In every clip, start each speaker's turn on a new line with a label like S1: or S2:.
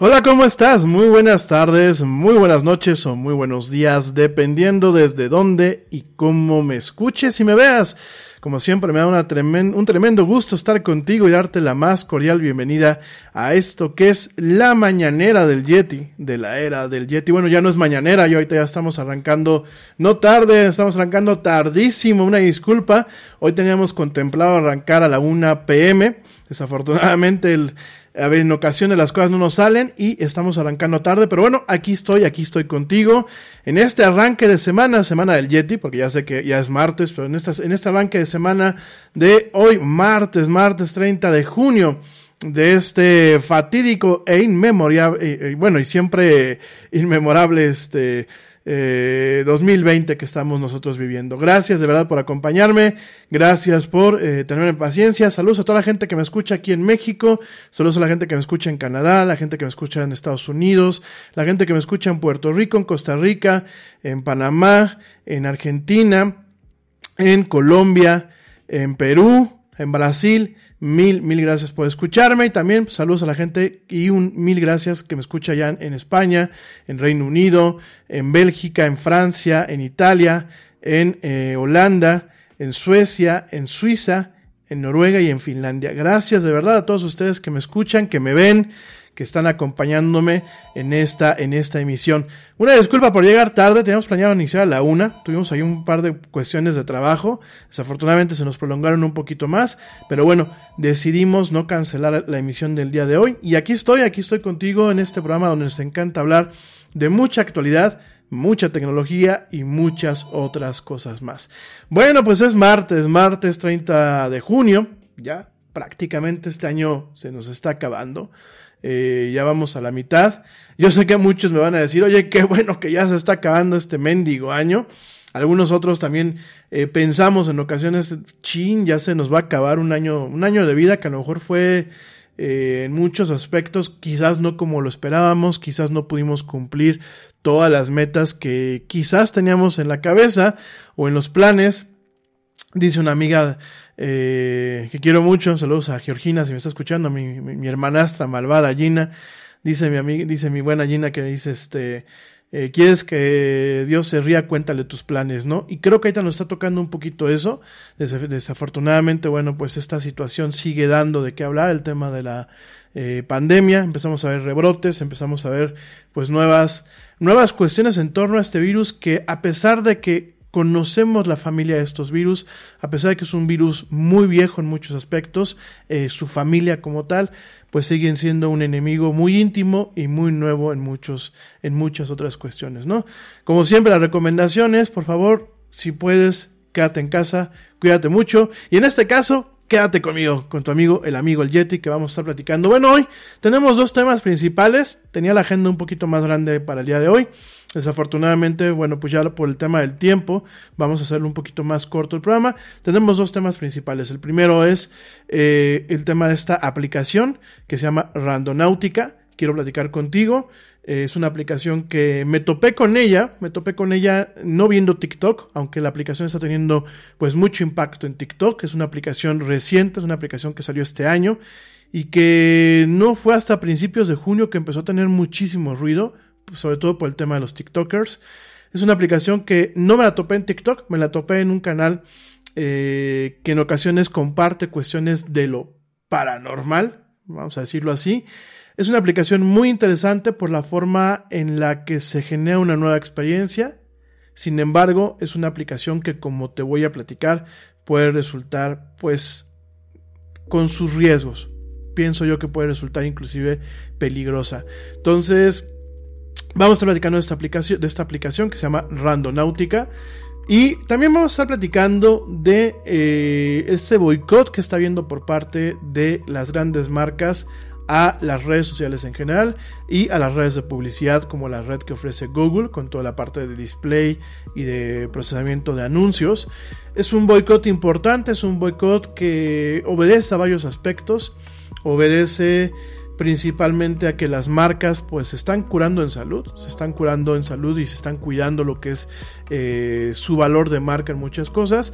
S1: Hola, ¿cómo estás? Muy buenas tardes, muy buenas noches o muy buenos días, dependiendo desde dónde y cómo me escuches y me veas. Como siempre, me da una tremen- un tremendo gusto estar contigo y darte la más cordial bienvenida a esto que es la mañanera del Yeti, de la era del Yeti. Bueno, ya no es mañanera, y ahorita ya estamos arrancando, no tarde, estamos arrancando tardísimo, una disculpa. Hoy teníamos contemplado arrancar a la 1 pm. Desafortunadamente, el, a en ocasiones las cosas no nos salen y estamos arrancando tarde, pero bueno, aquí estoy, aquí estoy contigo. En este arranque de semana, semana del Yeti, porque ya sé que ya es martes, pero en, estas, en este arranque de semana de hoy, martes, martes 30 de junio, de este fatídico e inmemorable, eh, eh, bueno, y siempre inmemorable este eh, 2020 que estamos nosotros viviendo. Gracias de verdad por acompañarme, gracias por eh, tenerme paciencia, saludos a toda la gente que me escucha aquí en México, saludos a la gente que me escucha en Canadá, la gente que me escucha en Estados Unidos, la gente que me escucha en Puerto Rico, en Costa Rica, en Panamá, en Argentina, en Colombia, en Perú, en Brasil. Mil, mil gracias por escucharme y también pues, saludos a la gente y un mil gracias que me escucha ya en, España, en Reino Unido, en Bélgica, en Francia, en Italia, en eh, Holanda, en Suecia, en Suiza, en Noruega y en Finlandia. Gracias de verdad a todos ustedes que me escuchan, que me ven, que están acompañándome en esta, en esta emisión. Una disculpa por llegar tarde, teníamos planeado iniciar a la una, tuvimos ahí un par de cuestiones de trabajo, desafortunadamente se nos prolongaron un poquito más, pero bueno, decidimos no cancelar la emisión del día de hoy y aquí estoy, aquí estoy contigo en este programa donde nos encanta hablar de mucha actualidad, mucha tecnología y muchas otras cosas más. Bueno, pues es martes, martes 30 de junio, ya prácticamente este año se nos está acabando. Eh, ya vamos a la mitad. Yo sé que muchos me van a decir, oye, qué bueno que ya se está acabando este mendigo año. Algunos otros también eh, pensamos en ocasiones, chin, ya se nos va a acabar un año, un año de vida que a lo mejor fue eh, en muchos aspectos, quizás no como lo esperábamos, quizás no pudimos cumplir todas las metas que quizás teníamos en la cabeza o en los planes. Dice una amiga eh, que quiero mucho, saludos a Georgina si me está escuchando, mi, mi, mi hermanastra malvada Gina, dice mi amiga, dice mi buena Gina que dice este, eh, quieres que Dios se ría, cuéntale tus planes, ¿no? Y creo que ahorita nos está tocando un poquito eso. desafortunadamente, bueno, pues esta situación sigue dando de qué hablar, el tema de la eh, pandemia. Empezamos a ver rebrotes, empezamos a ver pues nuevas, nuevas cuestiones en torno a este virus que a pesar de que conocemos la familia de estos virus, a pesar de que es un virus muy viejo en muchos aspectos, eh, su familia como tal, pues siguen siendo un enemigo muy íntimo y muy nuevo en muchos, en muchas otras cuestiones, ¿no? Como siempre, las recomendaciones, por favor, si puedes, quédate en casa, cuídate mucho, y en este caso, quédate conmigo, con tu amigo, el amigo el Yeti, que vamos a estar platicando. Bueno, hoy tenemos dos temas principales. Tenía la agenda un poquito más grande para el día de hoy. Desafortunadamente, bueno, pues ya por el tema del tiempo, vamos a hacerlo un poquito más corto el programa. Tenemos dos temas principales. El primero es eh, el tema de esta aplicación que se llama Randonáutica. Quiero platicar contigo. Eh, es una aplicación que me topé con ella, me topé con ella no viendo TikTok, aunque la aplicación está teniendo pues mucho impacto en TikTok. Es una aplicación reciente, es una aplicación que salió este año y que no fue hasta principios de junio que empezó a tener muchísimo ruido sobre todo por el tema de los TikTokers. Es una aplicación que no me la topé en TikTok, me la topé en un canal eh, que en ocasiones comparte cuestiones de lo paranormal, vamos a decirlo así. Es una aplicación muy interesante por la forma en la que se genera una nueva experiencia. Sin embargo, es una aplicación que como te voy a platicar puede resultar pues con sus riesgos. Pienso yo que puede resultar inclusive peligrosa. Entonces, Vamos a estar platicando de esta aplicación, de esta aplicación que se llama Randonáutica. Y también vamos a estar platicando de eh, ese boicot que está habiendo por parte de las grandes marcas a las redes sociales en general y a las redes de publicidad como la red que ofrece Google con toda la parte de display y de procesamiento de anuncios. Es un boicot importante, es un boicot que obedece a varios aspectos, obedece principalmente a que las marcas pues se están curando en salud, se están curando en salud y se están cuidando lo que es eh, su valor de marca en muchas cosas.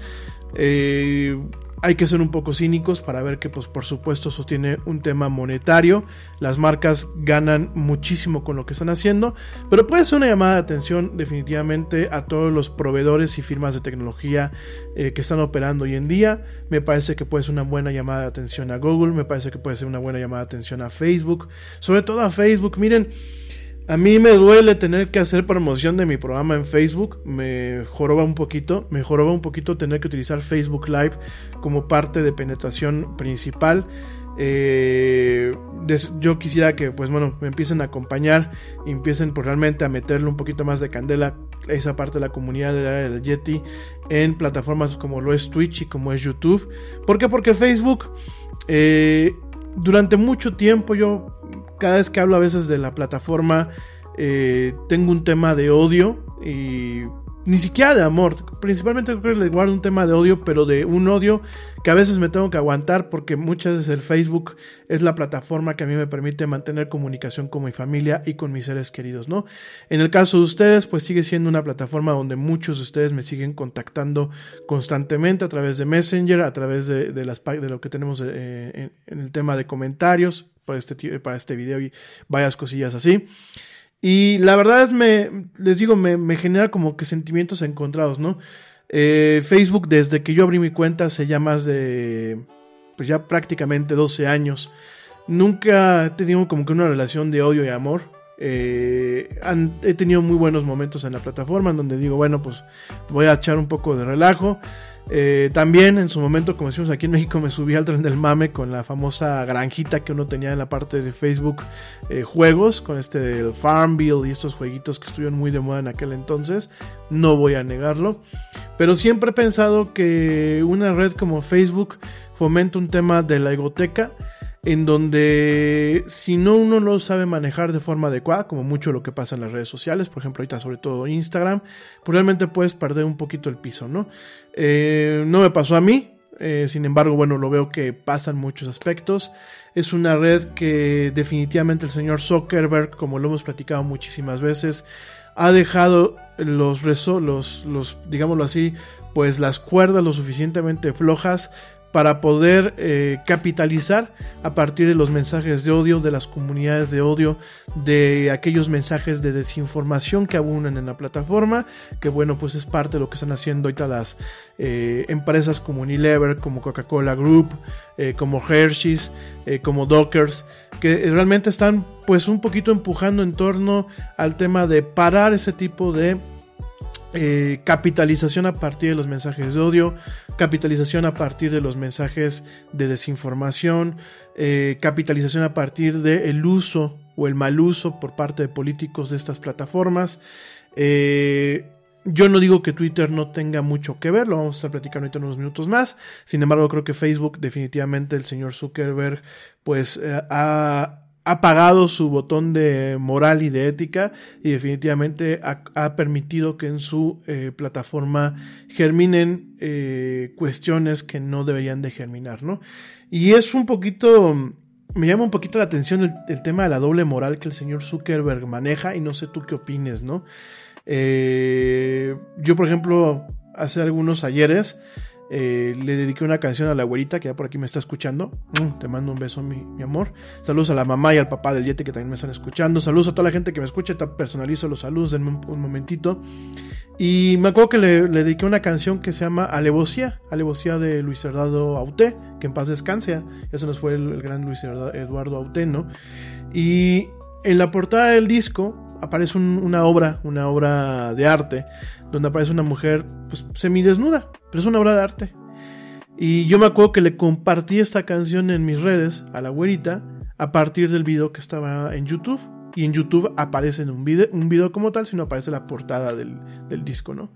S1: Eh, hay que ser un poco cínicos para ver que, pues, por supuesto, eso tiene un tema monetario. Las marcas ganan muchísimo con lo que están haciendo, pero puede ser una llamada de atención definitivamente a todos los proveedores y firmas de tecnología eh, que están operando hoy en día. Me parece que puede ser una buena llamada de atención a Google, me parece que puede ser una buena llamada de atención a Facebook, sobre todo a Facebook. Miren, a mí me duele tener que hacer promoción de mi programa en Facebook, me joroba un poquito, me joroba un poquito tener que utilizar Facebook Live como parte de penetración principal. Eh, yo quisiera que, pues bueno, me empiecen a acompañar empiecen pues, realmente a meterle un poquito más de candela a esa parte de la comunidad del Yeti en plataformas como lo es Twitch y como es YouTube. ¿Por qué? Porque Facebook, eh, durante mucho tiempo yo cada vez que hablo a veces de la plataforma, eh, tengo un tema de odio y ni siquiera de amor. Principalmente creo que le guardo un tema de odio, pero de un odio que a veces me tengo que aguantar porque muchas veces el Facebook es la plataforma que a mí me permite mantener comunicación con mi familia y con mis seres queridos, ¿no? En el caso de ustedes, pues sigue siendo una plataforma donde muchos de ustedes me siguen contactando constantemente a través de Messenger, a través de, lo que tenemos eh, en el tema de comentarios, para este, para este video y varias cosillas así. Y la verdad es, me, les digo, me, me genera como que sentimientos encontrados, ¿no? Eh, Facebook, desde que yo abrí mi cuenta, hace ya más de, pues ya prácticamente 12 años, nunca he tenido como que una relación de odio y amor. Eh, he tenido muy buenos momentos en la plataforma en donde digo, bueno, pues voy a echar un poco de relajo. Eh, también en su momento, como decimos aquí en México, me subí al tren del mame con la famosa granjita que uno tenía en la parte de Facebook eh, juegos, con este el Farmville y estos jueguitos que estuvieron muy de moda en aquel entonces. No voy a negarlo. Pero siempre he pensado que una red como Facebook fomenta un tema de la egoteca en donde si no uno lo sabe manejar de forma adecuada, como mucho lo que pasa en las redes sociales, por ejemplo ahorita sobre todo Instagram, pues puedes perder un poquito el piso, ¿no? Eh, no me pasó a mí, eh, sin embargo, bueno, lo veo que pasan muchos aspectos. Es una red que definitivamente el señor Zuckerberg, como lo hemos platicado muchísimas veces, ha dejado los, los, los digámoslo así, pues las cuerdas lo suficientemente flojas para poder eh, capitalizar a partir de los mensajes de odio, de las comunidades de odio, de aquellos mensajes de desinformación que abunan en la plataforma, que bueno, pues es parte de lo que están haciendo ahorita las eh, empresas como Unilever, como Coca-Cola Group, eh, como Hershey's, como Dockers, que realmente están pues un poquito empujando en torno al tema de parar ese tipo de eh, capitalización a partir de los mensajes de odio, capitalización a partir de los mensajes de desinformación, eh, capitalización a partir del uso o el mal uso por parte de políticos de estas plataformas. Eh, yo no digo que Twitter no tenga mucho que ver, lo vamos a estar platicando ahorita en unos minutos más. Sin embargo, creo que Facebook, definitivamente el señor Zuckerberg, pues ha, ha pagado su botón de moral y de ética y definitivamente ha, permitido que en su eh, plataforma germinen eh, cuestiones que no deberían de germinar, ¿no? Y es un poquito, me llama un poquito la atención el, tema de la doble moral que el señor Zuckerberg maneja y no sé tú qué opines, ¿no? Eh, yo, por ejemplo, hace algunos ayeres eh, le dediqué una canción a la abuelita que ya por aquí me está escuchando. Mm, te mando un beso, mi, amor. Saludos a la mamá y al papá del Yeti que también me están escuchando. Saludos a toda la gente que me escucha. Personalizo los saludos, denme un, momentito. Y me acuerdo que le, dediqué una canción que se llama Alevosía. Alevosía de Luis Eduardo Auté, que en paz descanse. Ya se nos fue el, gran Luis Eduardo Auté, ¿no? Y en la portada del disco aparece una obra, una obra de arte, donde aparece una mujer pues, semidesnuda, pero es una obra de arte. Y yo me acuerdo que le compartí esta canción en mis redes a la güerita a partir del video que estaba en YouTube. Y en YouTube aparece en un video, un video como tal, sino aparece la portada del, disco, ¿no?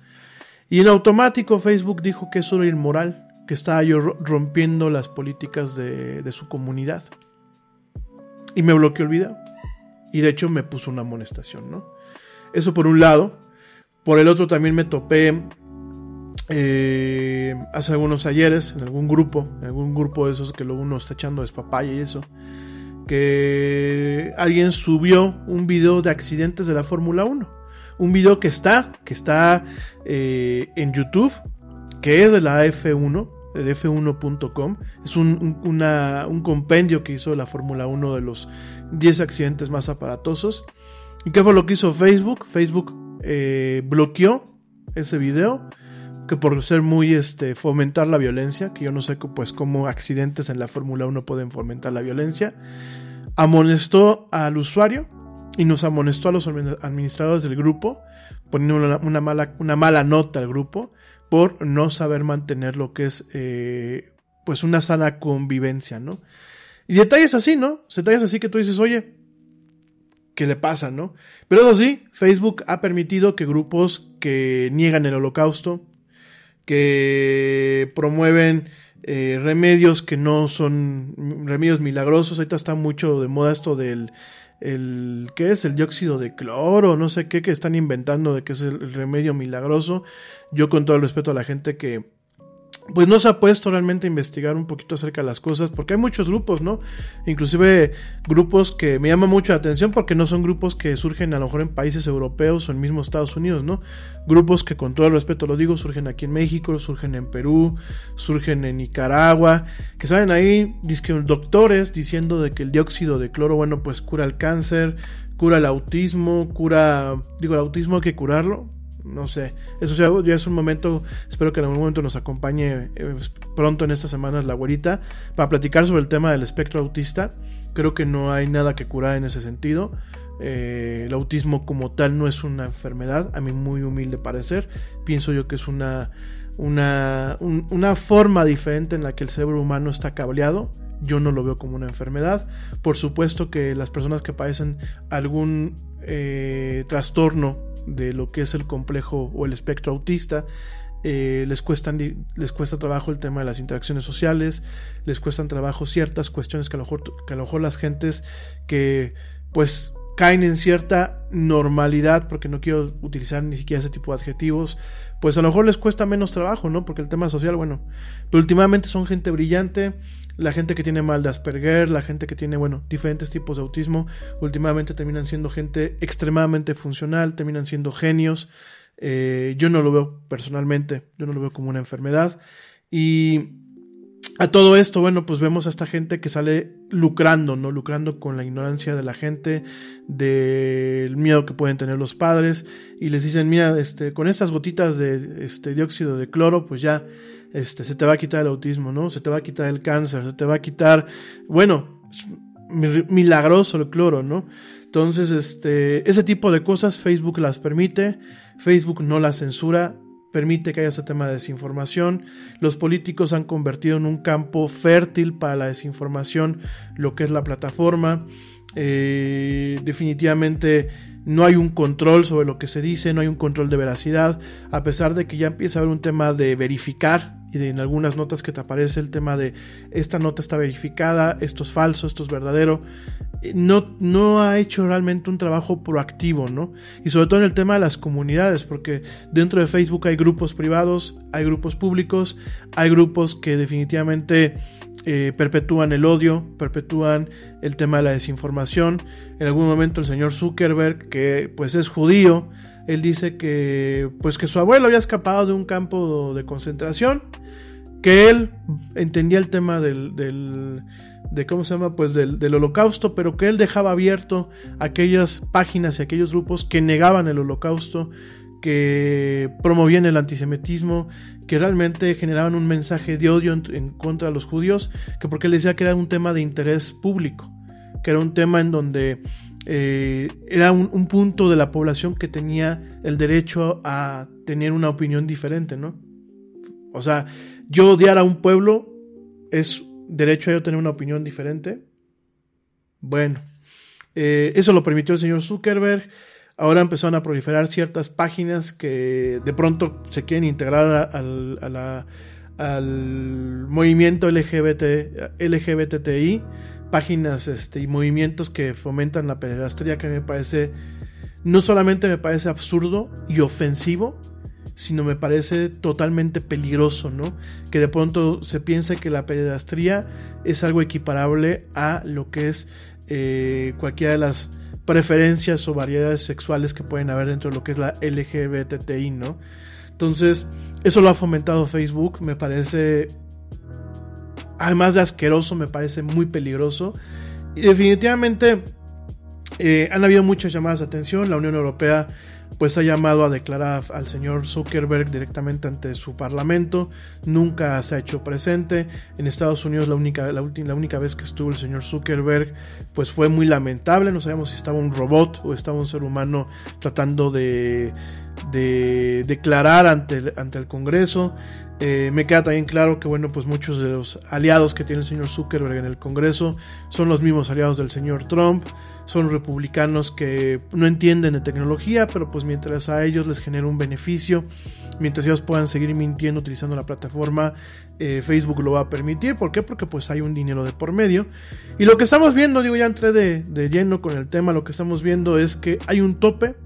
S1: Y en automático Facebook dijo que eso era inmoral, que estaba yo rompiendo las políticas de, de su comunidad. Y me bloqueó el video. Y de hecho me puso una amonestación, ¿no? Eso por un lado. Por el otro también me topé eh, hace algunos ayeres en algún grupo, en algún grupo de esos que luego uno está echando despapaya y eso, que alguien subió un video de accidentes de la Fórmula 1. Un video que está, que está eh, en YouTube, que es de la F1, de F1.com. Es un, un, compendio que hizo la Fórmula 1 de los 10 accidentes más aparatosos. ¿Y qué fue lo que hizo Facebook? Facebook eh, bloqueó ese video que por ser muy este fomentar la violencia, que yo no sé pues cómo accidentes en la Fórmula 1 pueden fomentar la violencia, amonestó al usuario y nos amonestó a los administradores del grupo, poniendo una, mala, una mala nota al grupo por no saber mantener lo que es eh, pues una sana convivencia, ¿no? Y detalles así, ¿no? Detalles así que tú dices, oye, ¿qué le pasa, no? Pero eso sí, Facebook ha permitido que grupos que niegan el holocausto, que promueven eh, remedios que no son remedios milagrosos, ahorita está mucho de moda esto del el ¿qué es? el dióxido de cloro, no sé qué que están inventando de que es el remedio milagroso. Yo con todo el respeto a la gente que pues no se ha puesto realmente a investigar un poquito acerca de las cosas, porque hay muchos grupos, ¿no? Inclusive grupos que me llaman mucho la atención porque no son grupos que surgen a lo mejor en países europeos o en mismo Estados Unidos, ¿no? Grupos que con todo el respeto lo digo, surgen aquí en México, surgen en Perú, surgen en Nicaragua, que salen ahí doctores diciendo de que el dióxido de cloro, bueno, pues cura el cáncer, cura el autismo, cura, digo, el autismo hay que curarlo, no sé, eso ya, es un momento, espero que en algún momento nos acompañe eh, pronto en estas semanas la güerita para platicar sobre el tema del espectro autista. Creo que no hay nada que curar en ese sentido. Eh, el autismo como tal no es una enfermedad, a mi muy humilde parecer. Pienso yo que es una una, una forma diferente en la que el cerebro humano está cableado. Yo no lo veo como una enfermedad. Por supuesto que las personas que padecen algún eh, trastorno de lo que es el complejo o el espectro autista, eh, les, cuestan, les cuesta trabajo el tema de las interacciones sociales, les cuestan trabajo ciertas cuestiones que a lo mejor, que a lo mejor las gentes que pues caen en cierta normalidad, porque no quiero utilizar ni siquiera ese tipo de adjetivos, pues a lo mejor les cuesta menos trabajo, ¿no? Porque el tema social, bueno, pero últimamente son gente brillante, la gente que tiene mal de Asperger, la gente que tiene, bueno, diferentes tipos de autismo, últimamente terminan siendo gente extremadamente funcional, terminan siendo genios. Eh, yo no lo veo personalmente, yo no lo veo como una enfermedad. Y a todo esto, bueno, pues vemos a esta gente que sale lucrando, ¿no? Lucrando con la ignorancia de la gente, del miedo que pueden tener los padres, y les dicen, mira, este, con estas gotitas de este, dióxido de cloro, pues ya este, se te va a quitar el autismo, ¿no? Se te va a quitar el cáncer, se te va a quitar, bueno, milagroso el cloro, ¿no? Entonces, este, ese tipo de cosas Facebook las permite, Facebook no las censura, permite que haya ese tema de desinformación. Los políticos han convertido en un campo fértil para la desinformación lo que es la plataforma. Eh, definitivamente no hay un control sobre lo que se dice, no hay un control de veracidad, a pesar de que ya empieza a haber un tema de verificar y de en algunas notas que te aparece el tema de esta nota está verificada, esto es falso, esto es verdadero. Eh, no, no ha hecho realmente un trabajo proactivo, ¿no? Y sobre todo en el tema de las comunidades, porque dentro de Facebook hay grupos privados, hay grupos públicos, hay grupos que definitivamente eh, perpetúan el odio, perpetúan el tema de la desinformación. En algún momento el señor Zuckerberg, que pues es judío, él dice que pues que su abuelo había escapado de un campo de concentración, que él entendía el tema del, del de cómo se llama pues del, del, holocausto pero que él dejaba abierto aquellas páginas y aquellos grupos que negaban el holocausto que promovían el antisemitismo que realmente generaban un mensaje de odio en, contra de los judíos que porque él decía que era un tema de interés público que era un tema en donde eh, era un, punto de la población que tenía el derecho a tener una opinión diferente, ¿no? O sea, yo odiar a un pueblo es derecho a yo tener una opinión diferente. Bueno, eh, eso lo permitió el señor Zuckerberg. Ahora empezaron a proliferar ciertas páginas que de pronto se quieren integrar al, al movimiento LGBT, LGBTI páginas este, y movimientos que fomentan la pederastría que me parece, no solamente me parece absurdo y ofensivo, sino me parece totalmente peligroso, ¿no? Que de pronto se piense que la pederastría es algo equiparable a lo que es eh, cualquiera de las preferencias o variedades sexuales que pueden haber dentro de lo que es la LGBTI, ¿no? Entonces, eso lo ha fomentado Facebook, me parece además de asqueroso, me parece muy peligroso. Y definitivamente eh, han habido muchas llamadas de atención. La Unión Europea pues ha llamado a declarar al señor Zuckerberg directamente ante su parlamento. Nunca se ha hecho presente. En Estados Unidos la única, la, única vez que estuvo el señor Zuckerberg pues fue muy lamentable. No sabemos si estaba un robot o estaba un ser humano tratando de, de declarar ante el Congreso. Eh, me queda también claro que bueno, pues muchos de los aliados que tiene el señor Zuckerberg en el Congreso son los mismos aliados del señor Trump, son republicanos que no entienden de tecnología, pero pues mientras a ellos les genera un beneficio, mientras ellos puedan seguir mintiendo utilizando la plataforma, eh, Facebook lo va a permitir. ¿Por qué? Porque pues hay un dinero de por medio. Y lo que estamos viendo, digo, ya entré de, lleno con el tema, lo que estamos viendo es que hay un tope.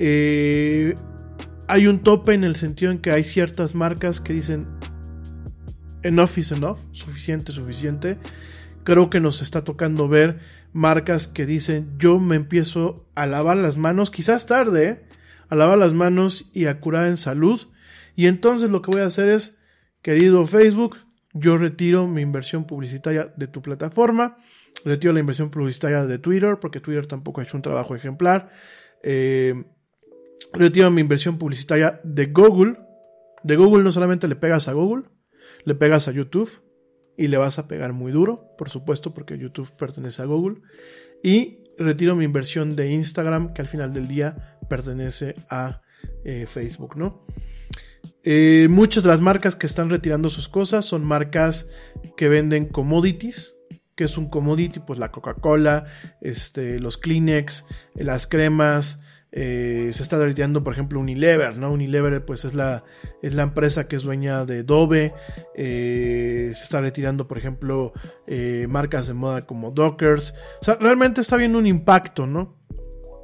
S1: Eh, hay un tope en el sentido en que hay ciertas marcas que dicen enough is enough, suficiente, suficiente. Creo que nos está tocando ver marcas que dicen yo me empiezo a lavar las manos, quizás tarde, ¿eh? a lavar las manos y a curar en salud. Y entonces lo que voy a hacer es, querido Facebook, yo retiro mi inversión publicitaria de tu plataforma, retiro la inversión publicitaria de Twitter, porque Twitter tampoco ha hecho un trabajo ejemplar. Eh, retiro mi inversión publicitaria de Google. De Google no solamente le pegas a Google, le pegas a YouTube y le vas a pegar muy duro, por supuesto, porque YouTube pertenece a Google. Y retiro mi inversión de Instagram, que al final del día pertenece a eh, Facebook, ¿no? Eh, muchas de las marcas que están retirando sus cosas son marcas que venden commodities. que es un commodity? Pues la Coca-Cola, este, los Kleenex, las cremas. Eh, se está retirando, por ejemplo, Unilever, ¿no? Unilever, pues es la, es la empresa que es dueña de Dove. eh, se está retirando, por ejemplo, eh, marcas de moda como Dockers. Realmente está viendo un impacto, ¿no?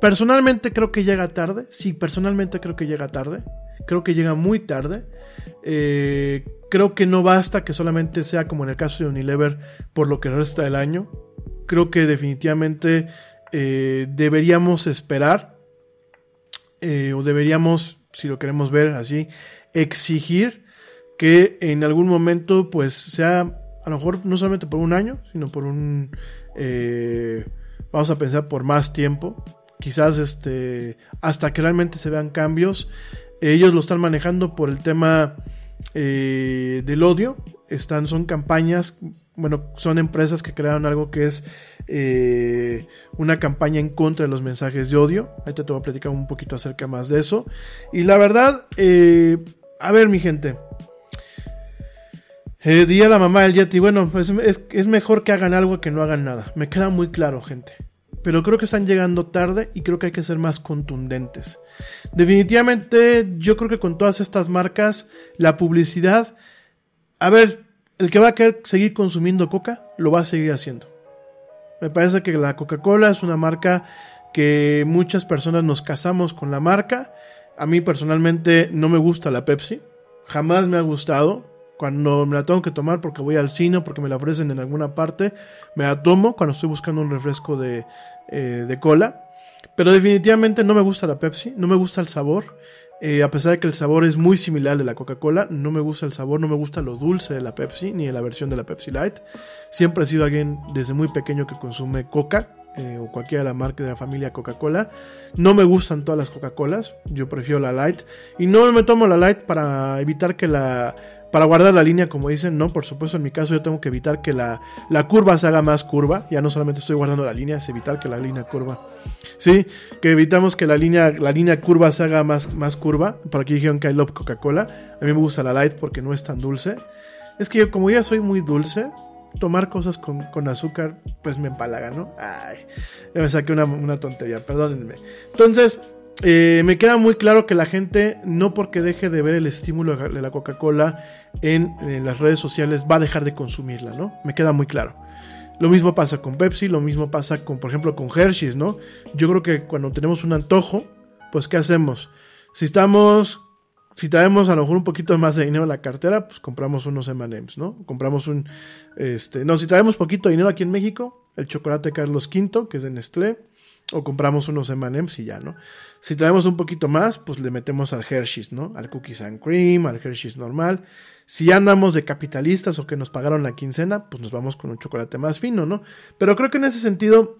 S1: Personalmente creo que llega tarde. Sí, personalmente creo que llega tarde. Creo que llega muy tarde. Creo que no basta que solamente sea como en el caso de Unilever por lo que resta del año. Creo que definitivamente deberíamos esperar eh, o deberíamos, si lo queremos ver así, exigir que en algún momento pues sea a lo mejor no solamente por un año, sino por un... eh, vamos a pensar por más tiempo. Quizás este, hasta que realmente se vean cambios. Ellos lo están manejando por el tema eh, del odio. Están, son campañas, bueno, son empresas que crearon algo que es eh, una campaña en contra de los mensajes de odio. Ahorita te voy a platicar un poquito acerca más de eso. Y la verdad, eh, a ver, mi gente. Eh, di a la mamá del Yeti, bueno, pues es, es mejor que hagan algo que no hagan nada. Me queda muy claro, gente. Pero creo que están llegando tarde y creo que hay que ser más contundentes. Definitivamente, yo creo que con todas estas marcas, la publicidad, a ver, el que va a querer seguir consumiendo coca, lo va a seguir haciendo. Me parece que la Coca-Cola es una marca que muchas personas nos casamos con la marca. A mí personalmente no me gusta la Pepsi. Jamás me ha gustado. Cuando me la tengo que tomar porque voy al cine, porque me la ofrecen en alguna parte, me la tomo cuando estoy buscando un refresco de, eh, de cola. Pero definitivamente no me gusta la Pepsi, no me gusta el sabor. Eh, a pesar de que el sabor es muy similar al de la Coca-Cola, no me gusta el sabor, no me gusta lo dulce de la Pepsi, ni de la versión de la Pepsi Light. Siempre he sido alguien desde muy pequeño que consume Coca. eh, o cualquiera de la marca de la familia Coca-Cola. No me gustan todas las Coca-Colas, yo prefiero la Light. Y no me tomo la Light para evitar que la para guardar la línea, como dicen, no, por supuesto, en mi caso yo tengo que evitar que la, la curva se haga más curva. Ya no solamente estoy guardando la línea, es evitar que la línea curva. Sí, que evitamos que la línea, la línea curva se haga más, más curva. Por aquí dijeron que I love Coca-Cola. A mí me gusta la light porque no es tan dulce. Es que yo, como ya soy muy dulce, tomar cosas con, con azúcar, pues me empalaga, ¿no? Ay, me saqué una, una tontería, perdónenme. Entonces, eh, me queda muy claro que la gente, no porque deje de ver el estímulo de la Coca-Cola en, las redes sociales, va a dejar de consumirla, ¿no? Me queda muy claro. Lo mismo pasa con Pepsi, lo mismo pasa con, por ejemplo, con Hershey's, ¿no? Yo creo que cuando tenemos un antojo, pues ¿qué hacemos? Si estamos, si traemos a lo mejor un poquito más de dinero en la cartera, pues compramos unos M&M's, ¿no? Compramos un, este, no, si traemos poquito dinero aquí en México, el chocolate Carlos V, que es de Nestlé, o compramos unos M&M's y ya, ¿no? Si traemos un poquito más, pues le metemos al Hershey's, ¿no? Al Cookies and Cream, al Hershey's normal. Si ya andamos de capitalistas o que nos pagaron la quincena, pues nos vamos con un chocolate más fino, ¿no? Pero creo que en ese sentido,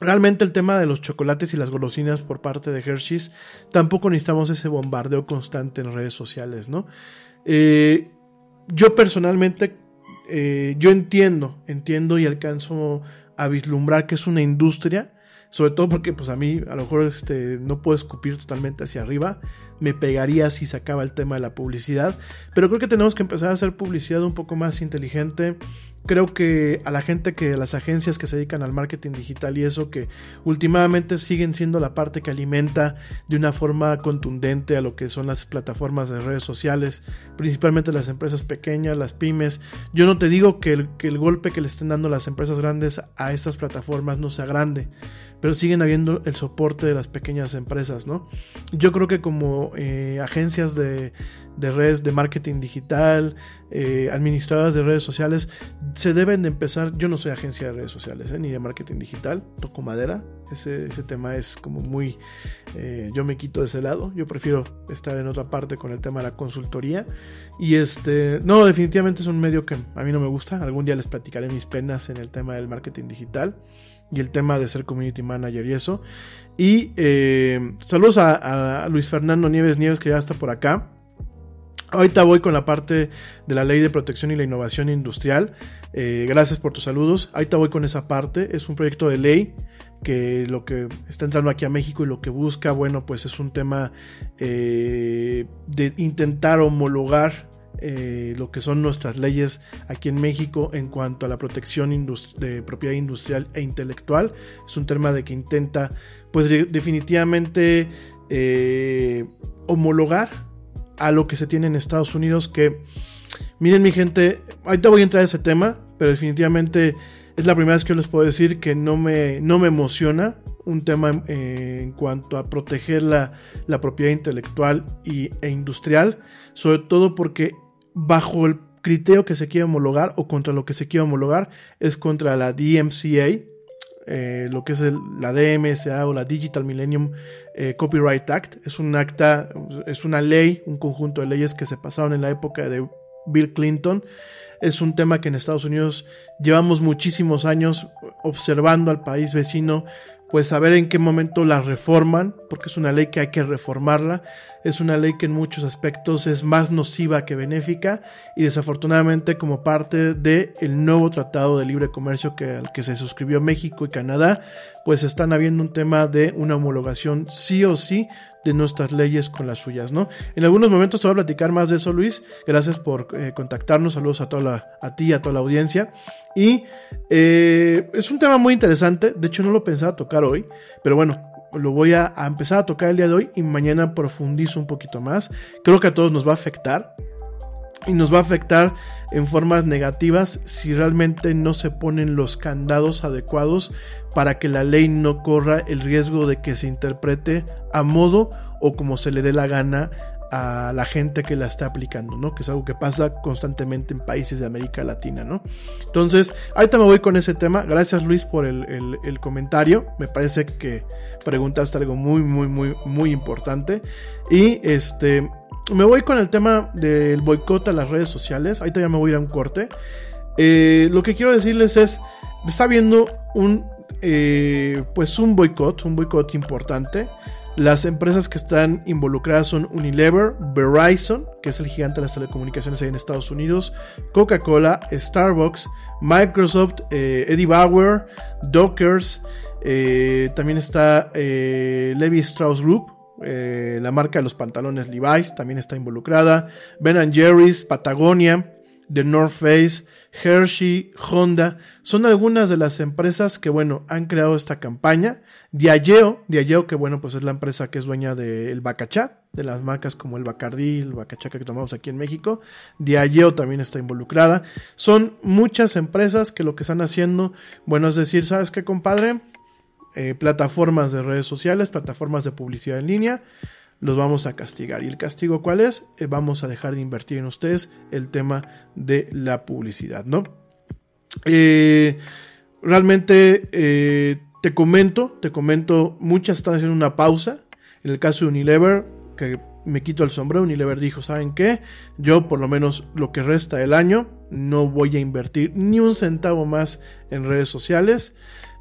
S1: realmente el tema de los chocolates y las golosinas por parte de Hershey's, tampoco necesitamos ese bombardeo constante en redes sociales, ¿no? Eh, yo personalmente, eh, yo entiendo, entiendo y alcanzo a vislumbrar que es una industria sobre todo porque pues a mí a lo mejor este, no puedo escupir totalmente hacia arriba. Me pegaría si se acaba el tema de la publicidad. Pero creo que tenemos que empezar a hacer publicidad un poco más inteligente. Creo que a la gente que, las agencias que se dedican al marketing digital y eso, que últimamente siguen siendo la parte que alimenta de una forma contundente a lo que son las plataformas de redes sociales, principalmente las empresas pequeñas, las pymes. Yo no te digo que el, que el golpe que le estén dando las empresas grandes a estas plataformas no sea grande, pero siguen habiendo el soporte de las pequeñas empresas, ¿no? Yo creo que como eh, agencias de, de, redes de marketing digital, eh, administradoras de redes sociales, se deben de empezar, yo no soy agencia de redes sociales, eh, ni de marketing digital, toco madera, ese, ese tema es como muy, eh, yo me quito de ese lado, yo prefiero estar en otra parte con el tema de la consultoría, y este, no, definitivamente es un medio que a mí no me gusta, algún día les platicaré mis penas en el tema del marketing digital y el tema de ser community manager y eso. Y eh, saludos a, a, Luis Fernando Nieves Nieves que ya está por acá. Ahorita voy con la parte de la ley de protección y la innovación industrial. Eh, gracias por tus saludos. Ahorita voy con esa parte. Es un proyecto de ley que lo que está entrando aquí a México y lo que busca, bueno, pues es un tema eh, de intentar homologar eh, lo que son nuestras leyes aquí en México en cuanto a la protección de propiedad industrial e intelectual. Es un tema de que intenta, pues definitivamente, eh, homologar a lo que se tiene en Estados Unidos. Que, miren mi gente, ahorita voy a entrar a ese tema, pero definitivamente es la primera vez que les puedo decir que no me, no me emociona un tema en cuanto a proteger la, la propiedad intelectual y, e industrial, sobre todo porque bajo el criterio que se quiere homologar o contra lo que se quiere homologar es contra la DMCA, eh, lo que es la DMSA o la Digital Millennium eh, Copyright Act. Es un acta, es una ley, un conjunto de leyes que se pasaron en la época de Bill Clinton. Es un tema que en Estados Unidos llevamos muchísimos años observando al país vecino pues saber en qué momento la reforman, porque es una ley que hay que reformarla, es una ley que en muchos aspectos es más nociva que benéfica y desafortunadamente como parte del el nuevo tratado de libre comercio que, al que se suscribió México y Canadá, pues están habiendo un tema de una homologación sí o sí de nuestras leyes con las suyas, ¿no? En algunos momentos te voy a platicar más de eso, Luis. Gracias por eh, contactarnos. Saludos a toda la, a ti a toda la audiencia. Y eh, es un tema muy interesante. De hecho, no lo pensaba tocar hoy, pero bueno, lo voy a, a, empezar a tocar el día de hoy y mañana profundizo un poquito más. Creo que a todos nos va a afectar y nos va a afectar en formas negativas si realmente no se ponen los candados adecuados para que la ley no corra el riesgo de que se interprete a modo o como se le dé la gana a la gente que la está aplicando, ¿no? Que es algo que pasa constantemente en países de América Latina, ¿no? Entonces, ahorita me voy con ese tema. Gracias Luis por el, comentario. Me parece que preguntaste algo muy, muy, muy, muy importante. Y este, me voy con el tema del boicot a las redes sociales. Ahorita ya me voy a ir a un corte. Eh, lo que quiero decirles es, está habiendo un, eh, pues un boicot, un boicot importante. Las empresas que están involucradas son Unilever, Verizon, que es el gigante de las telecomunicaciones ahí en Estados Unidos, Coca-Cola, Starbucks, Microsoft, eh, Eddie Bauer, Dockers, también está Levi Strauss Group, eh, la marca de los pantalones Levi's también está involucrada, Ben Jerry's, Patagonia, The North Face, Hershey, Honda, son algunas de las empresas que, bueno, han creado esta campaña. Diageo, Diageo que, bueno, pues es la empresa que es dueña del Bacachá, de las marcas como el Bacardí, el Bacachá que tomamos aquí en México. Diageo también está involucrada. Son muchas empresas que lo que están haciendo, bueno, es decir, ¿sabes qué, compadre? Eh, plataformas de redes sociales, plataformas de publicidad en línea, los vamos a castigar. ¿Y el castigo cuál es? Eh, vamos a dejar de invertir en ustedes el tema de la publicidad, ¿no? Eh, realmente te comento, te comento, muchas están haciendo una pausa. En el caso de Unilever, que me quito el sombrero, Unilever dijo, ¿saben qué? Yo por lo menos lo que resta del año no voy a invertir ni un centavo más en redes sociales.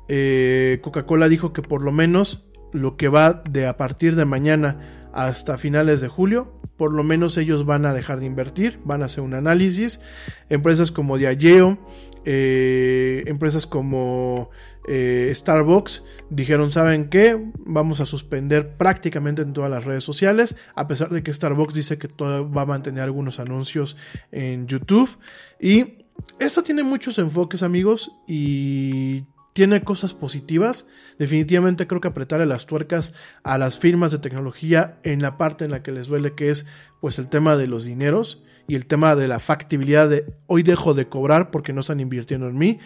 S1: Eh, Coca-Cola dijo que por lo menos lo que va de a partir de mañana hasta finales de julio, por lo menos ellos van a dejar de invertir, van a hacer un análisis. Empresas como Diageo, eh, empresas como eh, Starbucks dijeron, ¿saben qué? Vamos a suspender prácticamente en todas las redes sociales, a pesar de que Starbucks dice que todo va a mantener algunos anuncios en YouTube. Y esto tiene muchos enfoques amigos y tiene cosas positivas. Definitivamente creo que apretarle las tuercas a las firmas de tecnología en la parte en la que les duele, que es pues el tema de los dineros y el tema de la factibilidad de hoy dejo de cobrar porque no están invirtiendo en mí.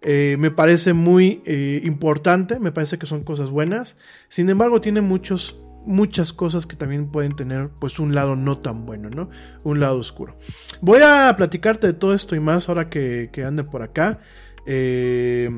S1: Eh, me parece muy eh, importante, me parece que son cosas buenas. Sin embargo, tiene muchos, muchas cosas que también pueden tener pues un lado no tan bueno, ¿no? Un lado oscuro. Voy a platicarte de todo esto y más ahora que, que ande por acá. Eh,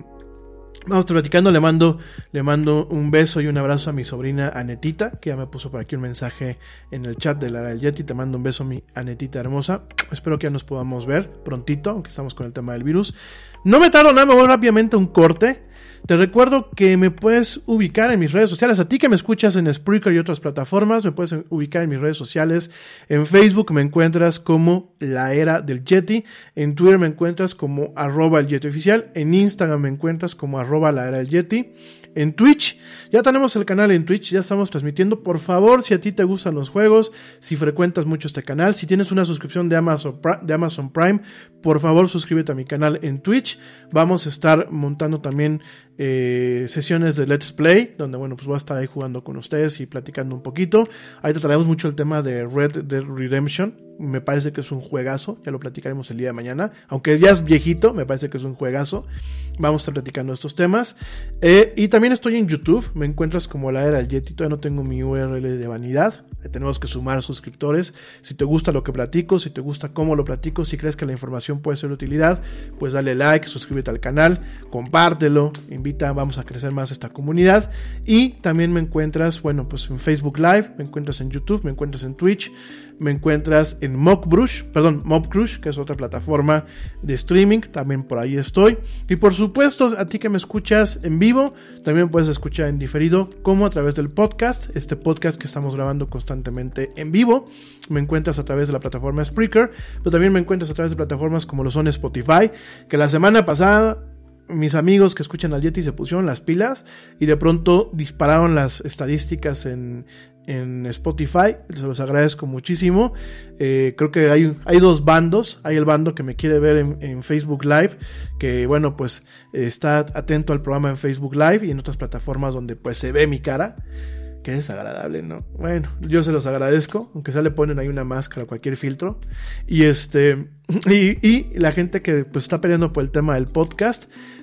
S1: Vamos platicando, le mando, le mando un beso y un abrazo a mi sobrina Anetita, que ya me puso por aquí un mensaje en el chat de la del Yeti. Te mando un beso, mi Anetita hermosa. Espero que ya nos podamos ver prontito, aunque estamos con el tema del virus. No me tardo nada, me voy rápidamente a un corte. Te recuerdo que me puedes ubicar en mis redes sociales. A ti que me escuchas en Spreaker y otras plataformas, me puedes ubicar en mis redes sociales. En Facebook me encuentras como La Era del Yeti. En Twitter me encuentras como arroba el Yeti oficial. En Instagram me encuentras como arroba la era del Yeti en Twitch. Ya tenemos el canal en Twitch, ya estamos transmitiendo. Por favor, si a ti te gustan los juegos, si frecuentas mucho este canal, si tienes una suscripción de Amazon, de Amazon Prime, por favor suscríbete a mi canal en Twitch. Vamos a estar montando también eh, sesiones de Let's Play, donde bueno, pues voy a estar ahí jugando con ustedes y platicando un poquito. Ahí te traemos mucho el tema de Red Dead Redemption. Me parece que es un juegazo, ya lo platicaremos el día de mañana. Aunque ya es viejito, me parece que es un juegazo. Vamos a estar platicando estos temas. Eh, y también estoy en YouTube, me encuentras como la era del Yeti, todavía no tengo mi URL de vanidad. Tenemos que sumar suscriptores. Si te gusta lo que platico, si te gusta cómo lo platico, si crees que la información puede ser de utilidad, pues dale like, suscríbete al canal, compártelo, invita, vamos a crecer más esta comunidad. Y también me encuentras, bueno, pues en Facebook Live, me encuentras en YouTube, me encuentras en Twitch, me encuentras en Mockbrush, perdón, Mobcrush, que es otra plataforma de streaming, también por ahí estoy. Y por supuesto, a ti que me escuchas en vivo, también puedes escuchar en diferido, como a través del podcast, este podcast que estamos grabando constantemente en vivo. Me encuentras a través de la plataforma Spreaker, pero también me encuentras a través de plataformas como lo son Spotify, que la semana pasada mis amigos que escuchan al Yeti se pusieron las pilas y de pronto dispararon las estadísticas en, en Spotify. Se los agradezco muchísimo. Eh, creo que hay, hay dos bandos. Hay el bando que me quiere ver en, Facebook Live, que bueno, pues está atento al programa en Facebook Live y en otras plataformas donde pues se ve mi cara. Qué desagradable, ¿no? Bueno, yo se los agradezco, aunque sea le ponen ahí una máscara, cualquier filtro. Y este, y, la gente que pues está peleando por el tema del podcast,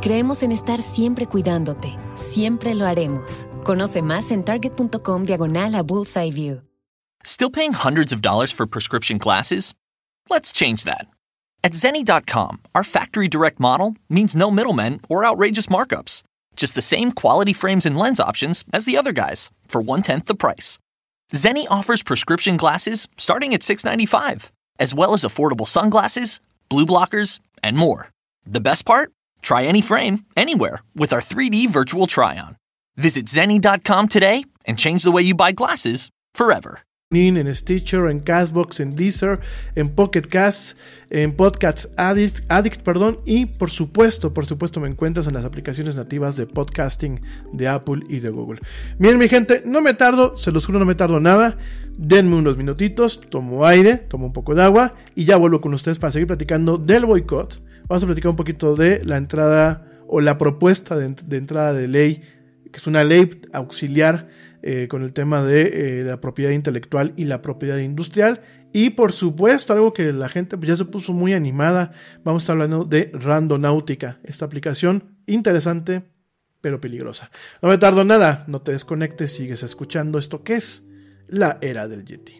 S2: Creemos en estar siempre cuidándote. Siempre lo haremos. Conoce más en target.com diagonal a Bullseye View.
S3: Still paying hundreds of dollars for prescription glasses? Let's change that. At Zenni.com, our factory direct model means no middlemen or outrageous markups. Just the same quality frames and lens options as the other guys for one tenth the price. Zenni offers prescription glasses starting at $6.95, as well as affordable sunglasses, blue blockers, and more. The best part? Try any frame, anywhere, with our 3D virtual try on. Visit Zenni.com today and change the way you buy glasses forever.
S1: en Stitcher, en Castbox, en Deezer, en Pocket Cast, en Podcasts Addict, Addict, perdón, y por supuesto, por supuesto me encuentras en las aplicaciones nativas de podcasting de Apple y de Google. Miren mi gente, no me tardo, se los juro no me tardo nada, denme unos minutitos, tomo aire, tomo un poco de agua y ya vuelvo con ustedes para seguir platicando del boicot. Vamos a platicar un poquito de la entrada o la propuesta de, entrada de ley, que es una ley auxiliar eh, con el tema de eh, la propiedad intelectual y la propiedad industrial. Y por supuesto, algo que la gente ya se puso muy animada, vamos a estar hablando de Randonáutica, esta aplicación interesante pero peligrosa. No me tardo nada, no te desconectes, sigues escuchando esto que es la era del Yeti.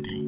S4: Del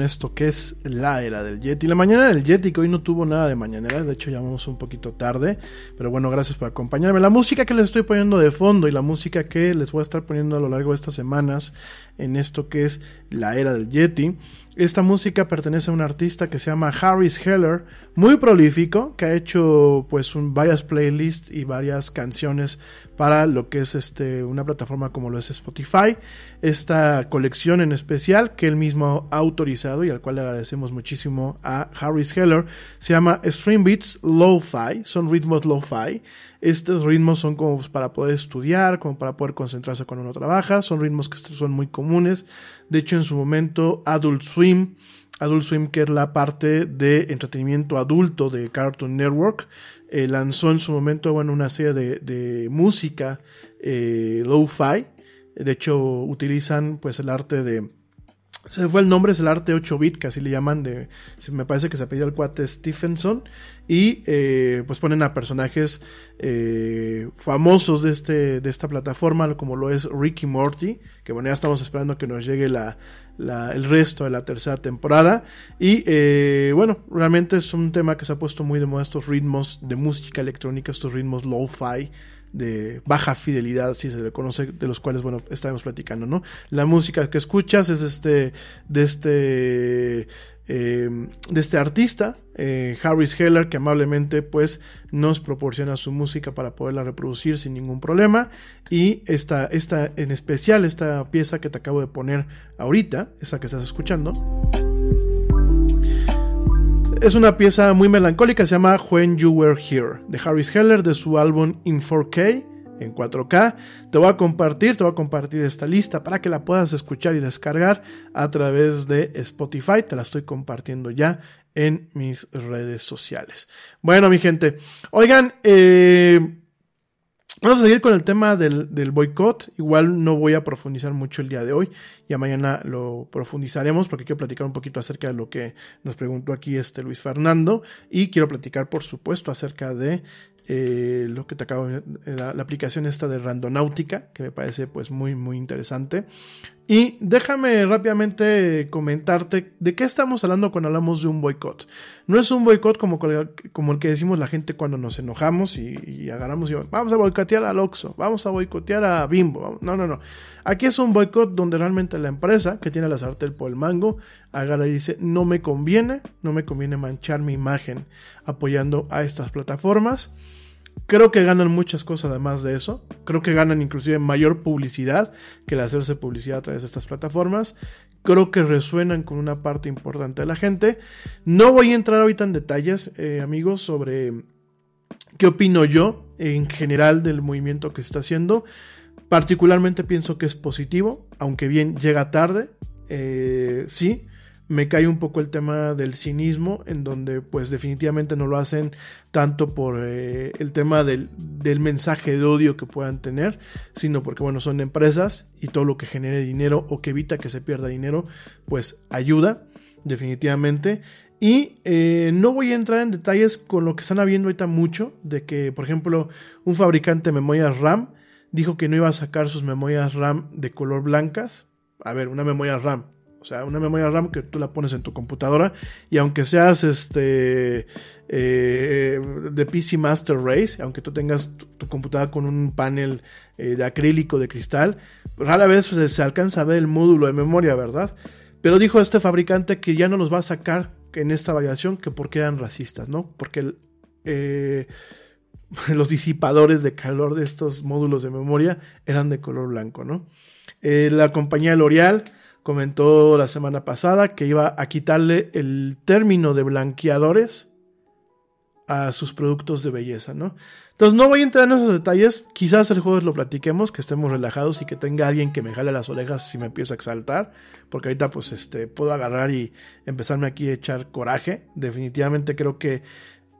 S1: Esto que es la era del Yeti. La mañana del Yeti, que hoy no tuvo nada de mañanera, de hecho ya vamos un poquito tarde. Pero bueno, gracias por acompañarme. La música que les estoy poniendo de fondo y la música que les voy a estar poniendo a lo largo de estas semanas en esto que es la era del Yeti. Esta música pertenece a un artista que se llama Harris Heller, muy prolífico, que ha hecho pues varias playlists y varias canciones para lo que es este una plataforma como lo es Spotify. Esta colección en especial que él mismo ha y al cual le agradecemos muchísimo a Harris Heller se llama Stream Beats Lo-Fi, son ritmos lo-fi. Estos ritmos son como para poder estudiar, como para poder concentrarse cuando uno trabaja, son ritmos que son muy comunes. De hecho, en su momento Adult Swim Adult Swim, que es la parte de entretenimiento adulto de Cartoon Network, eh, lanzó en su momento bueno, una serie de, de música eh, lo-fi. De hecho, utilizan pues el arte de. Se fue el nombre, es el arte 8-bit, que así le llaman. De, me parece que se apellida el cuate Stephenson. Y eh, pues ponen a personajes eh, famosos de, este, de esta plataforma, como lo es Ricky Morty. Que bueno, ya estamos esperando que nos llegue la- el resto de la tercera temporada. Y eh, bueno, realmente es un tema que se ha puesto muy de moda estos ritmos de música electrónica, estos ritmos lo-fi de baja fidelidad, si se le conoce, de los cuales, bueno, estaremos platicando, ¿no? La música que escuchas es este, de este, eh, de este artista, eh, Harris Heller, que amablemente, pues, nos proporciona su música para poderla reproducir sin ningún problema. Y esta, esta, en especial, esta pieza que te acabo de poner ahorita, esa que estás escuchando, es una pieza muy melancólica, se llama When You Were Here, de Harris Heller, de su álbum In 4K, en 4K. Te voy a compartir, te voy a compartir esta lista para que la puedas escuchar y descargar a través de Spotify. Te la estoy compartiendo ya en mis redes sociales. Bueno, mi gente, oigan, eh, Vamos a seguir con el tema del, del boicot. Igual no voy a profundizar mucho el día de hoy. Ya mañana lo profundizaremos porque quiero platicar un poquito acerca de lo que nos preguntó aquí este Luis Fernando. Y quiero platicar, por supuesto, acerca de eh, lo que te acabo de la, la, aplicación esta de Randonáutica, que me parece pues muy, muy interesante. Y déjame rápidamente comentarte de qué estamos hablando cuando hablamos de un boicot. No es un boicot como, el que decimos la gente cuando nos enojamos y, y agarramos y vamos a boicotear al Oxxo, vamos a boicotear a Bimbo. No, no, no. Aquí es un boicot donde realmente la empresa que tiene la sartén por el mango agarra y dice no me conviene, no me conviene manchar mi imagen apoyando a estas plataformas. Creo que ganan muchas cosas además de eso. Creo que ganan inclusive mayor publicidad que el hacerse publicidad a través de estas plataformas. Creo que resuenan con una parte importante de la gente. No voy a entrar ahorita en detalles, eh, amigos, sobre qué opino yo en general del movimiento que se está haciendo. Particularmente pienso que es positivo, aunque bien llega tarde. Eh, sí, me cae un poco el tema del cinismo, en donde pues definitivamente no lo hacen tanto por eh, el tema del, del, mensaje de odio que puedan tener, sino porque bueno, son empresas y todo lo que genere dinero o que evita que se pierda dinero, pues ayuda, definitivamente. Y eh, no voy a entrar en detalles con lo que están habiendo ahorita mucho, de que por ejemplo un fabricante de memorias RAM dijo que no iba a sacar sus memorias RAM de color blancas. A ver, una memoria RAM, o sea, una memoria RAM que tú la pones en tu computadora y aunque seas este eh, de PC Master Race, aunque tú tengas tu, computadora con un panel eh, de acrílico, de cristal, rara vez se, se alcanza a ver el módulo de memoria, ¿verdad? Pero dijo este fabricante que ya no los va a sacar en esta variación, que porque eran racistas, ¿no? Porque eh, los disipadores de calor de estos módulos de memoria eran de color blanco, ¿no? La compañía L'Oreal comentó la semana pasada que iba a quitarle el término de blanqueadores a sus productos de belleza, ¿no? Entonces no voy a entrar en esos detalles, quizás el jueves lo platiquemos, que estemos relajados y que tenga alguien que me jale las orejas si me empiezo a exaltar, porque ahorita pues este puedo agarrar y empezarme aquí a echar coraje, definitivamente creo que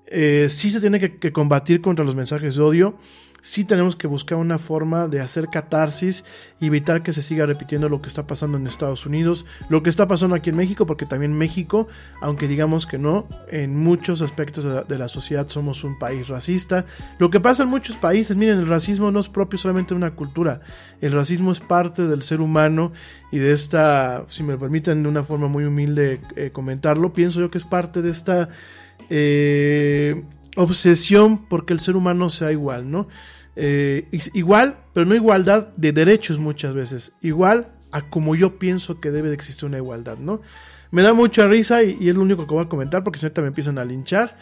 S1: eh, sí se tiene que, que combatir contra los mensajes de odio, sí tenemos que buscar una forma de hacer catarsis y evitar que se siga repitiendo lo que está pasando en Estados Unidos, lo que está pasando aquí en México, porque también México, aunque digamos que no, en muchos aspectos de la, sociedad somos un país racista. Lo que pasa en muchos países, miren, el racismo no es propio solamente de una cultura, el racismo es parte del ser humano y de esta, si me permiten de una forma muy humilde eh, comentarlo, pienso yo que es parte de esta... Eh, obsesión porque el ser humano sea igual, ¿no? Eh, igual, pero no igualdad de derechos muchas veces, igual a como yo pienso que debe de existir una igualdad, ¿no? Me da mucha risa y, es lo único que voy a comentar porque si no me empiezan a linchar.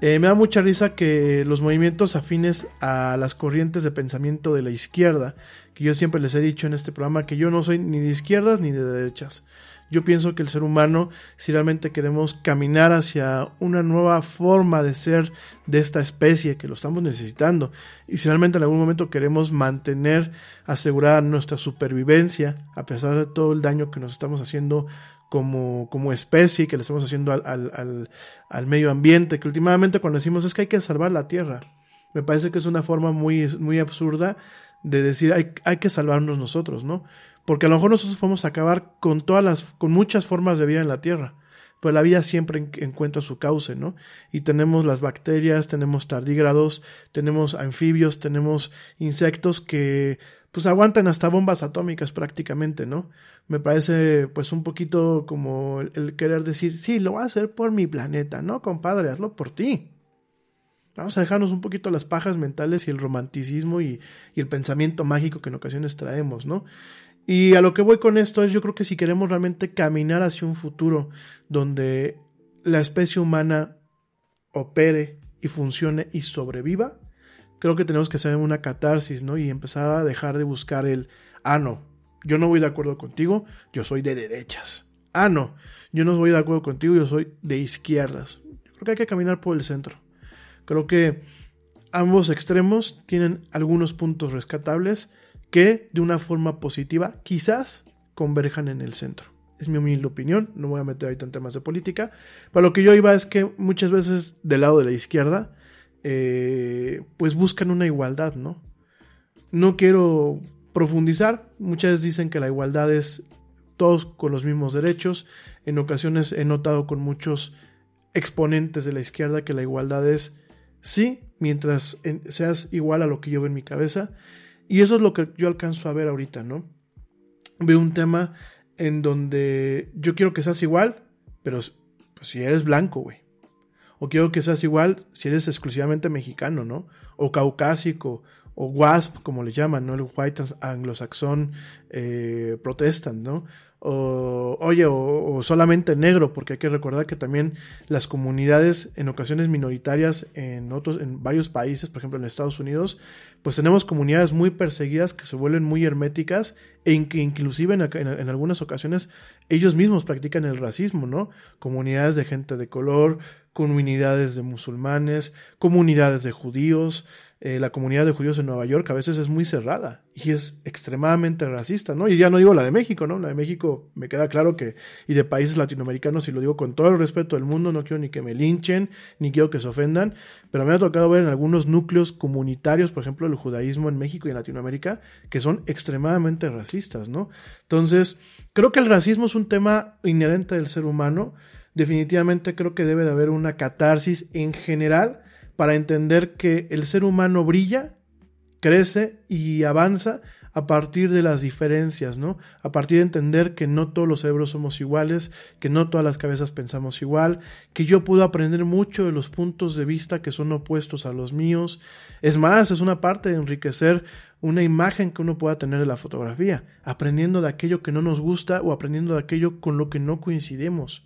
S1: Eh, me da mucha risa que los movimientos afines a las corrientes de pensamiento de la izquierda, que yo siempre les he dicho en este programa que yo no soy ni de izquierdas ni de derechas. Yo pienso que el ser humano, si realmente queremos caminar hacia una nueva forma de ser de esta especie, que lo estamos necesitando, y si realmente en algún momento queremos mantener asegurada nuestra supervivencia, a pesar de todo el daño que nos estamos haciendo como, como especie, que le estamos haciendo al, al, al, al medio ambiente, que últimamente cuando decimos es que hay que salvar la tierra, me parece que es una forma muy, muy absurda de decir hay, hay que salvarnos nosotros, ¿no? Porque a lo mejor nosotros podemos acabar con todas las, con muchas formas de vida en la Tierra. Pero la vida siempre en, encuentra su cauce, ¿no? Y tenemos las bacterias, tenemos tardígrados, tenemos anfibios, tenemos insectos que pues aguantan hasta bombas atómicas prácticamente, ¿no? Me parece pues un poquito como el, querer decir, sí, lo voy a hacer por mi planeta, ¿no? Compadre, hazlo por ti. Vamos a dejarnos un poquito las pajas mentales y el romanticismo y el pensamiento mágico que en ocasiones traemos, ¿no? Y a lo que voy con esto es, yo creo que si queremos realmente caminar hacia un futuro donde la especie humana opere y funcione y sobreviva, creo que tenemos que hacer una catarsis, ¿no? Y empezar a dejar de buscar el, ah, no, yo no voy de acuerdo contigo, yo soy de derechas. Ah, no, yo no voy de acuerdo contigo, yo soy de izquierdas. Creo que hay que caminar por el centro. Creo que ambos extremos tienen algunos puntos rescatables que de una forma positiva quizás converjan en el centro. Es mi humilde opinión, no voy a meter ahorita en temas de política. Pero lo que yo iba es que muchas veces del lado de la izquierda, eh, pues buscan una igualdad, ¿no? No quiero profundizar. Muchas veces dicen que la igualdad es todos con los mismos derechos. En ocasiones he notado con muchos exponentes de la izquierda que la igualdad es sí, mientras seas igual a lo que yo veo en mi cabeza. Y eso es lo que yo alcanzo a ver ahorita, ¿no? Veo un tema en donde yo quiero que seas igual, pero pues, si eres blanco, güey. O quiero que seas igual si eres exclusivamente mexicano, ¿no? O caucásico, o WASP, como le llaman, ¿no? El White Anglo-Saxon eh, Protestant, ¿no? O, oye, o, solamente negro, porque hay que recordar que también las comunidades en ocasiones minoritarias en otros, en varios países, por ejemplo en Estados Unidos, pues tenemos comunidades muy perseguidas que se vuelven muy herméticas en que inclusive en, en algunas ocasiones ellos mismos practican el racismo, ¿no? Comunidades de gente de color, comunidades de musulmanes, comunidades de judíos, eh, la comunidad de judíos en Nueva York a veces es muy cerrada y es extremadamente racista, ¿no? Y ya no digo la de México, ¿no? La de México me queda claro que, y de países latinoamericanos, y lo digo con todo el respeto del mundo, no quiero ni que me linchen, ni quiero que se ofendan, pero me ha tocado ver en algunos núcleos comunitarios, por ejemplo, el judaísmo en México y en Latinoamérica, que son extremadamente racistas, ¿no? Entonces, creo que el racismo es un tema inherente del ser humano, definitivamente creo que debe de haber una catarsis en general, para entender que el ser humano brilla, crece y avanza a partir de las diferencias, ¿no? A partir de entender que no todos los cerebros somos iguales, que no todas las cabezas pensamos igual, que yo puedo aprender mucho de los puntos de vista que son opuestos a los míos. Es más, es una parte de enriquecer una imagen que uno pueda tener de la fotografía, aprendiendo de aquello que no nos gusta o aprendiendo de aquello con lo que no coincidimos.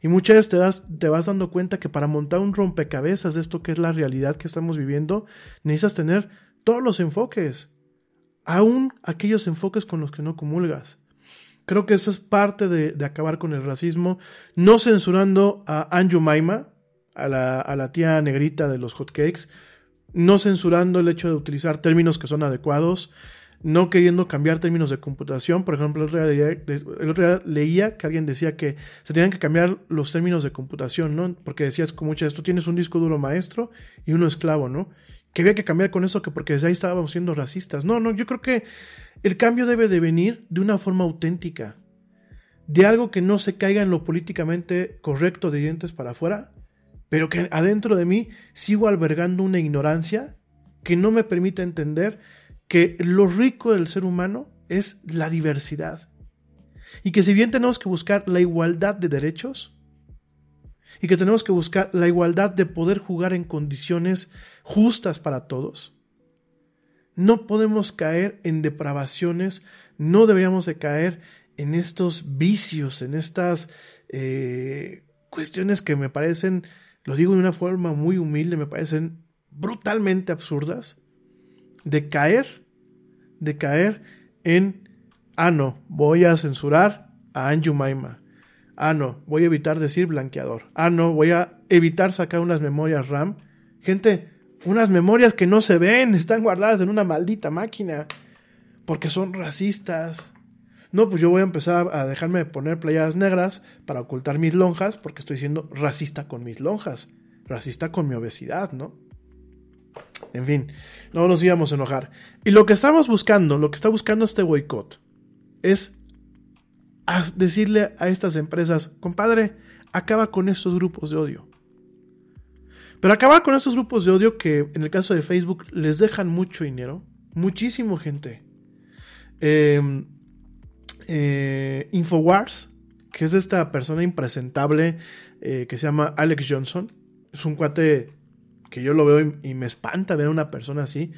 S1: Y muchas veces te, te vas dando cuenta que para montar un rompecabezas de esto que es la realidad que estamos viviendo, necesitas tener todos los enfoques, aún aquellos enfoques con los que no comulgas. Creo que eso es parte de, acabar con el racismo, no censurando a Anju Maima, a la, a la tía negrita de los hotcakes, no censurando el hecho de utilizar términos que son adecuados, no queriendo cambiar términos de computación. Por ejemplo, el otro, día, leía que alguien decía que se tenían que cambiar los términos de computación, ¿no? Porque decías como muchas tú tienes un disco duro maestro y uno esclavo, ¿no? Que había que cambiar con eso que porque desde ahí estábamos siendo racistas. No, no, yo creo que el cambio debe de venir de una forma auténtica. De algo que no se caiga en lo políticamente correcto de dientes para afuera, pero que adentro de mí sigo albergando una ignorancia que no me permite entender que lo rico del ser humano es la diversidad. Y que si bien tenemos que buscar la igualdad de derechos, y que tenemos que buscar la igualdad de poder jugar en condiciones justas para todos, no podemos caer en depravaciones, no deberíamos de caer en estos vicios, en estas eh, cuestiones que me parecen, lo digo de una forma muy humilde, me parecen brutalmente absurdas, de caer de caer en, ah, no, voy a censurar a Anju Maima. Ah, no, voy a evitar decir blanqueador. Ah, no, voy a evitar sacar unas memorias RAM. Gente, unas memorias que no se ven, están guardadas en una maldita máquina. Porque son racistas. No, pues yo voy a empezar a dejarme de poner playadas negras para ocultar mis lonjas porque estoy siendo racista con mis lonjas. Racista con mi obesidad, ¿no? En fin, no nos íbamos a enojar. Y lo que estamos buscando, lo que está buscando este boicot, es decirle a estas empresas, compadre, acaba con estos grupos de odio. Pero acaba con estos grupos de odio que en el caso de Facebook les dejan mucho dinero, Muchísimo, gente. Eh, eh, Infowars, que es de esta persona impresentable eh, que se llama Alex Johnson. Es un cuate que yo lo veo y, me espanta ver a una persona así.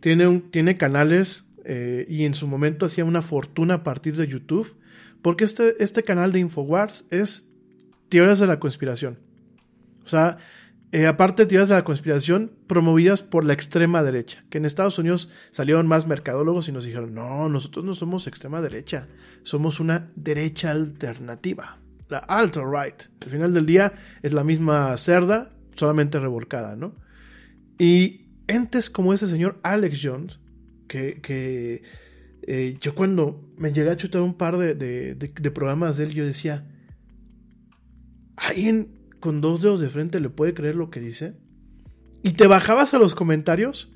S1: Tiene, tiene canales eh, y en su momento hacía una fortuna a partir de YouTube. Porque este, este canal de Infowars es teorías de la conspiración. O sea, eh, aparte de teorías de la conspiración promovidas por la extrema derecha, que en Estados Unidos salieron más mercadólogos y nos dijeron, no, nosotros no somos extrema derecha, somos una derecha alternativa, la alt-right. Al final del día es la misma cerda, solamente revolcada, ¿no? Y entes como ese señor Alex Jones, que, que eh, yo cuando me llegué a chutar un par de, de, de, programas de él, yo decía, ¿alguien con dos dedos de frente le puede creer lo que dice? Y te bajabas a los comentarios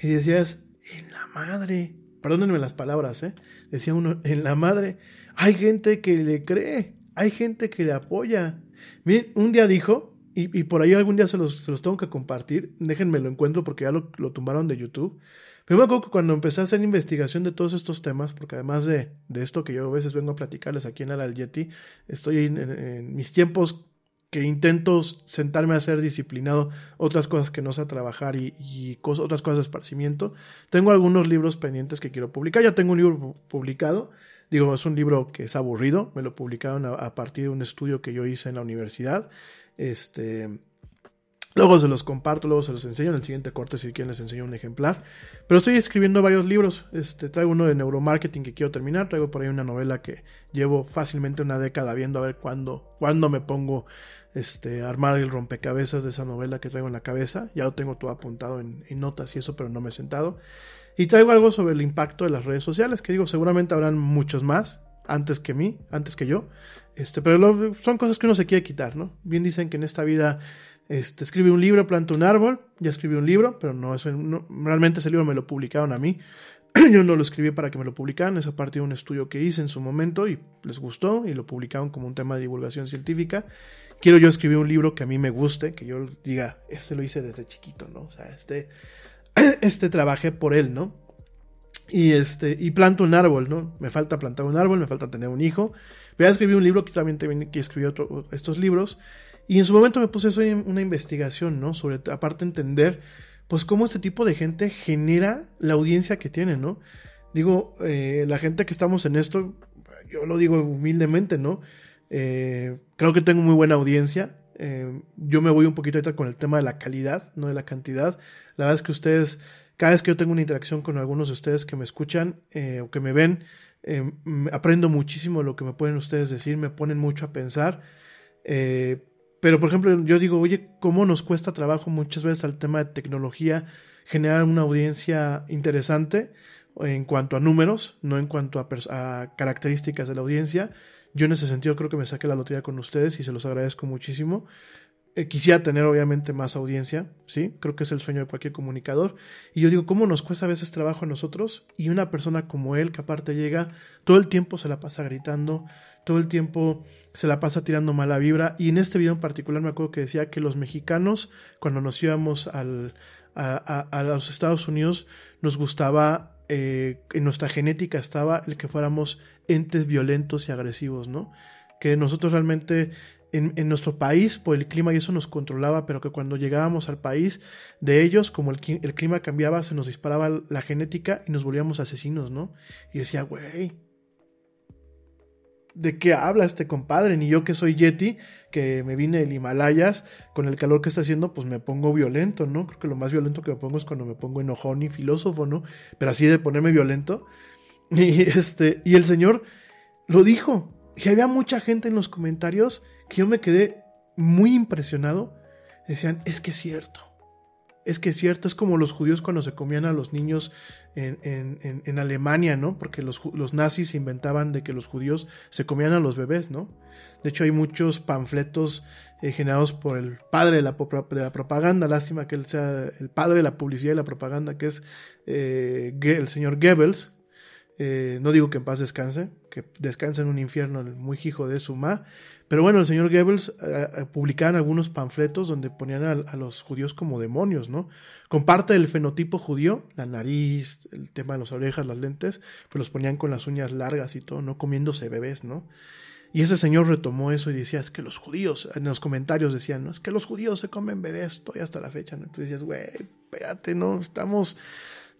S1: y decías, en la madre, perdónenme las palabras, ¿eh? Decía uno, en la madre, hay gente que le cree, hay gente que le apoya. Miren, un día dijo, y, y por ahí algún día se los, tengo que compartir, déjenme lo encuentro porque ya lo, lo tumbaron de YouTube. Pero me acuerdo que cuando empecé a hacer investigación de todos estos temas, porque además de, de esto que yo a veces vengo a platicarles aquí en el Yeti, estoy en, mis tiempos que intento sentarme a ser disciplinado, otras cosas que no sé trabajar y, y cosas, otras cosas de esparcimiento. Tengo algunos libros pendientes que quiero publicar. Ya tengo un libro publicado. Digo, es un libro que es aburrido. Me lo publicaron a partir de un estudio que yo hice en la universidad. Este. Luego se los comparto, luego se los enseño en el siguiente corte si quieren les enseño un ejemplar. Pero estoy escribiendo varios libros. Este, traigo uno de neuromarketing que quiero terminar. Traigo por ahí una novela que llevo fácilmente una década viendo a ver cuándo, cuándo me pongo este, armar el rompecabezas de esa novela que traigo en la cabeza. Ya lo tengo todo apuntado en, en notas y eso, pero no me he sentado. Y traigo algo sobre el impacto de las redes sociales, que digo, seguramente habrán muchos más antes que mí, antes que yo. Este, pero son cosas que uno se quiere quitar, ¿no? Bien dicen que en esta vida este, escribe un libro, planta un árbol, ya escribí un libro, pero no, eso, realmente ese libro me lo publicaron a mí. Yo no lo escribí para que me lo publicaran, esa parte de un estudio que hice en su momento y les gustó y lo publicaron como un tema de divulgación científica. Quiero yo escribir un libro que a mí me guste, que yo diga, este lo hice desde chiquito, ¿no? O sea, este, este trabajé por él, ¿no? Y este, y planto un árbol, ¿no? Me falta plantar un árbol, me falta tener un hijo. Voy a escribir un libro que también te, que escribí otro, estos libros. Y en su momento me puse eso en una investigación, ¿no? Sobre, aparte, entender, pues, cómo este tipo de gente genera la audiencia que tiene, ¿no? Digo, eh, la gente que estamos en esto, yo lo digo humildemente, ¿no? Eh, creo que tengo muy buena audiencia. Eh, yo me voy un poquito ahorita con el tema de la calidad, no de la cantidad. La verdad es que ustedes, cada vez que yo tengo una interacción con algunos de ustedes que me escuchan o que me ven, aprendo muchísimo lo que me pueden ustedes decir, me ponen mucho a pensar. Pero, por ejemplo, yo digo, oye, ¿cómo nos cuesta trabajo muchas veces al tema de tecnología generar una audiencia interesante en cuanto a números, no en cuanto a, a, características de la audiencia? Yo en ese sentido creo que me saqué la lotería con ustedes y se los agradezco muchísimo. Eh, quisiera tener obviamente más audiencia, ¿sí? Creo que es el sueño de cualquier comunicador. Y yo digo, ¿cómo nos cuesta a veces trabajo a nosotros? Y una persona como él, que aparte llega, todo el tiempo se la pasa gritando, todo el tiempo se la pasa tirando mala vibra. Y en este video en particular me acuerdo que decía que los mexicanos, cuando nos íbamos a, a, a los Estados Unidos, nos gustaba, eh, en nuestra genética estaba el que fuéramos entes violentos y agresivos, ¿no? Que nosotros realmente en, nuestro país, por el clima y eso nos controlaba, pero que cuando llegábamos al país de ellos, como el, el clima cambiaba, se nos disparaba la genética y nos volvíamos asesinos, ¿no? Y decía, güey, ¿de qué habla este compadre? Ni yo que soy Yeti, que me vine del Himalayas, con el calor que está haciendo, pues me pongo violento, ¿no? Creo que lo más violento que me pongo es cuando me pongo enojón y filósofo, ¿no? Pero así de ponerme violento. Y este, y el señor lo dijo. Y había mucha gente en los comentarios que yo me quedé muy impresionado. Decían, es que es cierto. Es que es cierto, es como los judíos cuando se comían a los niños en, Alemania, ¿no? Porque los, los, nazis inventaban de que los judíos se comían a los bebés, ¿no? De hecho, hay muchos panfletos eh, generados por el padre de la, de la, propaganda. Lástima que él sea el padre de la publicidad y la propaganda, que es eh, el señor Goebbels, Eh, no digo que en paz descanse, que descanse en un infierno muy hijo de su ma. Pero bueno, el señor Goebbels eh, eh, publicaban algunos panfletos donde ponían a, los judíos como demonios, ¿no? Con parte del fenotipo judío, la nariz, el tema de las orejas, las lentes, pues los ponían con las uñas largas y todo, no comiéndose bebés, ¿no? Y ese señor retomó eso y decía, es que los judíos, en los comentarios decían, no, es que los judíos se comen bebés todavía hasta la fecha, ¿no? Entonces decías, güey, espérate, no, estamos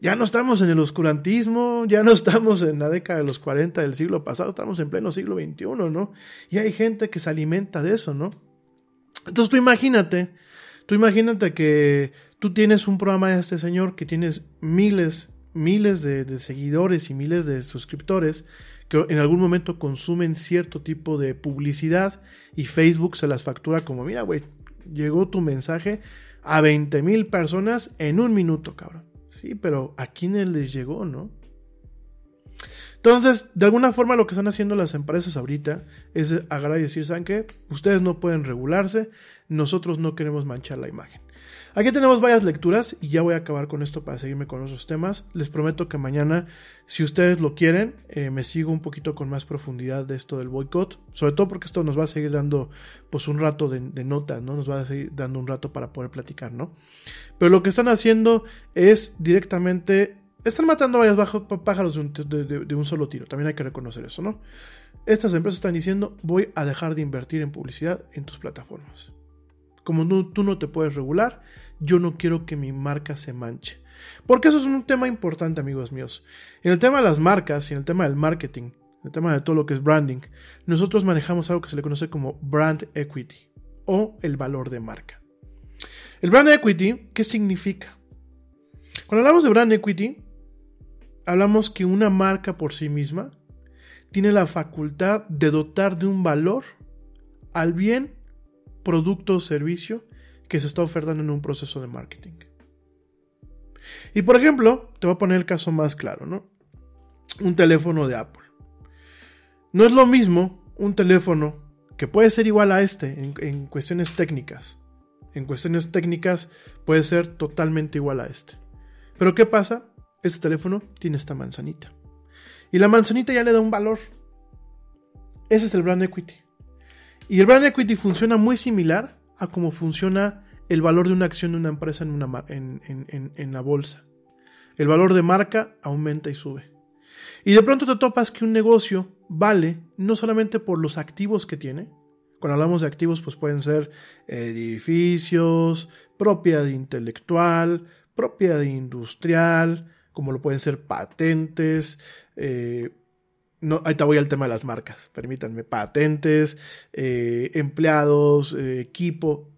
S1: ya no estamos en el oscurantismo, ya no estamos en la década de los 40 del siglo pasado, estamos en pleno siglo XXI, ¿no? Y hay gente que se alimenta de eso, ¿no? Entonces tú imagínate, tú imagínate que tú tienes un programa de este señor que tienes miles, miles de, de seguidores y miles de suscriptores que en algún momento consumen cierto tipo de publicidad y Facebook se las factura como, mira, güey, llegó tu mensaje a 20 mil personas en un minuto, cabrón. Sí, pero ¿a quiénes les llegó, no? Entonces, de alguna forma lo que están haciendo las empresas ahorita es agarrar y decir, ¿saben qué? Ustedes no pueden regularse, nosotros no queremos manchar la imagen. Aquí tenemos varias lecturas y ya voy a acabar con esto para seguirme con otros temas. Les prometo que mañana, si ustedes lo quieren, eh, me sigo un poquito con más profundidad de esto del boicot, sobre todo porque esto nos va a seguir dando pues un rato de, de nota, ¿no? Nos va a seguir dando un rato para poder platicar, ¿no? Pero lo que están haciendo es directamente están matando varios pájaros de un, de un, solo tiro. También hay que reconocer eso, ¿no? Estas empresas están diciendo, voy a dejar de invertir en publicidad en tus plataformas. Como tú no te puedes regular, yo no quiero que mi marca se manche. Porque eso es un tema importante, amigos míos. En el tema de las marcas y en el tema del marketing, en el tema de todo lo que es branding, nosotros manejamos algo que se le conoce como brand equity o el valor de marca. El brand equity, ¿qué significa? Cuando hablamos de brand equity, hablamos que una marca por sí misma tiene la facultad de dotar de un valor al bien, producto o servicio que se está ofertando en un proceso de marketing. Y por ejemplo, te voy a poner el caso más claro, ¿no? Un teléfono de Apple. No es lo mismo un teléfono que puede ser igual a este en, en cuestiones técnicas. En cuestiones técnicas puede ser totalmente igual a este. Pero ¿qué pasa? este teléfono tiene esta manzanita. Y la manzanita ya le da un valor. Ese es el brand equity. Y el brand equity funciona muy similar a cómo funciona el valor de una acción de una empresa en, una, en, en, en, la bolsa. El valor de marca aumenta y sube. Y de pronto te topas que un negocio vale no solamente por los activos que tiene. Cuando hablamos de activos, pues pueden ser edificios, propiedad intelectual, propiedad industrial, como lo pueden ser patentes. Eh, no, ahorita voy al tema de las marcas, permítanme, patentes, eh, empleados, eh, equipo.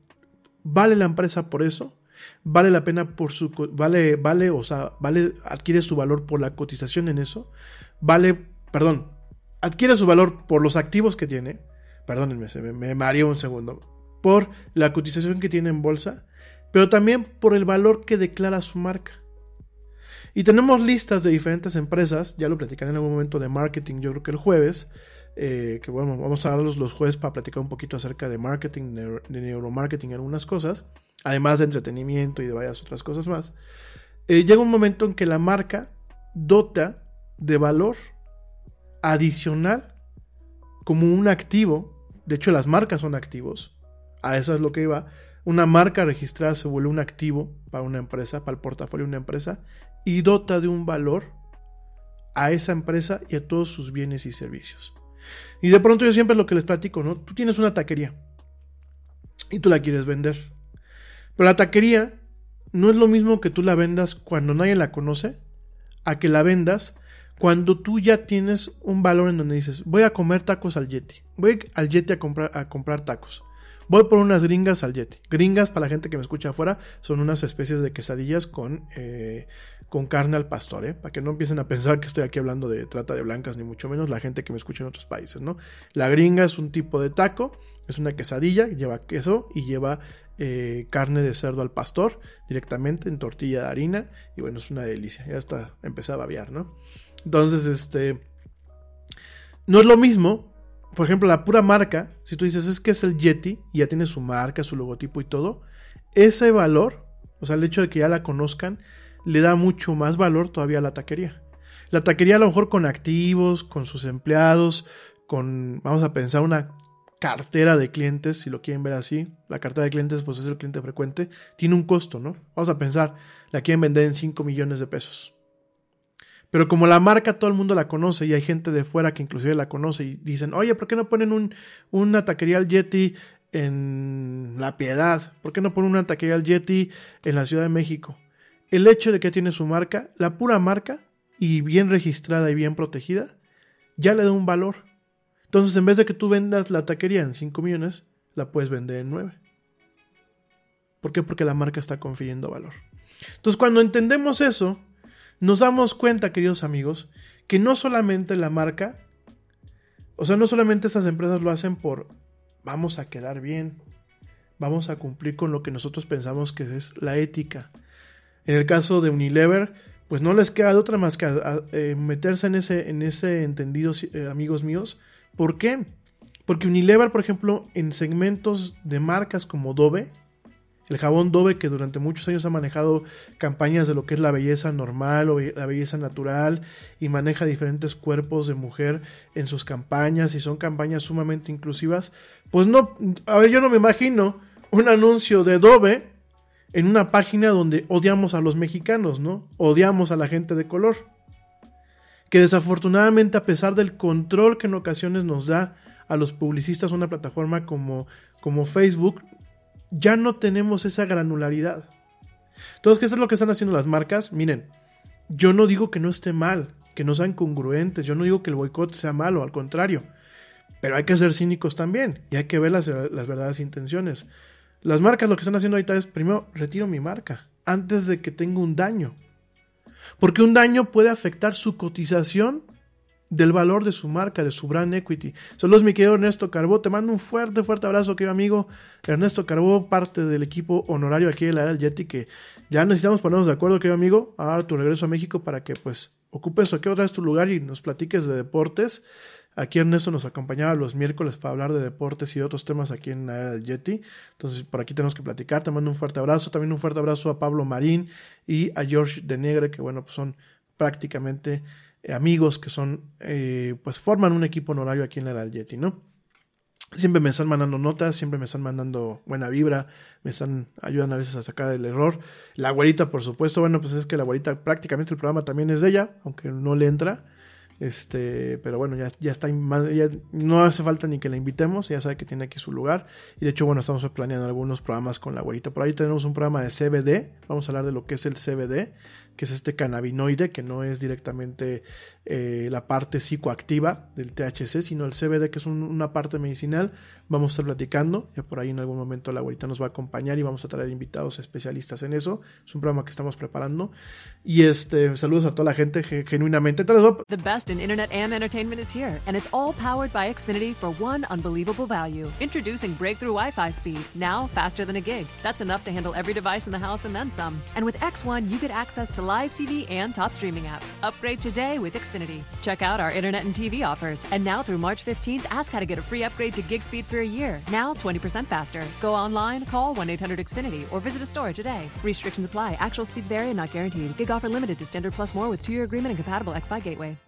S1: ¿Vale la empresa por eso? ¿Vale la pena por su... Vale, vale, o sea, vale, adquiere su valor por la cotización en eso? ¿Vale, perdón, adquiere su valor por los activos que tiene? Perdónenme, se me, me un segundo. Por la cotización que tiene en bolsa, pero también por el valor que declara su marca. Y tenemos listas de diferentes empresas, ya lo platicaré en algún momento de marketing, yo creo que el jueves, eh, que bueno, vamos a darlos los jueves para platicar un poquito acerca de marketing, de, neuromarketing, algunas cosas, además de entretenimiento y de varias otras cosas más. Eh, llega un momento en que la marca dota de valor adicional como un activo, de hecho las marcas son activos, a eso es lo que iba, una marca registrada se vuelve un activo para una empresa, para el portafolio de una empresa, y dota de un valor a esa empresa y a todos sus bienes y servicios. Y de pronto yo siempre lo que les platico, ¿no? Tú tienes una taquería y tú la quieres vender. Pero la taquería no es lo mismo que tú la vendas cuando nadie la conoce, a que la vendas cuando tú ya tienes un valor en donde dices, voy a comer tacos al Yeti, voy al Yeti a comprar, a comprar tacos. Voy por unas gringas al Yeti. Gringas, para la gente que me escucha afuera, son unas especies de quesadillas con, eh, con carne al pastor, ¿eh? Para que no empiecen a pensar que estoy aquí hablando de trata de blancas, ni mucho menos la gente que me escucha en otros países, ¿no? La gringa es un tipo de taco, es una quesadilla, lleva queso y lleva eh, carne de cerdo al pastor directamente en tortilla de harina. Y bueno, es una delicia. Ya está, empecé a babear, ¿no? Entonces, este. No es lo mismo por ejemplo, la pura marca, si tú dices es que es el Yeti y ya tiene su marca, su logotipo y todo, ese valor, o sea, el hecho de que ya la conozcan, le da mucho más valor todavía a la taquería. La taquería a lo mejor con activos, con sus empleados, con, vamos a pensar, una cartera de clientes, si lo quieren ver así. La cartera de clientes, pues es el cliente frecuente. Tiene un costo, ¿no? Vamos a pensar, la quieren vender en 5 millones de pesos. Pero como la marca todo el mundo la conoce y hay gente de fuera que inclusive la conoce y dicen, oye, ¿por qué no ponen un, una taquería al Yeti en La Piedad? ¿Por qué no ponen una taquería al Yeti en la Ciudad de México? El hecho de que tiene su marca, la pura marca, y bien registrada y bien protegida, ya le da un valor. Entonces, en vez de que tú vendas la taquería en 5 millones, la puedes vender en 9. ¿Por qué? Porque la marca está confiriendo valor. Entonces, cuando entendemos eso, nos damos cuenta, queridos amigos, que no solamente la marca, o sea, no solamente estas empresas lo hacen por vamos a quedar bien, vamos a cumplir con lo que nosotros pensamos que es la ética. En el caso de Unilever, pues no les queda de otra más que eh, meterse en ese, en ese entendido, eh, amigos míos. ¿Por qué? Porque Unilever, por ejemplo, en segmentos de marcas como Dove, el jabón Dove que durante muchos años ha manejado campañas de lo que es la belleza normal o la belleza natural y maneja diferentes cuerpos de mujer en sus campañas y son campañas sumamente inclusivas, pues no, a ver, yo no me imagino un anuncio de Dove en una página donde odiamos a los mexicanos, ¿no? Odiamos a la gente de color. Que desafortunadamente, a pesar del control que en ocasiones nos da a los publicistas una plataforma como, como Facebook, ya no tenemos esa granularidad. Entonces, ¿qué es lo que están haciendo las marcas? Miren, yo no digo que no esté mal, que no sean congruentes, yo no digo que el boicot sea malo, al contrario. Pero hay que ser cínicos también y hay que ver las, las verdaderas intenciones. Las marcas lo que están haciendo ahorita es, primero, retiro mi marca antes de que tenga un daño. Porque un daño puede afectar su cotización del valor de su marca, de su brand equity. Saludos, mi querido Ernesto Carbó. Te mando un fuerte, fuerte abrazo, querido amigo. Ernesto Carbó, parte del equipo honorario aquí de la era del Yeti, que ya necesitamos ponernos de acuerdo, querido amigo, a tu regreso a México para que pues ocupes aquí otra vez tu lugar y nos platiques de deportes. Aquí Ernesto nos acompañaba los miércoles para hablar de deportes y otros temas aquí en la era del Yeti. Entonces, por aquí tenemos que platicar. Te mando un fuerte abrazo. También un fuerte abrazo a Pablo Marín y a George de Negre, que bueno, pues son prácticamente amigos que son, eh, pues forman un equipo honorario aquí en la Yeti, ¿no? Siempre me están mandando notas, siempre me están mandando buena vibra, me están ayudan a veces a sacar el error. La abuelita, por supuesto, bueno, pues es que la abuelita prácticamente el programa también es de ella, aunque no le entra. Este, pero bueno, ya, ya está, ya no hace falta ni que la invitemos, ya sabe que tiene aquí su lugar. Y de hecho, bueno, estamos planeando algunos programas con la abuelita. Por ahí tenemos un programa de CBD, vamos a hablar de lo que es el CBD, que es este cannabinoide, que no es directamente eh, la parte psicoactiva del THC, sino el CBD, que es una parte medicinal. Vamos a estar platicando, ya por ahí en algún momento la abuelita nos va a acompañar y vamos a traer invitados especialistas en eso. Es un programa que estamos preparando. Y este, saludos a toda la gente, genuinamente.
S5: The best in internet and entertainment is here, and it's all powered by Xfinity for one unbelievable value. Introducing breakthrough Wi-Fi speed, now faster than a gig. That's enough to handle every device in the house and then some. And with X1, you get access to live TV and top streaming apps. Upgrade today with Xfinity. Check out our internet and TV offers. And now through March 15th, ask how to get a free upgrade to gig speed for a year. Now 20% faster. Go online, call 1 800 Xfinity, or visit a store today. Restrictions apply. Actual speeds vary and not guaranteed. Gig offer limited to standard plus more with two year agreement and compatible X5 gateway.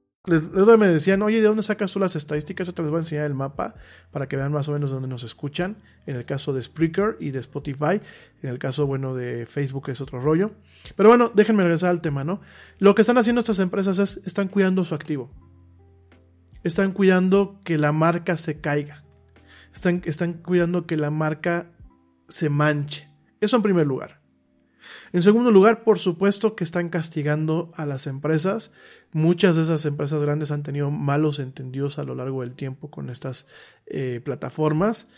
S1: Les, me decían, oye, ¿de dónde sacas tú las estadísticas? Yo te les voy a enseñar el mapa para que vean más o menos dónde nos escuchan. En el caso de Spreaker y de Spotify. En el caso, bueno, de Facebook es otro rollo. Pero bueno, déjenme regresar al tema, ¿no? Lo que están haciendo estas empresas es, están cuidando su activo. Están cuidando que la marca se caiga. Están, están cuidando que la marca se manche. Eso en primer lugar. En segundo lugar, por supuesto que están castigando a las empresas. Muchas de esas empresas grandes han tenido malos entendidos a lo largo del tiempo con estas eh, plataformas.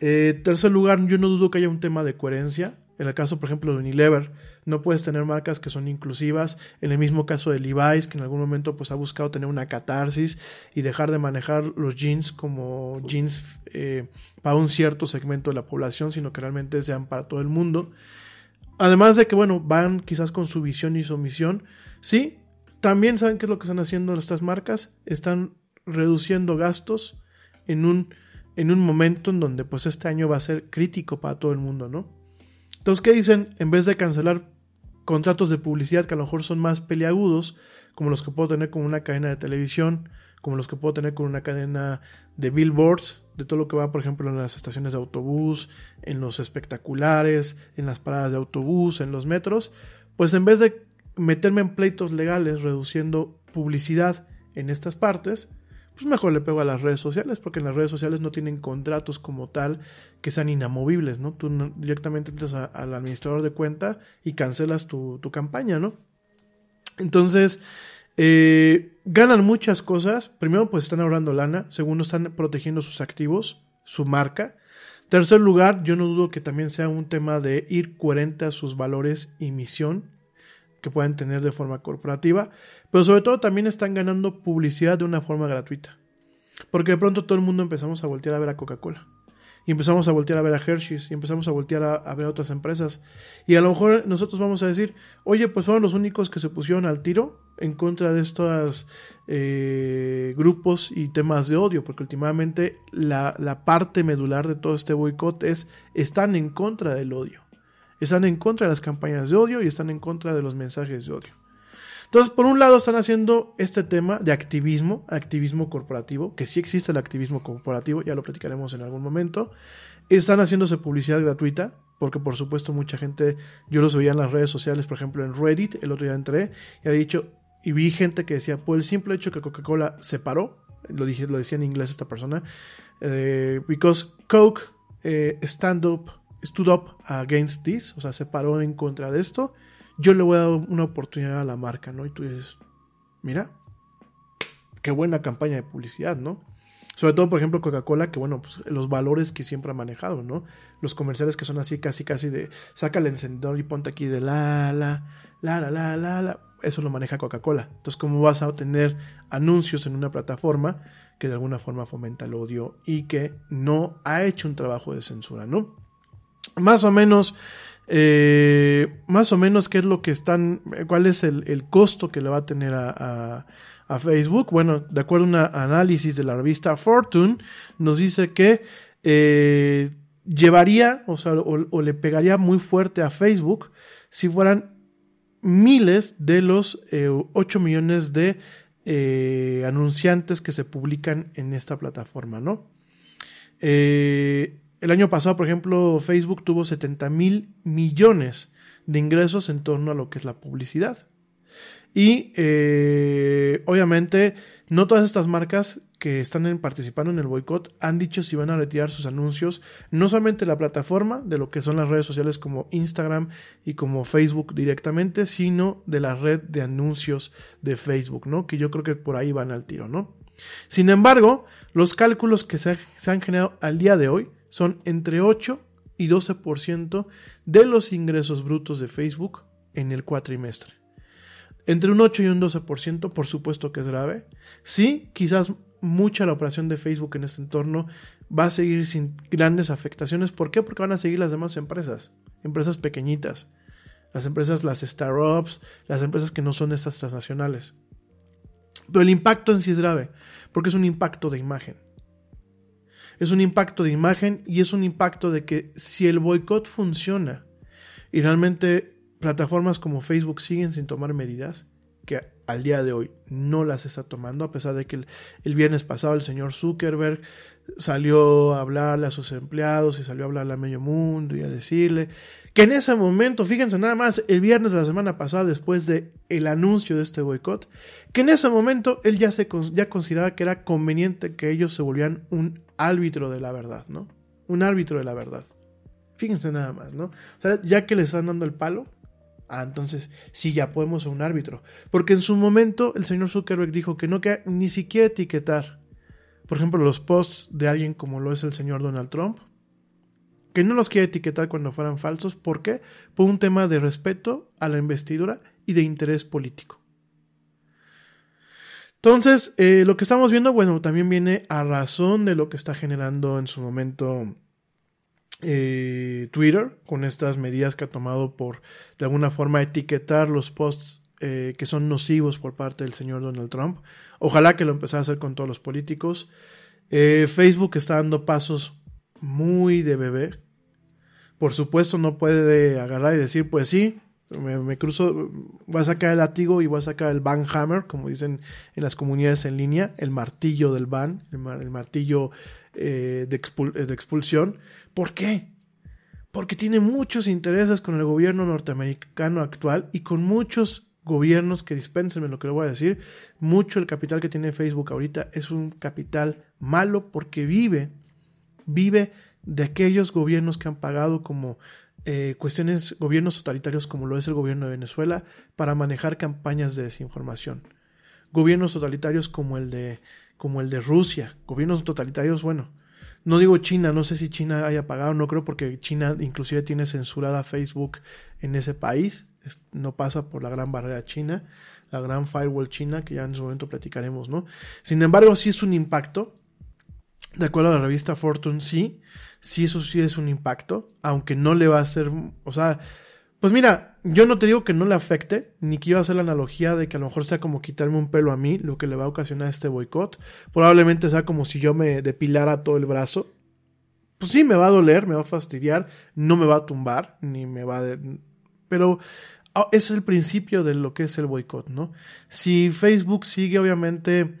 S1: Eh, tercer lugar, yo no dudo que haya un tema de coherencia. En el caso, por ejemplo, de Unilever, no puedes tener marcas que son inclusivas. En el mismo caso de Levi's, que en algún momento pues, ha buscado tener una catarsis y dejar de manejar los jeans como jeans eh, para un cierto segmento de la población, sino que realmente sean para todo el mundo. Además de que, bueno, van quizás con su visión y su misión. Sí, también saben qué es lo que están haciendo estas marcas. Están reduciendo gastos en un, en un momento en donde pues este año va a ser crítico para todo el mundo, ¿no? Entonces, ¿qué dicen? En vez de cancelar contratos de publicidad que a lo mejor son más peliagudos, como los que puedo tener con una cadena de televisión, como los que puedo tener con una cadena de billboards, de todo lo que va, por ejemplo, en las estaciones de autobús, en los espectaculares, en las paradas de autobús, en los metros, pues en vez de meterme en pleitos legales reduciendo publicidad en estas partes, pues mejor le pego a las redes sociales, porque en las redes sociales no tienen contratos como tal que sean inamovibles, ¿no? Tú directamente entras al administrador de cuenta y cancelas tu, campaña, ¿no? Entonces, eh, ganan muchas cosas. Primero, pues están ahorrando lana. Segundo, están protegiendo sus activos, su marca. Tercer lugar, yo no dudo que también sea un tema de ir coherente a sus valores y misión que pueden tener de forma corporativa, pero sobre todo también están ganando publicidad de una forma gratuita. Porque de pronto todo el mundo empezamos a voltear a ver a Coca-Cola. Y empezamos a voltear a ver a Hershey's y empezamos a voltear a, ver a otras empresas. Y a lo mejor nosotros vamos a decir, oye, pues fueron los únicos que se pusieron al tiro en contra de estos eh, grupos y temas de odio, porque últimamente la, la parte medular de todo este boicot es, están en contra del odio. Están en contra de las campañas de odio y están en contra de los mensajes de odio. Entonces, por un lado están haciendo este tema de activismo, activismo corporativo, que sí existe el activismo corporativo, ya lo platicaremos en algún momento. Están haciéndose publicidad gratuita, porque por supuesto mucha gente, yo los veía en las redes sociales, por ejemplo en Reddit, el otro día entré y había dicho, y vi gente que decía, por el simple hecho que Coca-Cola se paró, lo, dije, lo decía en inglés esta persona, eh, because Coke eh, stand up stood up against this, o sea, se paró en contra de esto, yo le voy a dar una oportunidad a la marca, ¿no? Y tú dices, mira, qué buena campaña de publicidad, ¿no? Sobre todo, por ejemplo, Coca-Cola, que bueno, pues los valores que siempre ha manejado, ¿no? Los comerciales que son así, casi, casi de saca el encendedor y ponte aquí de la, la, la, la, la, la, la. Eso lo maneja Coca-Cola. Entonces, ¿cómo vas a obtener anuncios en una plataforma que de alguna forma fomenta el odio y que no ha hecho un trabajo de censura, ¿no? más o menos, eh, más o menos qué es lo que están, cuál es el, costo que le va a tener a, Facebook. Bueno, de acuerdo a un análisis de la revista Fortune, nos dice que eh, llevaría, o sea, o, le pegaría muy fuerte a Facebook si fueran miles de los 8 eh, millones de anunciantes que se publican en esta plataforma, ¿no? El año pasado, por ejemplo, Facebook tuvo 70 mil millones de ingresos en torno a lo que es la publicidad. Y eh, obviamente no todas estas marcas que están participando en el boicot han dicho si van a retirar sus anuncios, no solamente la plataforma de lo que son las redes sociales como Instagram y como Facebook directamente, sino de la red de anuncios de Facebook, ¿no? Que yo creo que por ahí van al tiro, ¿no? Sin embargo, los cálculos que se han generado al día de hoy son entre 8 y 12% de los ingresos brutos de Facebook en el cuatrimestre. Entre un 8 y un 12%, por supuesto que es grave. Sí, quizás mucha la operación de Facebook en este entorno va a seguir sin grandes afectaciones. ¿Por qué? Porque van a seguir las demás empresas, empresas pequeñitas, las empresas, las startups, las empresas que no son estas transnacionales. Pero el impacto en sí es grave, porque es un impacto de imagen es un impacto de imagen y es un impacto de que si el boicot funciona y realmente plataformas como Facebook siguen sin tomar medidas, que al día de hoy no las está tomando, a pesar de que el, viernes pasado el señor Zuckerberg salió a hablarle a sus empleados y salió a hablarle a medio mundo y a decirle que en ese momento, fíjense nada más, el viernes de la semana pasada, después de el anuncio de este boicot, que en ese momento él ya, se, ya consideraba que era conveniente que ellos se volvieran un árbitro de la verdad, ¿no? Un árbitro de la verdad. Fíjense nada más, ¿no? O sea, ya que le están dando el palo, ah, entonces sí, ya podemos ser un árbitro. Porque en su momento el señor Zuckerberg dijo que no queda ni siquiera etiquetar, por ejemplo, los posts de alguien como lo es el señor Donald Trump, que no los quiere etiquetar cuando fueran falsos. ¿Por qué? Por un tema de respeto a la investidura y de interés político. Entonces, eh, lo que estamos viendo, bueno, también viene a razón de lo que está generando en su momento eh, Twitter, con estas medidas que ha tomado por, de alguna forma, etiquetar los posts eh, que son nocivos por parte del señor Donald Trump. Ojalá que lo empezara a hacer con todos los políticos. Facebook está dando pasos muy de bebé. Por supuesto, no puede agarrar y decir, pues sí, me, cruzo, voy a sacar el látigo y voy a sacar el ban hammer, como dicen en las comunidades en línea, el martillo del ban, el, martillo eh, de, de expulsión. ¿Por qué? Porque tiene muchos intereses con el gobierno norteamericano actual y con muchos gobiernos que dispénsenme lo que le voy a decir. Mucho el capital que tiene Facebook ahorita es un capital malo porque vive, vive de aquellos gobiernos que han pagado como eh, cuestiones, gobiernos totalitarios como lo es el gobierno de Venezuela, para manejar campañas de desinformación. Gobiernos totalitarios como el de, como el de Rusia, gobiernos totalitarios, bueno, no digo China, no sé si China haya pagado, no creo porque China inclusive tiene censurada Facebook en ese país, no pasa por la gran barrera china, la gran firewall china, que ya en su momento platicaremos, ¿no? Sin embargo, sí es un impacto, de acuerdo a la revista Fortune, sí, sí eso sí es un impacto, aunque no le va a hacer, o sea, pues mira, yo no te digo que no le afecte, ni quiero hacer la analogía de que a lo mejor sea como quitarme un pelo a mí, lo que le va a ocasionar este boicot. Probablemente sea como si yo me depilara todo el brazo. Pues sí, me va a doler, me va a fastidiar, no me va a tumbar, ni me va a... Pero ah, es el principio de lo que es el boicot, ¿no? Si Facebook sigue obviamente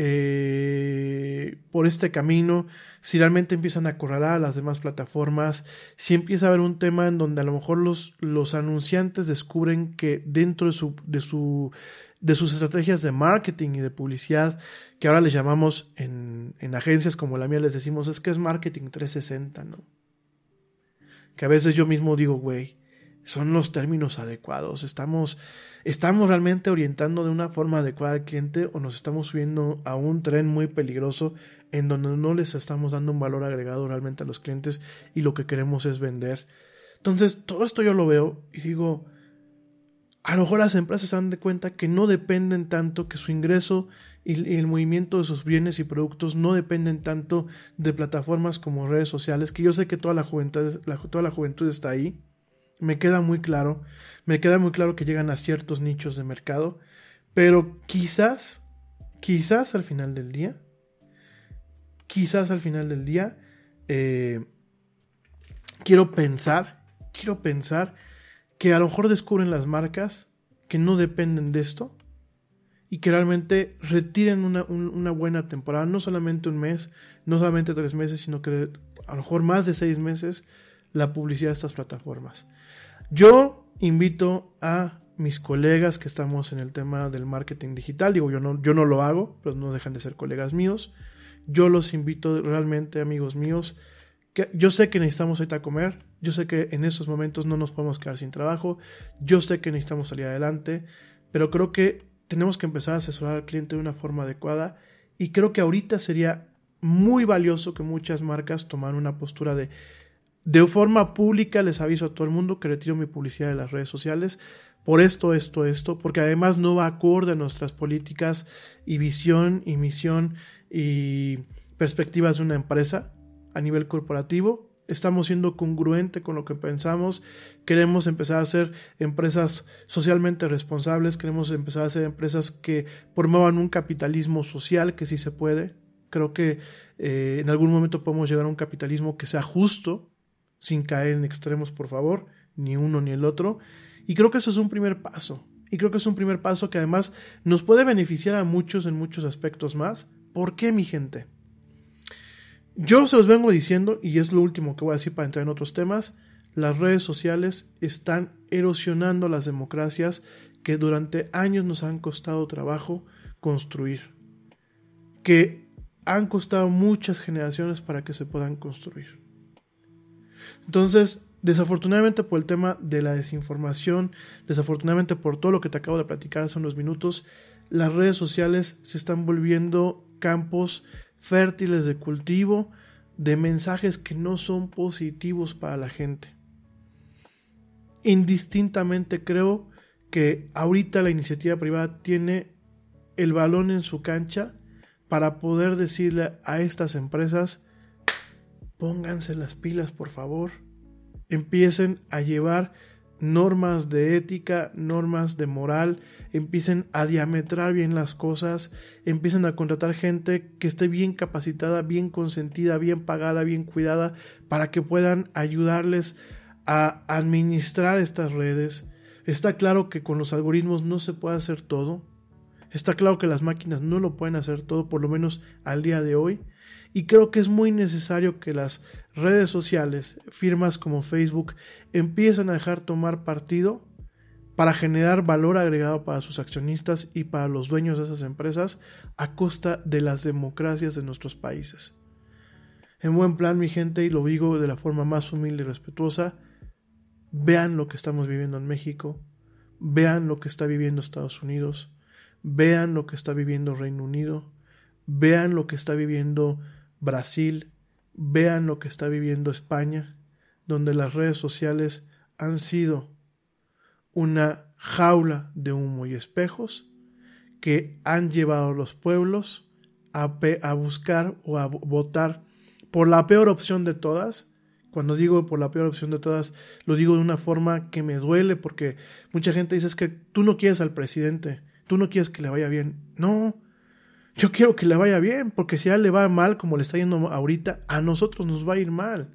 S1: eh, por este camino, si realmente empiezan a correr a las demás plataformas, si empieza a haber un tema en donde a lo mejor los, los anunciantes descubren que dentro de su, de su de sus estrategias de marketing y de publicidad, que ahora les llamamos en, en agencias como la mía, les decimos es que es marketing 360, ¿no? Que a veces yo mismo digo, güey, son los términos adecuados, estamos ¿Estamos realmente orientando de una forma adecuada al cliente o nos estamos subiendo a un tren muy peligroso en donde no les estamos dando un valor agregado realmente a los clientes y lo que queremos es vender? Entonces, todo esto yo lo veo y digo, a lo mejor las empresas se dan de cuenta que no dependen tanto, que su ingreso y el movimiento de sus bienes y productos no dependen tanto de plataformas como redes sociales, que yo sé que toda la juventud, toda la juventud está ahí, me queda muy claro, me queda muy claro que llegan a ciertos nichos de mercado, pero quizás, quizás al final del día, quizás al final del día, eh, quiero pensar, quiero pensar que a lo mejor descubren las marcas que no dependen de esto y que realmente retiren una, una, buena temporada, no solamente un mes, no solamente tres meses, sino que a lo mejor más de seis meses la publicidad de estas plataformas. Yo invito a mis colegas que estamos en el tema del marketing digital, digo, yo no, yo no lo hago, pero no dejan de ser colegas míos. Yo los invito realmente, amigos míos, que yo sé que necesitamos ahorita comer, yo sé que en esos momentos no nos podemos quedar sin trabajo, yo sé que necesitamos salir adelante, pero creo que tenemos que empezar a asesorar al cliente de una forma adecuada y creo que ahorita sería muy valioso que muchas marcas tomaran una postura de de forma pública les aviso a todo el mundo que retiro mi publicidad de las redes sociales por esto, esto, esto, porque además no va acorde a nuestras políticas y visión y misión y perspectivas de una empresa a nivel corporativo. Estamos siendo congruente con lo que pensamos. Queremos empezar a ser empresas socialmente responsables. Queremos empezar a ser empresas que promuevan un capitalismo social, que sí se puede. Creo que eh, en algún momento podemos llegar a un capitalismo que sea justo, sin caer en extremos, por favor, ni uno ni el otro. Y creo que eso es un primer paso. Y creo que es un primer paso que además nos puede beneficiar a muchos en muchos aspectos más. ¿Por qué, mi gente? Yo se los vengo diciendo, y es lo último que voy a decir para entrar en otros temas, las redes sociales están erosionando las democracias que durante años nos han costado trabajo construir, que han costado muchas generaciones para que se puedan construir. Entonces, desafortunadamente por el tema de la desinformación, desafortunadamente por todo lo que te acabo de platicar hace unos minutos, las redes sociales se están volviendo campos fértiles de cultivo de mensajes que no son positivos para la gente. Indistintamente creo que ahorita la iniciativa privada tiene el balón en su cancha para poder decirle a estas empresas, pónganse las pilas por favor, empiecen a llevar normas de ética, normas de moral, empiecen a diametrar bien las cosas, empiecen a contratar gente que esté bien capacitada, bien consentida, bien pagada, bien cuidada, para que puedan ayudarles a administrar estas redes. Está claro que con los algoritmos no se puede hacer todo. Está claro que las máquinas no lo pueden hacer todo, por lo menos al día de hoy. Y creo que es muy necesario que las redes sociales, firmas como Facebook, empiecen a dejar tomar partido para generar valor agregado para sus accionistas y para los dueños de esas empresas a costa de las democracias de nuestros países. En buen plan, mi gente, y lo digo de la forma más humilde y respetuosa, vean lo que estamos viviendo en México, vean lo que está viviendo Estados Unidos, vean lo que está viviendo Reino Unido, vean lo que está viviendo Brasil, vean lo que está viviendo España, donde las redes sociales han sido una jaula de humo y espejos que han llevado a los pueblos a, buscar o a votar por la peor opción de todas. Cuando digo por la peor opción de todas, lo digo de una forma que me duele porque mucha gente dice es que tú no quieres al presidente, tú no quieres que le vaya bien. No, yo quiero que le vaya bien, porque si a él le va mal como le está yendo ahorita, a nosotros nos va a ir mal.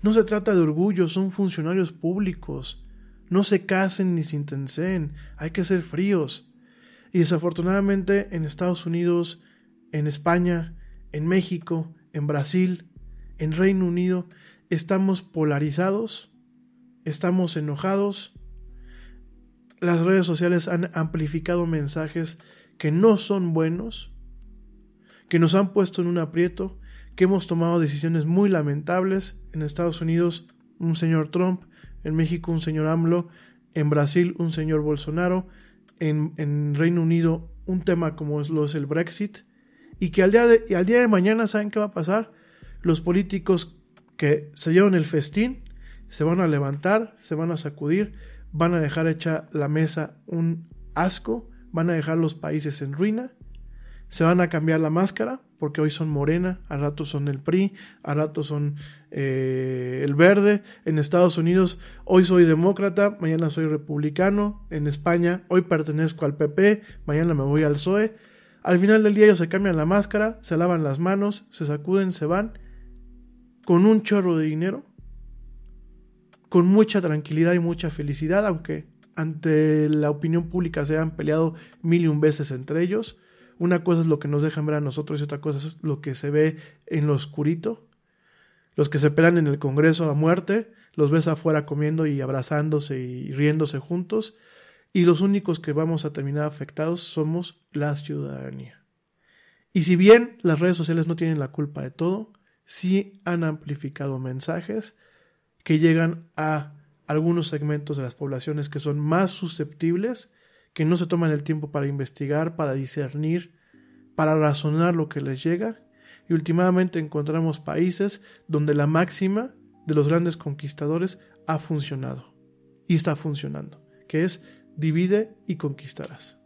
S1: No se trata de orgullo, son funcionarios públicos. No se casen ni se intensen, hay que ser fríos. Y desafortunadamente en Estados Unidos, en España, en México, en Brasil, en Reino Unido, estamos polarizados, estamos enojados. Las redes sociales han amplificado mensajes que no son buenos, que nos han puesto en un aprieto, que hemos tomado decisiones muy lamentables. En Estados Unidos, un señor Trump, en México, un señor AMLO, en Brasil, un señor Bolsonaro, en, Reino Unido, un tema como lo es el Brexit, y que al día, de, al día de mañana, ¿saben qué va a pasar? Los políticos que se llevan el festín se van a levantar, se van a sacudir, van a dejar hecha la mesa un asco van a dejar los países en ruina, se van a cambiar la máscara, porque hoy son morena, a rato son el PRI, a rato son eh, el verde, en Estados Unidos hoy soy demócrata, mañana soy republicano, en España hoy pertenezco al PP, mañana me voy al PSOE, al final del día ellos se cambian la máscara, se lavan las manos, se sacuden, se van, con un chorro de dinero, con mucha tranquilidad y mucha felicidad, aunque ante la opinión pública se han peleado mil y un veces entre ellos. Una cosa es lo que nos dejan ver a nosotros y otra cosa es lo que se ve en lo oscurito. Los que se pelean en el Congreso a muerte, los ves afuera comiendo y abrazándose y riéndose juntos. Y los únicos que vamos a terminar afectados somos la ciudadanía. Y si bien las redes sociales no tienen la culpa de todo, sí han amplificado mensajes que llegan a algunos segmentos de las poblaciones que son más susceptibles, que no se toman el tiempo para investigar, para discernir, para razonar lo que les llega, y últimamente encontramos países donde la máxima de los grandes conquistadores ha funcionado y está funcionando, que es divide y conquistarás.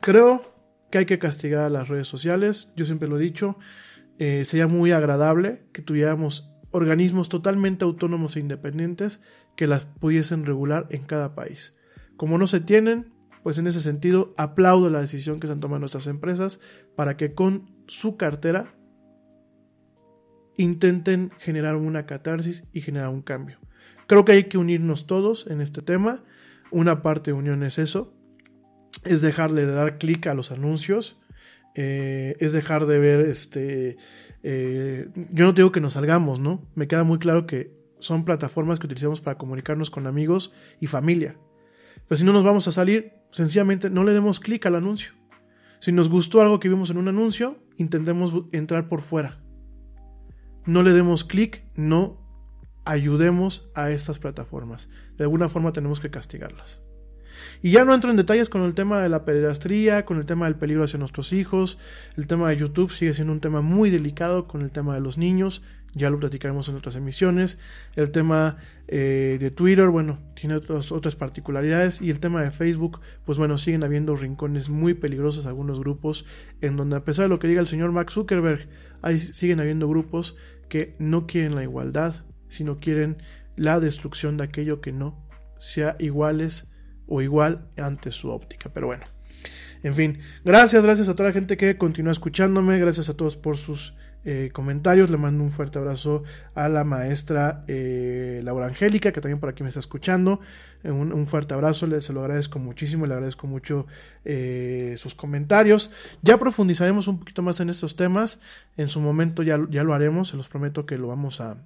S1: Creo que hay que castigar a las redes sociales, yo siempre lo he dicho, eh, sería muy agradable que tuviéramos organismos totalmente autónomos e independientes que las pudiesen regular en cada país. Como no se tienen, pues en ese sentido aplaudo la decisión que se han tomado nuestras empresas para que con su cartera intenten generar una catarsis y generar un cambio. Creo que hay que unirnos todos en este tema. Una parte de unión es eso, es dejarle de dar clic a los anuncios, eh, es dejar de ver este eh, yo no digo que nos salgamos, ¿no? Me queda muy claro que son plataformas que utilizamos para comunicarnos con amigos y familia. Pero si no nos vamos a salir, sencillamente no le demos clic al anuncio. Si nos gustó algo que vimos en un anuncio, intentemos entrar por fuera. No le demos clic, no ayudemos a estas plataformas. De alguna forma tenemos que castigarlas. Y ya no entro en detalles con el tema de la pederastría, con el tema del peligro hacia nuestros hijos. El tema de YouTube sigue siendo un tema muy delicado con el tema de los niños. Ya lo platicaremos en otras emisiones. El tema eh, de Twitter, bueno, tiene otras, otras particularidades. Y el tema de Facebook, pues bueno, siguen habiendo rincones muy peligrosos, algunos grupos, en donde a pesar de lo que diga el señor Mark Zuckerberg, hay, siguen habiendo grupos que no quieren la igualdad, sino quieren la destrucción de aquello que no sea iguales o igual ante su óptica. Pero bueno, en fin, gracias, gracias a toda la gente que continúa escuchándome, gracias a todos por sus eh, comentarios. Le mando un fuerte abrazo a la maestra eh, Laura Angélica, que también por aquí me está escuchando. Eh, un, fuerte abrazo, le, se lo agradezco muchísimo, le agradezco mucho sus comentarios. Ya profundizaremos un poquito más en estos temas. En su momento ya, ya lo haremos, se los prometo que lo vamos a,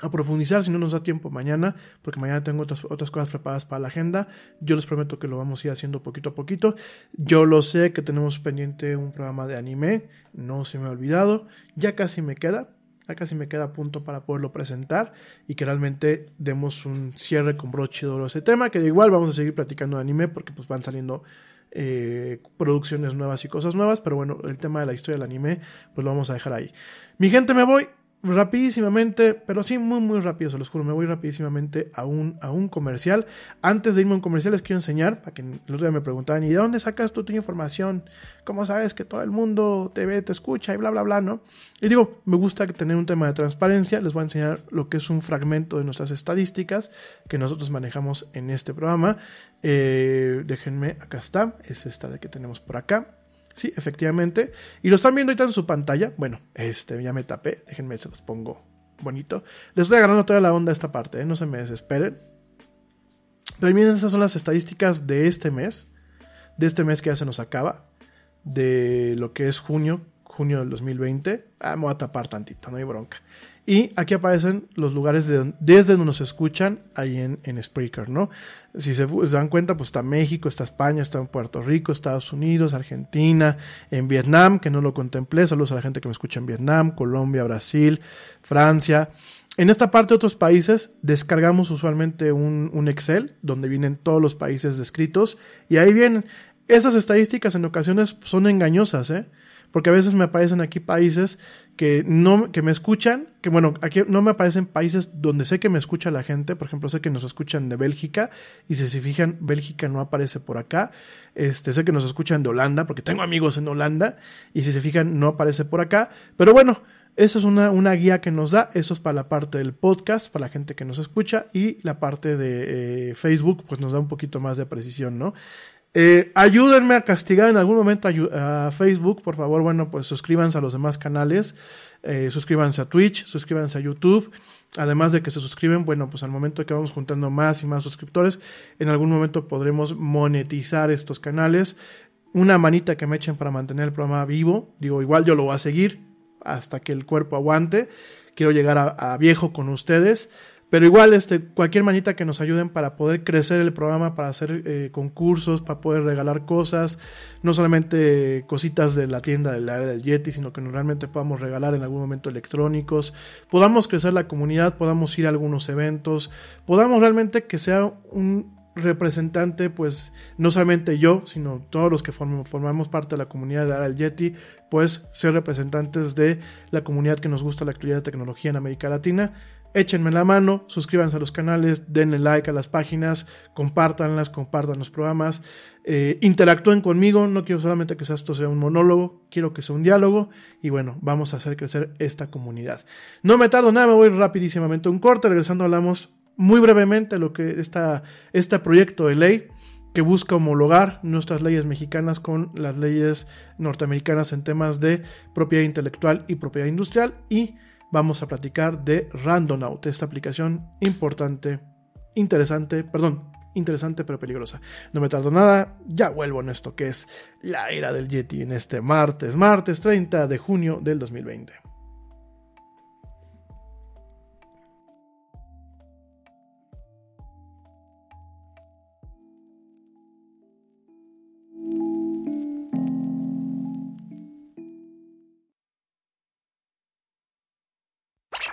S1: a profundizar si no nos da tiempo mañana, porque mañana tengo otras, otras cosas preparadas para la agenda. Yo les prometo que lo vamos a ir haciendo poquito a poquito. Yo lo sé que tenemos pendiente un programa de anime, no se me ha olvidado, ya casi me queda, ya casi me queda a punto para poderlo presentar y que realmente demos un cierre con broche de oro a ese tema, que igual vamos a seguir platicando de anime porque pues van saliendo eh, producciones nuevas y cosas nuevas, pero bueno, el tema de la historia del anime pues lo vamos a dejar ahí. Mi gente, me voy rapidísimamente, pero sí muy muy rápido, se los juro, me voy rapidísimamente a un, a un comercial. Antes de irme a un comercial les quiero enseñar, para que el otro día me preguntaban, ¿y de dónde sacas tú tu información? ¿Cómo sabes que todo el mundo te ve, te escucha y bla, bla, bla, no? Y digo, me gusta tener un tema de transparencia, les voy a enseñar lo que es un fragmento de nuestras estadísticas que nosotros manejamos en este programa. Eh, déjenme, acá está, es esta de que tenemos por acá. Sí, efectivamente. Y lo están viendo ahorita en su pantalla. Bueno, este, ya me tapé. Déjenme, se los pongo bonito. Les estoy agarrando toda la onda a esta parte, ¿eh? no se me desesperen. Pero miren, esas son las estadísticas de este mes. De este mes que ya se nos acaba. De lo que es junio, junio del 2020. Ah, me voy a tapar tantito, no hay bronca. Y aquí aparecen los lugares desde donde nos escuchan ahí en, en Spreaker, ¿no? Si se, dan cuenta, pues está México, está España, está Puerto Rico, Estados Unidos, Argentina, en Vietnam, que no lo contemplé. Saludos a la gente que me escucha en Vietnam, Colombia, Brasil, Francia. En esta parte de otros países descargamos usualmente un, un Excel donde vienen todos los países descritos y ahí vienen. Esas estadísticas en ocasiones son engañosas, ¿eh? Porque a veces me aparecen aquí países que no que me escuchan, que bueno, aquí no me aparecen países donde sé que me escucha la gente, por ejemplo, sé que nos escuchan de Bélgica y si se fijan, Bélgica no aparece por acá. Este, sé que nos escuchan de Holanda porque tengo amigos en Holanda y si se fijan no aparece por acá, pero bueno, eso es una, una, guía que nos da. Eso es para la parte del podcast, para la gente que nos escucha. Y la parte de eh, Facebook, pues nos da un poquito más de precisión, ¿no? Eh, ayúdenme a castigar en algún momento a, Facebook, por favor. Bueno, pues suscríbanse a los demás canales. Eh, suscríbanse a Twitch, suscríbanse a YouTube. Además de que se suscriben, bueno, pues al momento que vamos juntando más y más suscriptores, en algún momento podremos monetizar estos canales. Una manita que me echen para mantener el programa vivo. Digo, igual yo lo voy a seguir hasta que el cuerpo aguante. Quiero llegar a viejo con ustedes. Pero igual, este, cualquier manita que nos ayuden para poder crecer el programa, para hacer eh, concursos, para poder regalar cosas, no solamente cositas de la tienda del área del Yeti, sino que realmente podamos regalar en algún momento electrónicos, podamos crecer la comunidad, podamos ir a algunos eventos, podamos realmente que sea un representante, pues no solamente yo, sino todos los que formamos parte de la comunidad de Ara del Yeti, pues ser representantes de la comunidad que nos gusta la actividad de tecnología en América Latina échenme la mano, suscríbanse a los canales, denle like a las páginas, compártanlas, compartan los programas, eh, interactúen conmigo, no quiero solamente que esto sea un monólogo, quiero que sea un diálogo y bueno, vamos a hacer crecer esta comunidad. No me tardo nada, me voy rapidísimamente a un corte, regresando hablamos muy brevemente lo que está este proyecto de ley que busca homologar nuestras leyes mexicanas con las leyes norteamericanas en temas de propiedad intelectual y propiedad industrial y vamos a platicar de Randonaut, esta aplicación importante, interesante, perdón, interesante pero peligrosa. No me tardo nada, ya vuelvo en esto que es la era del Yeti en este martes, martes 30 de junio del 2020.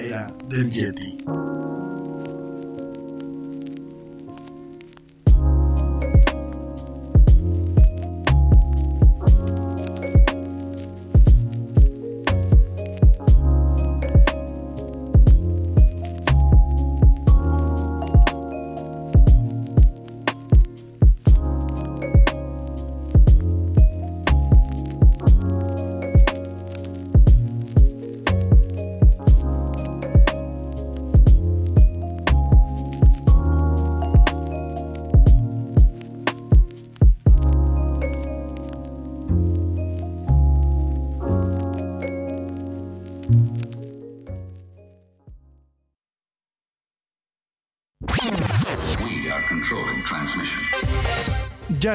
S1: Era del Yeti.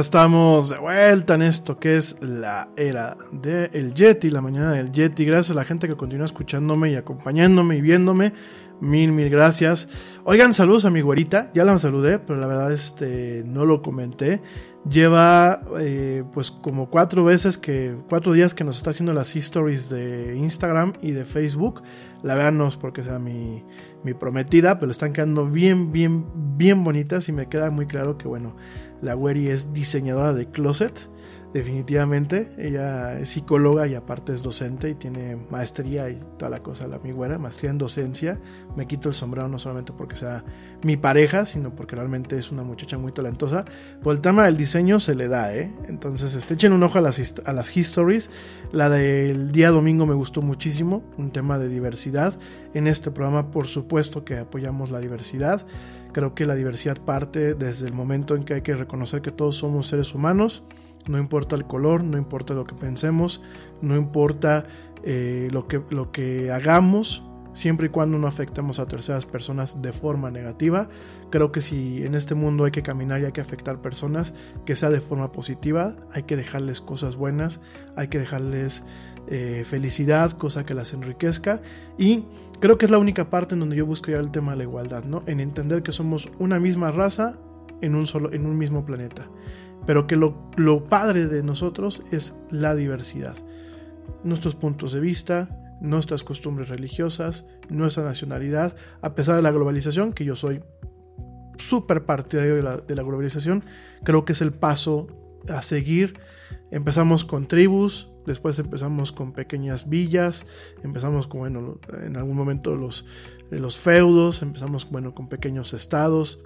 S1: Estamos de vuelta en esto que es la era del Yeti, la mañana del Yeti. Gracias a la gente que continúa escuchándome y acompañándome y viéndome. Mil, mil gracias. Oigan, saludos a mi güerita. Ya la saludé, pero la verdad este, no lo comenté. Lleva eh, pues como cuatro veces que, cuatro días que nos está haciendo las stories de Instagram y de Facebook. La verdad no es porque sea mi, mi prometida, pero están quedando bien, bien, bien bonitas y me queda muy claro que bueno, la Weri es diseñadora de closet. definitivamente. Ella es psicóloga y aparte es docente y tiene maestría y toda la cosa, la mi buena, maestría en docencia. Me quito el sombrero no solamente porque sea mi pareja, sino porque realmente es una muchacha muy talentosa. Por el tema del diseño se le da, ¿eh? Entonces, este, echen un ojo a las, a las histories. La del día domingo me gustó muchísimo, un tema de diversidad. En este programa, por supuesto que apoyamos la diversidad. Creo que la diversidad parte desde el momento en que hay que reconocer que todos somos seres humanos no importa el color, no importa lo que pensemos, no importa eh, lo, que, lo que hagamos, siempre y cuando no afectemos a terceras personas de forma negativa. Creo que si en este mundo hay que caminar y hay que afectar personas, que sea de forma positiva, hay que dejarles cosas buenas, hay que dejarles eh, felicidad, cosa que las enriquezca. Y creo que es la única parte en donde yo busco ya el tema de la igualdad, ¿no? En entender que somos una misma raza en un, solo, en un mismo planeta pero que lo, padre de nosotros es la diversidad. Nuestros puntos de vista, nuestras costumbres religiosas, nuestra nacionalidad, a pesar de la globalización, que yo soy súper partidario de la, globalización, creo que es el paso a seguir. Empezamos con tribus, después empezamos con pequeñas villas, empezamos con, bueno, en algún momento los, los feudos, empezamos, bueno, con pequeños estados,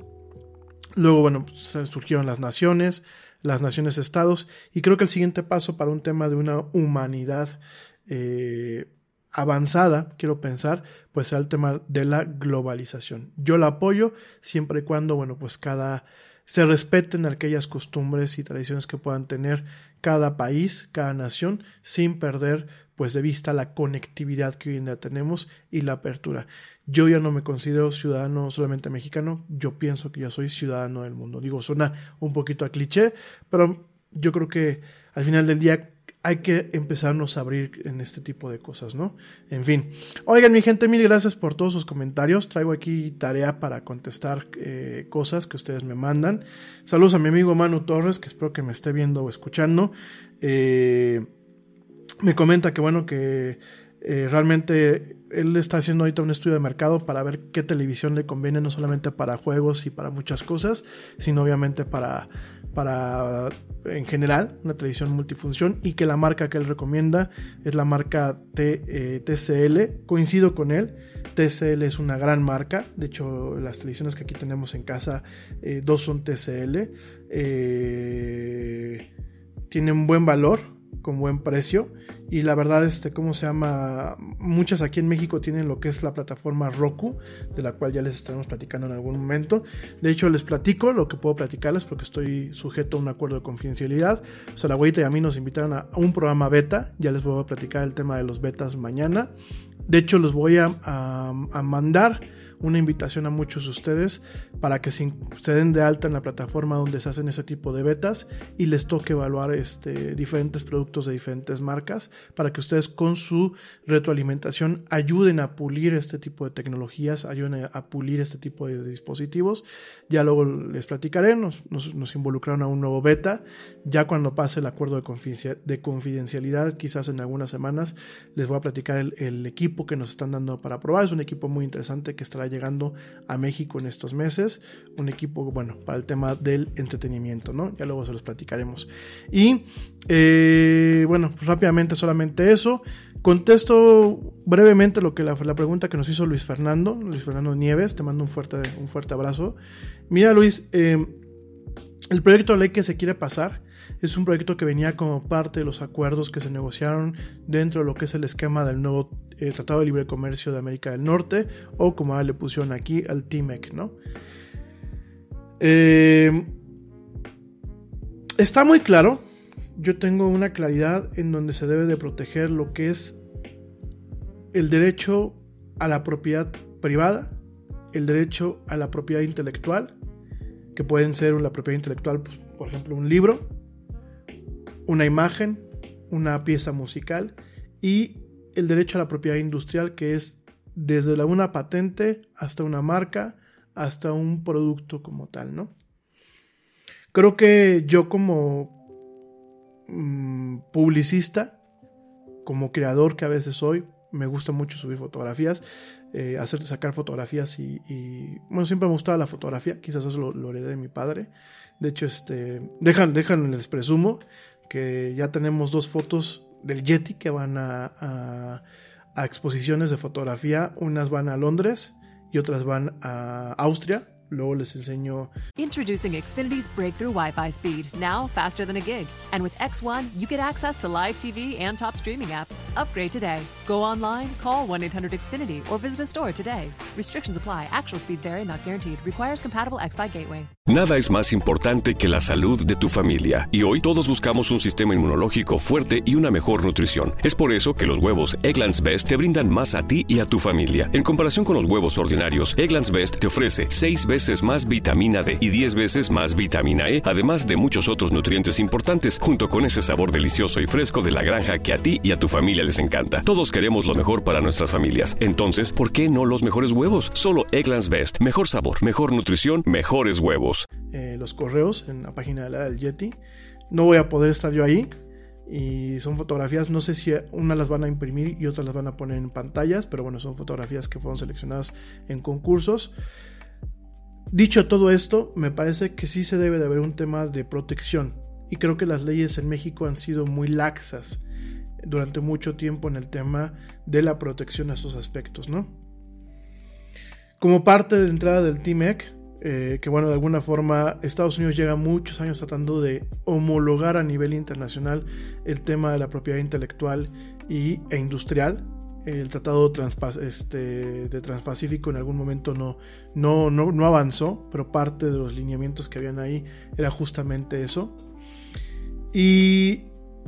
S1: luego, bueno, pues, surgieron las naciones, las naciones estados y creo que el siguiente paso para un tema de una humanidad eh, avanzada, quiero pensar, pues sea el tema de la globalización. Yo la apoyo siempre y cuando, bueno, pues cada se respeten aquellas costumbres y tradiciones que puedan tener cada país, cada nación, sin perder pues de vista la conectividad que hoy en día tenemos y la apertura. Yo ya no me considero ciudadano solamente mexicano, yo pienso que ya soy ciudadano del mundo. Digo, suena un poquito a cliché, pero yo creo que al final del día hay que empezarnos a abrir en este tipo de cosas, ¿no? En fin. Oigan, mi gente, mil gracias por todos sus comentarios. Traigo aquí tarea para contestar eh, cosas que ustedes me mandan. Saludos a mi amigo Manu Torres, que espero que me esté viendo o escuchando. Eh, me comenta que bueno, que eh, realmente él está haciendo ahorita un estudio de mercado para ver qué televisión le conviene, no solamente para juegos y para muchas cosas, sino obviamente para, para en general, una televisión multifunción y que la marca que él recomienda es la marca T, TCL. Eh, Coincido con él, TCL es una gran marca, de hecho las televisiones que aquí tenemos en casa, eh, dos son TCL, tienen buen valor, con buen precio. Y la verdad, este, ¿cómo se llama? Muchas aquí en México tienen lo que es la plataforma Roku, de la cual ya les estaremos platicando en algún momento. De hecho, les platico lo que puedo platicarles porque estoy sujeto a un acuerdo de confidencialidad. O sea, la abuelita y a mí nos invitaron a, un programa beta. Ya les voy a platicar el tema de los betas mañana. De hecho, los voy a, a mandar una invitación a muchos de ustedes para que se, den de alta en la plataforma donde se hacen ese tipo de betas y les toque evaluar este, diferentes productos de diferentes marcas para que ustedes con su retroalimentación ayuden a pulir este tipo de tecnologías, ayuden a pulir este tipo de dispositivos. Ya luego les platicaré, nos, nos, involucraron a un nuevo beta. Ya cuando pase el acuerdo de, de confidencialidad, quizás en algunas semanas, les voy a platicar el, el equipo que nos están dando para probar. Es un equipo muy interesante que llegando a México en estos meses. Un equipo, bueno, para el tema del entretenimiento, ¿no? Ya luego se los platicaremos. Y, eh, bueno, pues rápidamente solamente eso. Contesto brevemente lo que la, pregunta que nos hizo Luis Fernando, Luis Fernando Nieves, te mando un fuerte, un fuerte abrazo. Mira Luis, eh, el proyecto de ley que se quiere pasar es un proyecto que venía como parte de los acuerdos que se negociaron dentro de lo que es el esquema del nuevo eh, Tratado de Libre Comercio de América del Norte, o como le pusieron aquí, al TIMEC, ¿no? Eh, está muy claro, yo tengo una claridad en donde se debe de proteger lo que es el derecho a la propiedad privada, el derecho a la propiedad intelectual, que pueden ser la propiedad intelectual, pues, por ejemplo, un libro, una imagen, una pieza musical y el derecho a la propiedad industrial que es desde la, una patente hasta una marca hasta un producto como tal, ¿no? Creo que yo como mm, publicista, como creador que a veces soy, me gusta mucho subir fotografías, eh, hacer sacar fotografías y, bueno, siempre me gustaba la fotografía, quizás eso lo, lo heredé de mi padre. De hecho, este, dejan, dejan les presumo, que ya tenemos dos fotos del Yeti que van a, a exposiciones de fotografía. Unas van a Londres y otras van a Austria Luego les enseño.
S5: Introducing Xfinity's breakthrough Wi-Fi speed, now faster than a gig. And with X1, you get access to live TV and top streaming apps. Upgrade today. Go online, call 1-800-XFINITY or visit a store today. Restrictions apply. Actual speeds vary, not guaranteed. Requires compatible X-Fi gateway.
S6: Nada es más importante que la salud de tu familia. Y hoy todos buscamos un sistema inmunológico fuerte y una mejor nutrición. Es por eso que los huevos Egglands Best te brindan más a ti y a tu familia. En comparación con los huevos ordinarios, Egglands Best te ofrece 6 veces veces más vitamina D y 10 veces más vitamina E, además de muchos otros nutrientes importantes, junto con ese sabor delicioso y fresco de la granja que a ti y a tu familia les encanta. Todos queremos lo mejor para nuestras familias. Entonces, ¿por qué no los mejores huevos? Solo Egglands Best. Mejor sabor, mejor nutrición, mejores huevos.
S1: Eh, los correos en la página de la del Yeti. No voy a poder estar yo ahí, y son fotografías, no sé si una las van a imprimir y otras las van a poner en pantallas, pero bueno, son fotografías que fueron seleccionadas en concursos. Dicho todo esto, me parece que sí se debe de haber un tema de protección y creo que las leyes en México han sido muy laxas durante mucho tiempo en el tema de la protección a estos aspectos, ¿no? Como parte de la entrada del TIMEC, eh, que bueno, de alguna forma Estados Unidos llega muchos años tratando de homologar a nivel internacional el tema de la propiedad intelectual y, e industrial, el tratado este, de Transpacífico en algún momento no, no, avanzó, pero parte de los lineamientos que habían ahí era justamente eso. Y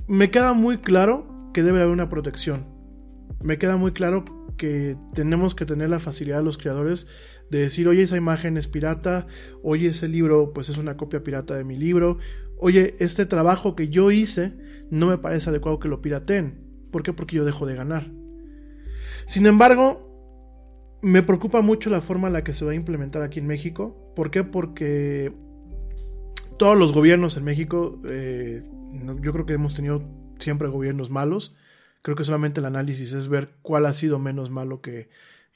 S1: me queda muy claro que debe haber una protección. Me queda muy claro que tenemos que tener la facilidad de los creadores de decir, oye, esa imagen es pirata, oye, ese libro pues es una copia pirata de mi libro, oye, este trabajo que yo hice no me parece adecuado que lo pirateen. ¿Por qué? Porque yo dejo de ganar. Sin embargo, me preocupa mucho la forma en la que se va a implementar aquí en México. ¿Por qué? Porque todos los gobiernos en México, eh, yo creo que hemos tenido siempre gobiernos malos. Creo que solamente el análisis es ver cuál ha sido menos malo que,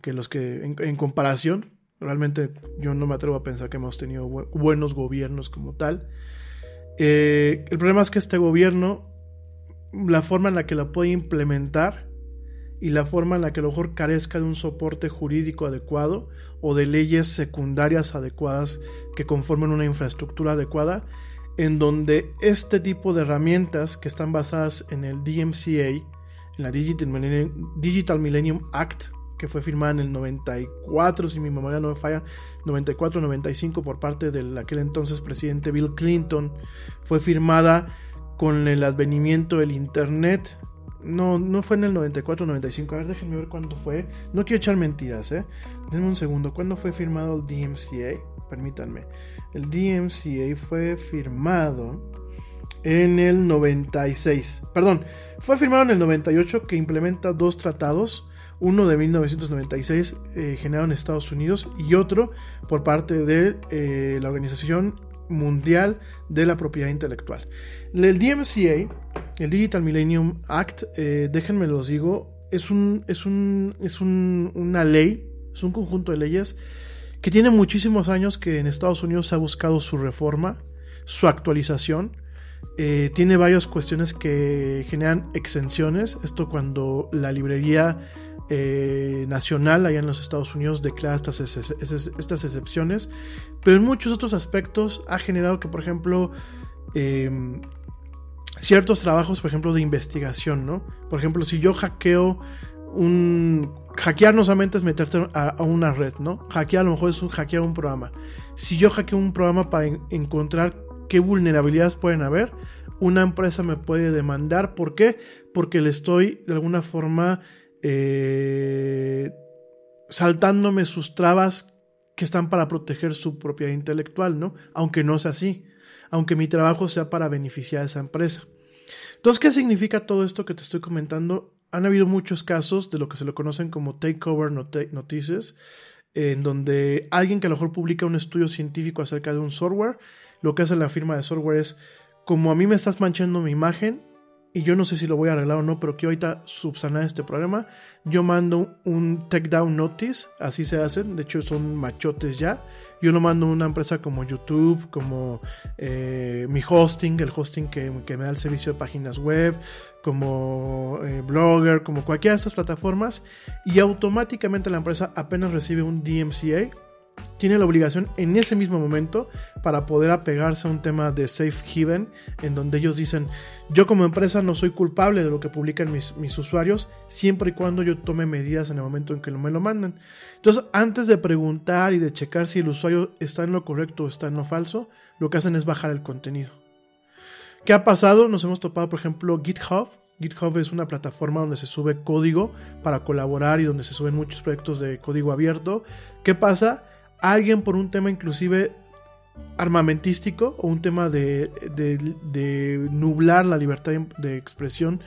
S1: los que en, comparación. Realmente yo no me atrevo a pensar que hemos tenido buenos gobiernos como tal. Eh, el problema es que este gobierno, la forma en la que lo puede implementar, y la forma en la que a lo mejor carezca de un soporte jurídico adecuado o de leyes secundarias adecuadas que conformen una infraestructura adecuada, en donde este tipo de herramientas que están basadas en el DMCA, en la Digital Millennium, Act, que fue firmada en el 94, si mi memoria no me falla, 94-95 por parte del aquel entonces presidente Bill Clinton, fue firmada con el advenimiento del Internet, no, no fue en el 94 95. A ver, déjenme ver cuándo fue. No quiero echar mentiras, ¿eh? Denme un segundo. ¿Cuándo fue firmado el DMCA? Permítanme. El DMCA fue firmado en el 96. Perdón, fue firmado en el 98 que implementa dos tratados. Uno de 1996 eh, generado en Estados Unidos y otro por parte de eh, la Organización Mundial de la Propiedad Intelectual. El DMCA el Digital Millennium Act, eh, déjenme los digo, es, un, es, un, es una ley, es un conjunto de leyes que tiene muchísimos años que en Estados Unidos ha buscado su reforma, su actualización. Eh, tiene varias cuestiones que generan exenciones. Esto cuando la librería eh, nacional allá en los Estados Unidos declara estas, estas excepciones. Pero en muchos otros aspectos ha generado que, por ejemplo, ciertos trabajos, por ejemplo, de investigación, ¿no? Por ejemplo, si yo hackeo un... Hackear no solamente es meterte a, una red, ¿no? Hackear a lo mejor es un, hackear un programa. Si yo hackeo un programa para encontrar qué vulnerabilidades pueden haber, una empresa me puede demandar. ¿Por qué? Porque le estoy de alguna forma eh, saltándome sus trabas que están para proteger su propiedad intelectual, ¿no? Aunque no sea así aunque mi trabajo sea para beneficiar a esa empresa. Entonces, ¿qué significa todo esto que te estoy comentando? Han habido muchos casos de lo que se lo conocen como takeover noticias, en donde alguien que a lo mejor publica un estudio científico acerca de un software, lo que hace la firma de software es, como a mí me estás manchando mi imagen, y yo no sé si lo voy a arreglar o no, pero quiero ahorita subsanar este problema, yo mando un takedown notice, así se hacen, de hecho son machotes ya. Yo lo mando a una empresa como YouTube, como eh, mi hosting, el hosting que, me da el servicio de páginas web, como eh, Blogger, como cualquiera de estas plataformas, y automáticamente la empresa apenas recibe un DMCA, tiene la obligación en ese mismo momento para poder apegarse a un tema de safe haven, en donde ellos dicen, yo como empresa no soy culpable de lo que publican mis, usuarios, siempre y cuando yo tome medidas en el momento en que me lo mandan. Entonces, antes de preguntar y de checar si el usuario está en lo correcto o está en lo falso, lo que hacen es bajar el contenido. ¿Qué ha pasado? Nos hemos topado, por ejemplo, GitHub. GitHub es una plataforma donde se sube código para colaborar y donde se suben muchos proyectos de código abierto. ¿Qué pasa? Alguien por un tema inclusive armamentístico o un tema de, nublar la libertad de expresión,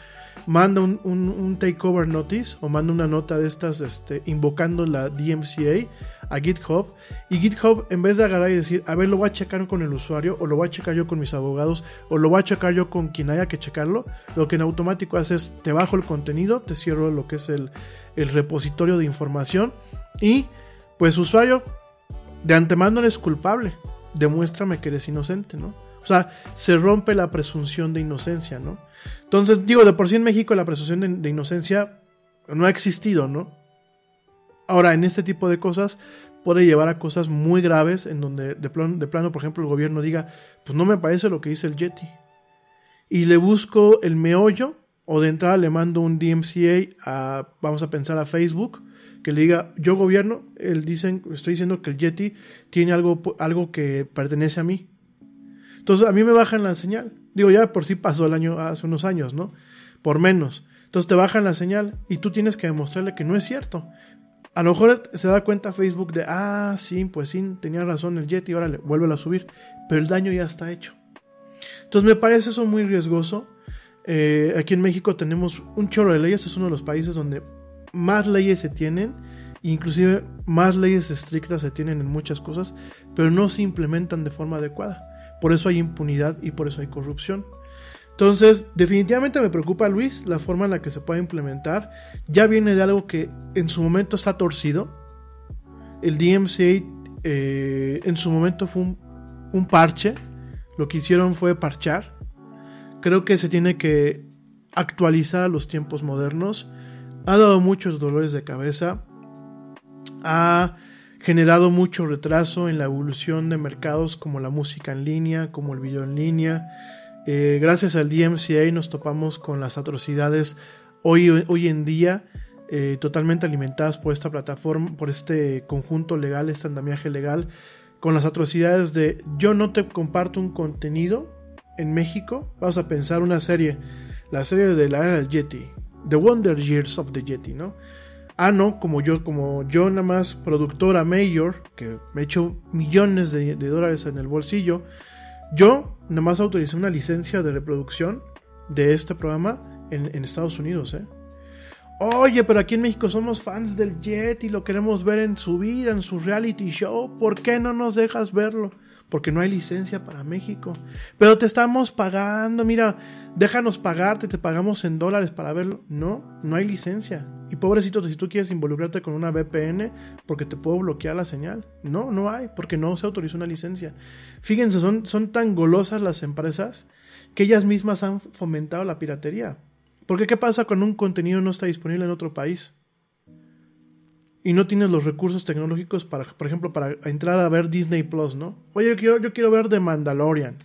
S1: manda un, takeover notice o manda una nota de estas este, invocando la DMCA a GitHub. Y GitHub en vez de agarrar y decir, a ver, lo voy a checar con el usuario o lo voy a checar yo con mis abogados o lo voy a checar yo con quien haya que checarlo, lo que en automático hace es te bajo el contenido, te cierro lo que es el, el repositorio de información y pues usuario de antemano eres culpable, demuéstrame que eres inocente, ¿no? O sea, se rompe la presunción de inocencia, ¿no? Entonces, digo, de por sí en México la presunción de, inocencia no ha existido, ¿no? Ahora, en este tipo de cosas puede llevar a cosas muy graves en donde de plano, de plano, por ejemplo, el gobierno diga, pues no me parece lo que dice el Yeti. Y le busco el meollo o de entrada le mando un DMCA a, vamos a pensar, a Facebook que le diga, yo gobierno, él dicen, estoy diciendo que el Yeti tiene algo, algo que pertenece a mí. Entonces a mí me bajan la señal. Digo, ya por sí pasó el año, hace unos años, ¿no? Por menos. Entonces te bajan la señal y tú tienes que demostrarle que no es cierto. A lo mejor se da cuenta Facebook de, ah, sí, pues sí, tenía razón el Yeti, órale, vuelve a subir. Pero el daño ya está hecho. Entonces me parece eso muy riesgoso. Eh, aquí en México tenemos un chorro de leyes, es uno de los países donde más leyes se tienen, inclusive más leyes estrictas se tienen en muchas cosas, pero no se implementan de forma adecuada. Por eso hay impunidad y por eso hay corrupción. Entonces, definitivamente me preocupa, Luis, la forma en la que se puede implementar. Ya viene de algo que en su momento está torcido. El DMCA eh, en su momento fue un, un parche. Lo que hicieron fue parchar. Creo que se tiene que actualizar a los tiempos modernos ha dado muchos dolores de cabeza, ha generado mucho retraso en la evolución de mercados como la música en línea, como el video en línea. Eh, gracias al DMCA nos topamos con las atrocidades hoy, hoy en día eh, totalmente alimentadas por esta plataforma, por este conjunto legal, este andamiaje legal, con las atrocidades de yo no te comparto un contenido en México, vamos a pensar una serie, la serie de la era del Yeti, The Wonder Years of the Yeti, ¿no? Ah, no, como yo, como yo nada más productora mayor, que me he hecho millones de, dólares en el bolsillo, yo nada más autoricé una licencia de reproducción de este programa en, Estados Unidos, ¿eh? Oye, pero aquí en México somos fans del Yeti, lo queremos ver en su vida, en su reality show, ¿por qué no nos dejas verlo? Porque no hay licencia para México. Pero te estamos pagando, mira, déjanos pagarte, te pagamos en dólares para verlo. No, no hay licencia. Y pobrecito, si tú quieres involucrarte con una VPN, porque te puedo bloquear la señal. No, no hay, porque no se autorizó una licencia. Fíjense, son, son tan golosas las empresas que ellas mismas han fomentado la piratería. Porque ¿qué pasa cuando un contenido no está disponible en otro país? Y no tienes los recursos tecnológicos para, por ejemplo, para entrar a ver Disney Plus, ¿no? Oye, yo quiero, yo quiero ver The Mandalorian.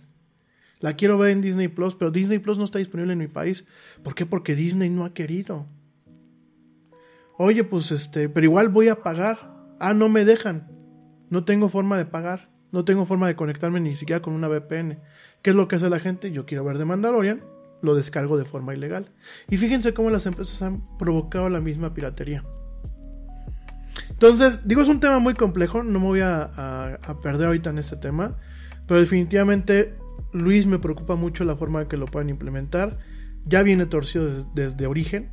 S1: La quiero ver en Disney Plus, pero Disney Plus no está disponible en mi país. ¿Por qué? Porque Disney no ha querido. Oye, pues este, pero igual voy a pagar. Ah, no me dejan. No tengo forma de pagar. No tengo forma de conectarme ni siquiera con una VPN. ¿Qué es lo que hace la gente? Yo quiero ver The Mandalorian, lo descargo de forma ilegal. Y fíjense cómo las empresas han provocado la misma piratería. Entonces, digo, es un tema muy complejo, no me voy a, perder ahorita en este tema, pero definitivamente Luis me preocupa mucho la forma en que lo puedan implementar. Ya viene torcido desde, origen.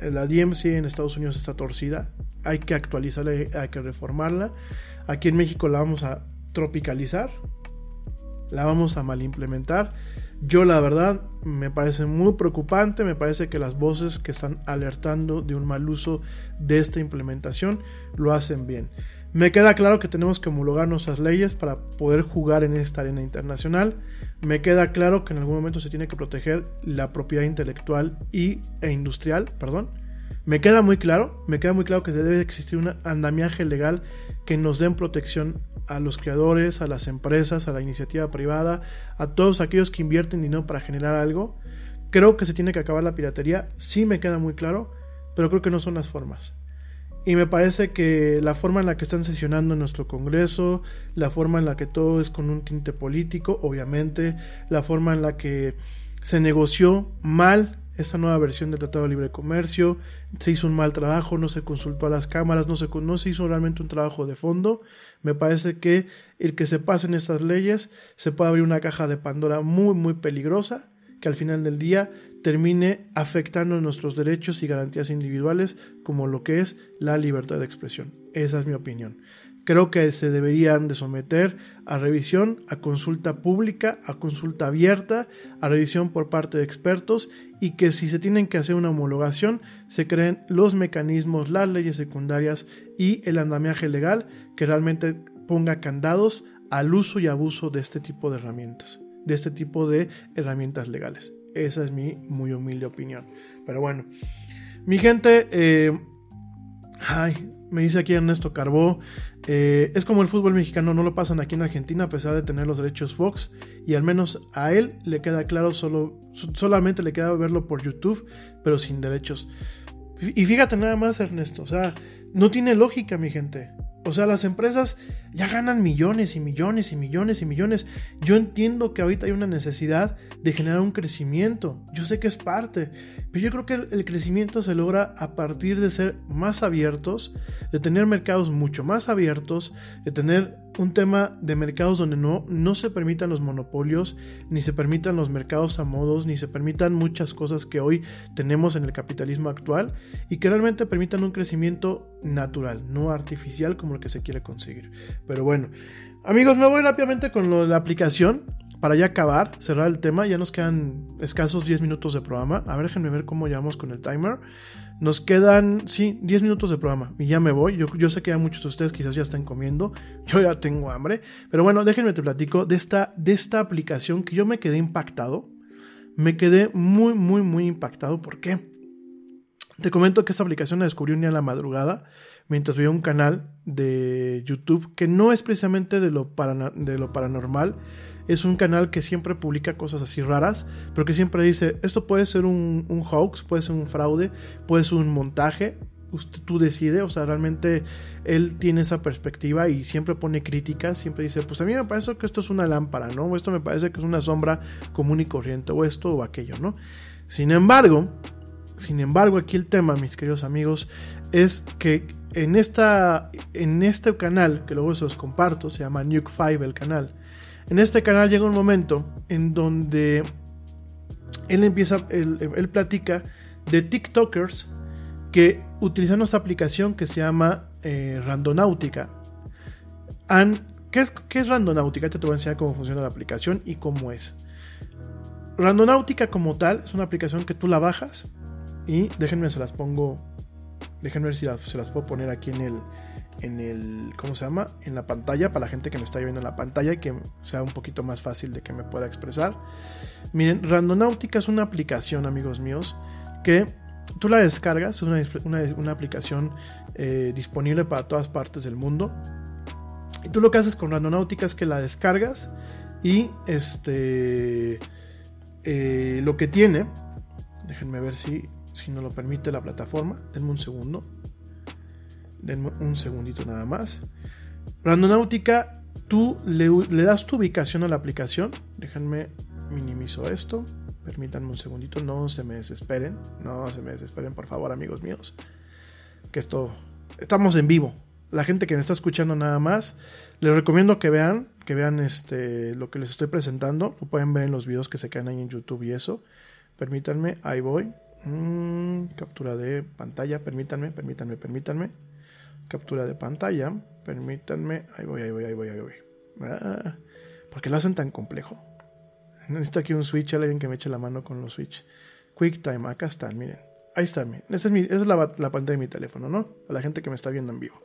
S1: La DMC en Estados Unidos está torcida. Hay que actualizarla, hay que reformarla. Aquí en México la vamos a tropicalizar. La vamos a mal implementar. Yo la verdad me parece muy preocupante, me parece que las voces que están alertando de un mal uso de esta implementación lo hacen bien. Me queda claro que tenemos que homologar nuestras leyes para poder jugar en esta arena internacional. Me queda claro que en algún momento se tiene que proteger la propiedad intelectual y, e industrial, perdón. Me queda muy claro, me queda muy claro que debe existir un andamiaje legal que nos den protección a los creadores, a las empresas, a la iniciativa privada, a todos aquellos que invierten dinero para generar algo. Creo que se tiene que acabar la piratería, sí me queda muy claro, pero creo que no son las formas. Y me parece que la forma en la que están sesionando en nuestro Congreso, la forma en la que todo es con un tinte político, obviamente, la forma en la que se negoció mal esta nueva versión del Tratado de Libre Comercio, se hizo un mal trabajo, no se consultó a las cámaras, no se, no se hizo realmente un trabajo de fondo. Me parece que el que se pasen estas leyes se puede abrir una caja de Pandora muy, muy peligrosa, que al final del día termine afectando nuestros derechos y garantías individuales como lo que es la libertad de expresión. Esa es mi opinión creo que se deberían de someter a revisión, a consulta pública, a consulta abierta, a revisión por parte de expertos y que si se tienen que hacer una homologación, se creen los mecanismos, las leyes secundarias y el andamiaje legal que realmente ponga candados al uso y abuso de este tipo de herramientas, de este tipo de herramientas legales. Esa es mi muy humilde opinión. Pero bueno, mi gente, eh, ay, me dice aquí Ernesto Carbó, eh, es como el fútbol mexicano, no lo pasan aquí en Argentina a pesar de tener los derechos Fox y al menos a él le queda claro, solo, solamente le queda verlo por YouTube, pero sin derechos. Y fíjate nada más Ernesto, o sea, no tiene lógica mi gente. O sea, las empresas ya ganan millones y millones y millones y millones. Yo entiendo que ahorita hay una necesidad de generar un crecimiento. Yo sé que es parte. Pero yo creo que el, crecimiento se logra a partir de ser más abiertos, de tener mercados mucho más abiertos, de tener un tema de mercados donde no, no se permitan los monopolios, ni se permitan los mercados a modos, ni se permitan muchas cosas que hoy tenemos en el capitalismo actual y que realmente permitan un crecimiento natural, no artificial como el que se quiere conseguir. Pero bueno, amigos, me voy rápidamente con la aplicación para ya acabar, cerrar el tema. Ya nos quedan escasos 10 minutos de programa. A ver, déjenme ver cómo llevamos con el timer. Nos quedan, sí, 10 minutos de programa y ya me voy. Yo, sé que ya muchos de ustedes quizás ya están comiendo. Yo ya tengo hambre. Pero bueno, déjenme te platico de esta, de esta aplicación que yo me quedé impactado. Me quedé muy, muy, muy impactado. ¿Por qué? Te comento que esta aplicación la descubrí un día en la madrugada mientras veía un canal de YouTube que no es precisamente de lo, de lo paranormal. Es un canal que siempre publica cosas así raras, pero que siempre dice, esto puede ser un, hoax, puede ser un fraude, puede ser un montaje, usted, tú decide, o sea, realmente él tiene esa perspectiva y siempre pone críticas, siempre dice, pues a mí me parece que esto es una lámpara, ¿no? O esto me parece que es una sombra común y corriente, o esto o aquello, ¿no? Sin embargo, sin embargo, aquí el tema, mis queridos amigos, es que en, esta, en este canal, que luego se los comparto, se llama Nuke 5 el canal. En este canal llega un momento en donde él empieza, él, platica de TikTokers que utilizan esta aplicación que se llama eh, Randonáutica. ¿qué, es, ¿Qué Randonáutica? Te voy a enseñar cómo funciona la aplicación y cómo es. Randonáutica como tal es una aplicación que tú la bajas y déjenme se las pongo. Déjenme ver si se las puedo poner aquí en el. En el. ¿Cómo se llama? En la pantalla. Para la gente que me está viendo en la pantalla y que sea un poquito más fácil de que me pueda expresar. Miren, Randonautica es una aplicación, amigos míos. Que tú la descargas. Es una, aplicación eh, disponible para todas partes del mundo. Y tú lo que haces con Randonautica es que la descargas. Y este. Eh, lo que tiene. Déjenme ver si si no lo permite la plataforma. Denme un segundo. Denme un segundito nada más. Randonáutica, tú le, das tu ubicación a la aplicación. Déjenme minimizo esto. Permítanme un segundito, no se me desesperen. No se me desesperen, por favor, amigos míos. Que esto. Estamos en vivo. La gente que me está escuchando nada más, les recomiendo que vean, que vean este, lo que les estoy presentando. Lo pueden ver en los videos que se quedan ahí en YouTube y eso. Permítanme, ahí voy. Mm, captura de pantalla, permítanme, permítanme, permítanme. Captura de pantalla, permítanme. Ahí voy, ahí voy, ahí voy, ahí voy. Ah, ¿Por qué lo hacen tan complejo? Necesito aquí un switch, alguien que me eche la mano con los switch. QuickTime, acá están, miren. Ahí está, miren. Esa es, la, pantalla de mi teléfono, ¿no? Para la gente que me está viendo en vivo.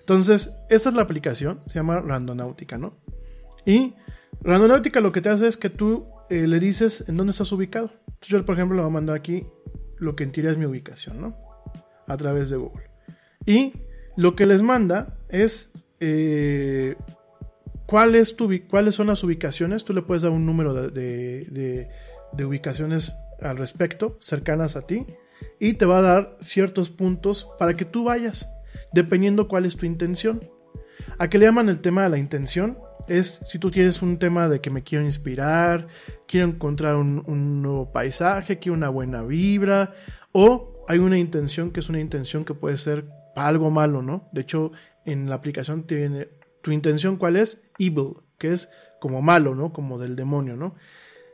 S1: Entonces, esta es la aplicación, se llama Randonáutica, ¿no? Y Randonáutica lo que te hace es que tú eh, le dices en dónde estás ubicado. Entonces, yo, por ejemplo, le voy a mandar aquí lo que en teoría es mi ubicación, ¿no? A través de Google. Y lo que les manda es eh, ¿cuál es tu, cuáles son las ubicaciones. Tú le puedes dar un número de, ubicaciones al respecto, cercanas a ti, y te va a dar ciertos puntos para que tú vayas, dependiendo cuál es tu intención. ¿A qué le llaman el tema de la intención? Es si tú tienes un tema de que me quiero inspirar, quiero encontrar un, un nuevo paisaje, quiero una buena vibra, o hay una intención que es una intención que puede ser algo malo, ¿no? De hecho, en la aplicación te viene tu intención cuál es? Evil, que es como malo, ¿no? Como del demonio, ¿no?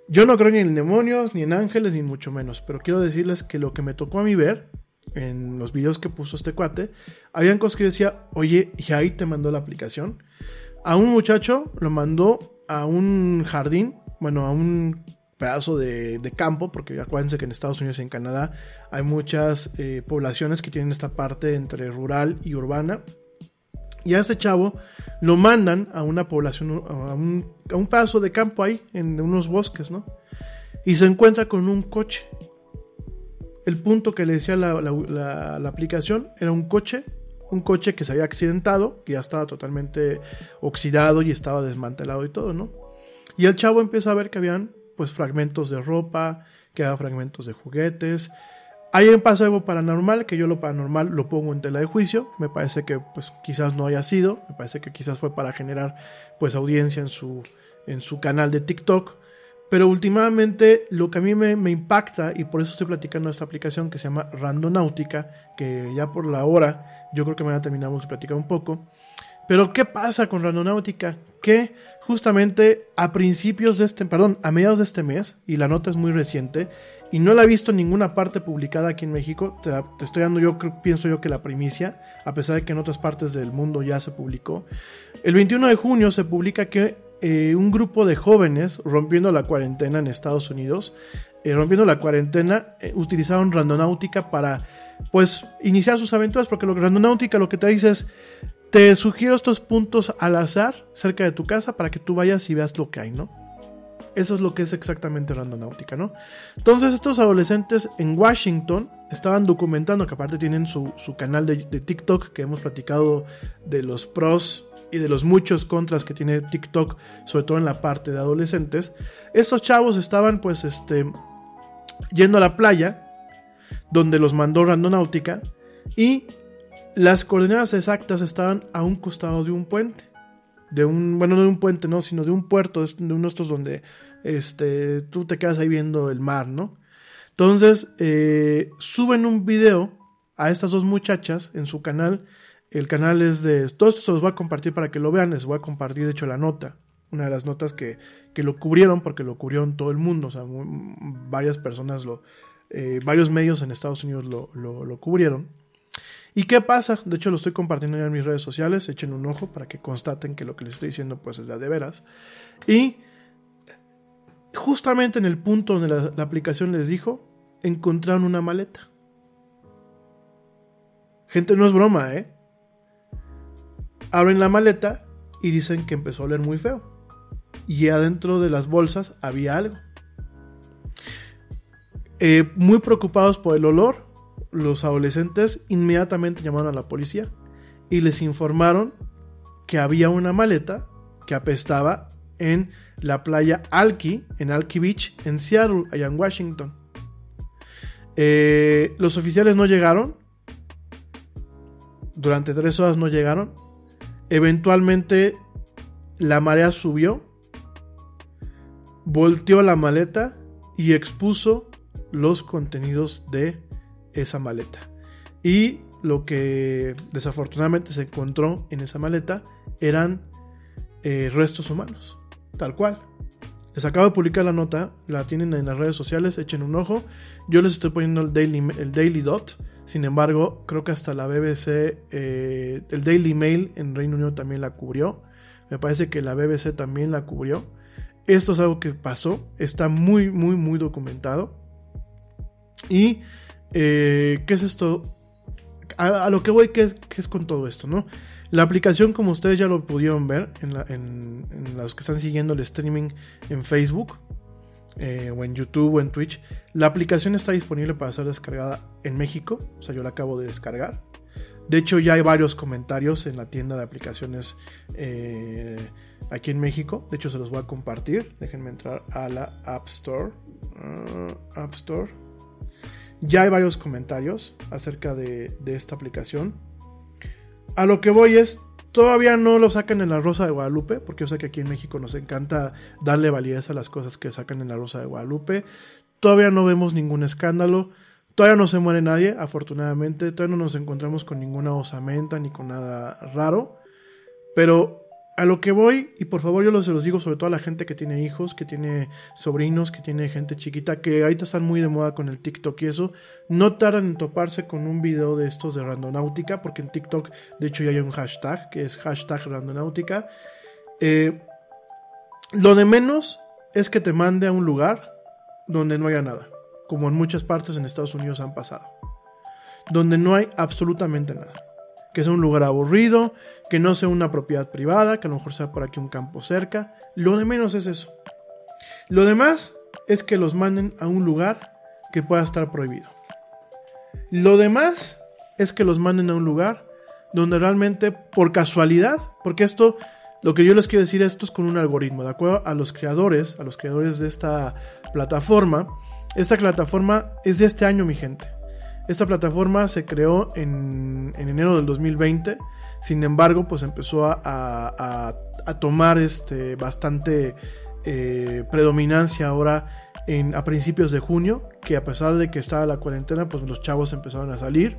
S1: Yo no creo ni en demonios, ni en ángeles, ni mucho menos, pero quiero decirles que lo que me tocó a mí ver en los videos que puso este cuate, habían cosas que decía, oye, y ahí te mandó la aplicación. A un muchacho lo mandó a un jardín, bueno, a un pedazo de, campo, porque acuérdense que en Estados Unidos y en Canadá hay muchas eh, poblaciones que tienen esta parte entre rural y urbana. Y a este chavo lo mandan a una población, a un, a un pedazo de campo ahí, en unos bosques, ¿no? Y se encuentra con un coche. El punto que le decía la, la, aplicación era un coche, un coche que se había accidentado, que ya estaba totalmente oxidado y estaba desmantelado y todo, ¿no? Y el chavo empieza a ver que habían pues fragmentos de ropa, que había fragmentos de juguetes, Ahí pasa algo paranormal, que yo lo paranormal lo pongo en tela de juicio. Me parece que pues quizás no haya sido. Me parece que quizás fue para generar pues audiencia en su, en su canal de TikTok. Pero últimamente lo que a mí me, me, impacta, y por eso estoy platicando esta aplicación que se llama Randonáutica, que ya por la hora yo creo que mañana terminamos de platicar un poco. Pero ¿qué pasa con Randonáutica? Que justamente a principios de este, perdón, a mediados de este mes, y la nota es muy reciente, y no la he visto ninguna parte publicada aquí en México. Te, estoy dando yo, pienso yo que la primicia, a pesar de que en otras partes del mundo ya se publicó. El 21 de junio se publica que eh, un grupo de jóvenes rompiendo la cuarentena en Estados Unidos, eh, rompiendo la cuarentena, eh, utilizaron randonáutica para, pues, iniciar sus aventuras, porque lo randonáutica lo que te dice es, te sugiero estos puntos al azar cerca de tu casa para que tú vayas y veas lo que hay, ¿no? Eso es lo que es exactamente randonáutica, ¿no? Entonces estos adolescentes en Washington estaban documentando, que aparte tienen su, canal de, TikTok, que hemos platicado de los pros y de los muchos contras que tiene TikTok, sobre todo en la parte de adolescentes. Estos chavos estaban pues este, yendo a la playa, donde los mandó randonáutica, y las coordenadas exactas estaban a un costado de un puente de un, bueno, no de un puente, no, sino de un puerto, de uno de estos donde este, tú te quedas ahí viendo el mar, ¿no? Entonces, eh, suben un video a estas dos muchachas en su canal. El canal es de... Todo esto se los voy a compartir para que lo vean. Les voy a compartir, de hecho, la nota. Una de las notas que, que lo cubrieron, porque lo cubrieron todo el mundo. O sea, varias personas lo... Eh, varios medios en Estados Unidos lo, lo, lo cubrieron. ¿Y qué pasa? De hecho lo estoy compartiendo en mis redes sociales, echen un ojo para que constaten que lo que les estoy diciendo pues es de veras. Y justamente en el punto donde la, aplicación les dijo, encontraron una maleta. Gente, no es broma, ¿eh? Abren la maleta y dicen que empezó a oler muy feo. Y adentro de las bolsas había algo. Eh, muy preocupados por el olor, los adolescentes inmediatamente llamaron a la policía y les informaron que había una maleta que apestaba en la playa Alki, en Alki Beach, en Seattle, allá en Washington. Eh, los oficiales no llegaron. Durante tres horas no llegaron. Eventualmente la marea subió. Volteó la maleta y expuso los contenidos de esa maleta. Y lo que desafortunadamente se encontró en esa maleta eran eh, restos humanos, tal cual. Les acabo de publicar la nota, la tienen en las redes sociales, echen un ojo. Yo les estoy poniendo el Daily, el daily Dot, sin embargo, creo que hasta la BBC, eh, el Daily Mail en Reino Unido también la cubrió. Me parece que la BBC también la cubrió. Esto es algo que pasó, está muy, muy, muy documentado. Y, eh, ¿qué es esto? A, lo que voy, ¿qué es, ¿qué es, con todo esto, no? La aplicación, como ustedes ya lo pudieron ver en, en, los que están siguiendo el streaming en Facebook, eh, o en YouTube o en Twitch, la aplicación está disponible para ser descargada en México. O sea, yo la acabo de descargar. De hecho, ya hay varios comentarios en la tienda de aplicaciones eh, aquí en México. De hecho, se los voy a compartir. Déjenme entrar a la App Store. Ah, App Store. Ya hay varios comentarios acerca de, esta aplicación. A lo que voy es, todavía no lo sacan en la Rosa de Guadalupe, porque yo sé que aquí en México nos encanta darle validez a las cosas que sacan en la Rosa de Guadalupe. Todavía no vemos ningún escándalo. Todavía no se muere nadie, afortunadamente. Todavía no nos encontramos con ninguna osamenta ni con nada raro. Pero a lo que voy, y por favor yo se los digo sobre todo a la gente que tiene hijos, que tiene sobrinos, que tiene gente chiquita, que ahorita están muy de moda con el TikTok y eso, no tardan en toparse con un video de estos de randonáutica, porque en TikTok de hecho ya hay un hashtag, que es hashtag randonáutica. Eh, lo de menos es que te mande a un lugar donde no haya nada, como en muchas partes en Estados Unidos han pasado, donde no hay absolutamente nada que sea un lugar aburrido, que no sea una propiedad privada, que a lo mejor sea por aquí un campo cerca. Lo de menos es eso. Lo demás es que los manden a un lugar que pueda estar prohibido. Lo demás es que los manden a un lugar donde realmente por casualidad, porque esto, lo que yo les quiero decir, esto es con un algoritmo, de acuerdo a los creadores, a los creadores de esta plataforma, esta plataforma es de este año, mi gente. Esta plataforma se creó en, enero del 2020, sin embargo, pues empezó a, tomar este, bastante eh, predominancia ahora en, a principios de junio, que a pesar de que estaba la cuarentena, pues los chavos empezaron a salir.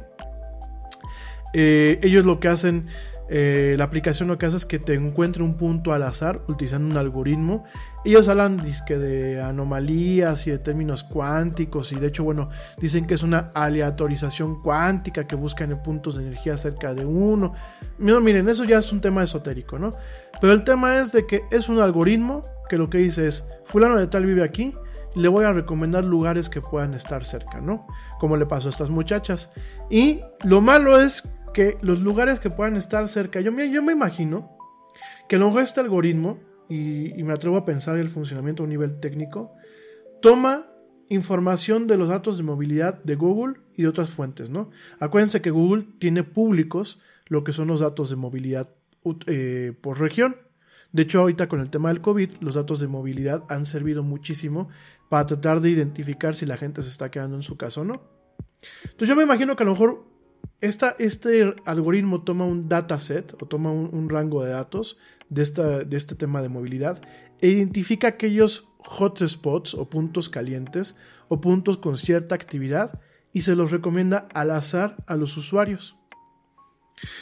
S1: Eh, ellos lo que hacen eh, la aplicación lo que hace es que te encuentre un punto al azar utilizando un algoritmo. Ellos hablan de anomalías y de términos cuánticos y de hecho, bueno, dicen que es una aleatorización cuántica que buscan en puntos de energía cerca de uno. miren, eso ya es un tema esotérico, ¿no? Pero el tema es de que es un algoritmo que lo que dice es, fulano de tal vive aquí, le voy a recomendar lugares que puedan estar cerca, ¿no? Como le pasó a estas muchachas. Y lo malo es que los lugares que puedan estar cerca, yo, yo me imagino que luego este algoritmo, y, me atrevo a pensar el funcionamiento a un nivel técnico, toma información de los datos de movilidad de Google y de otras fuentes, ¿no? Acuérdense que Google tiene públicos lo que son los datos de movilidad eh, por región. De hecho, ahorita con el tema del COVID, los datos de movilidad han servido muchísimo para tratar de identificar si la gente se está quedando en su casa o no. Entonces yo me imagino que a lo mejor este algoritmo toma un dataset o toma un, rango de datos de, esta, de este tema de movilidad e identifica aquellos hotspots o puntos calientes o puntos con cierta actividad y se los recomienda al azar a los usuarios.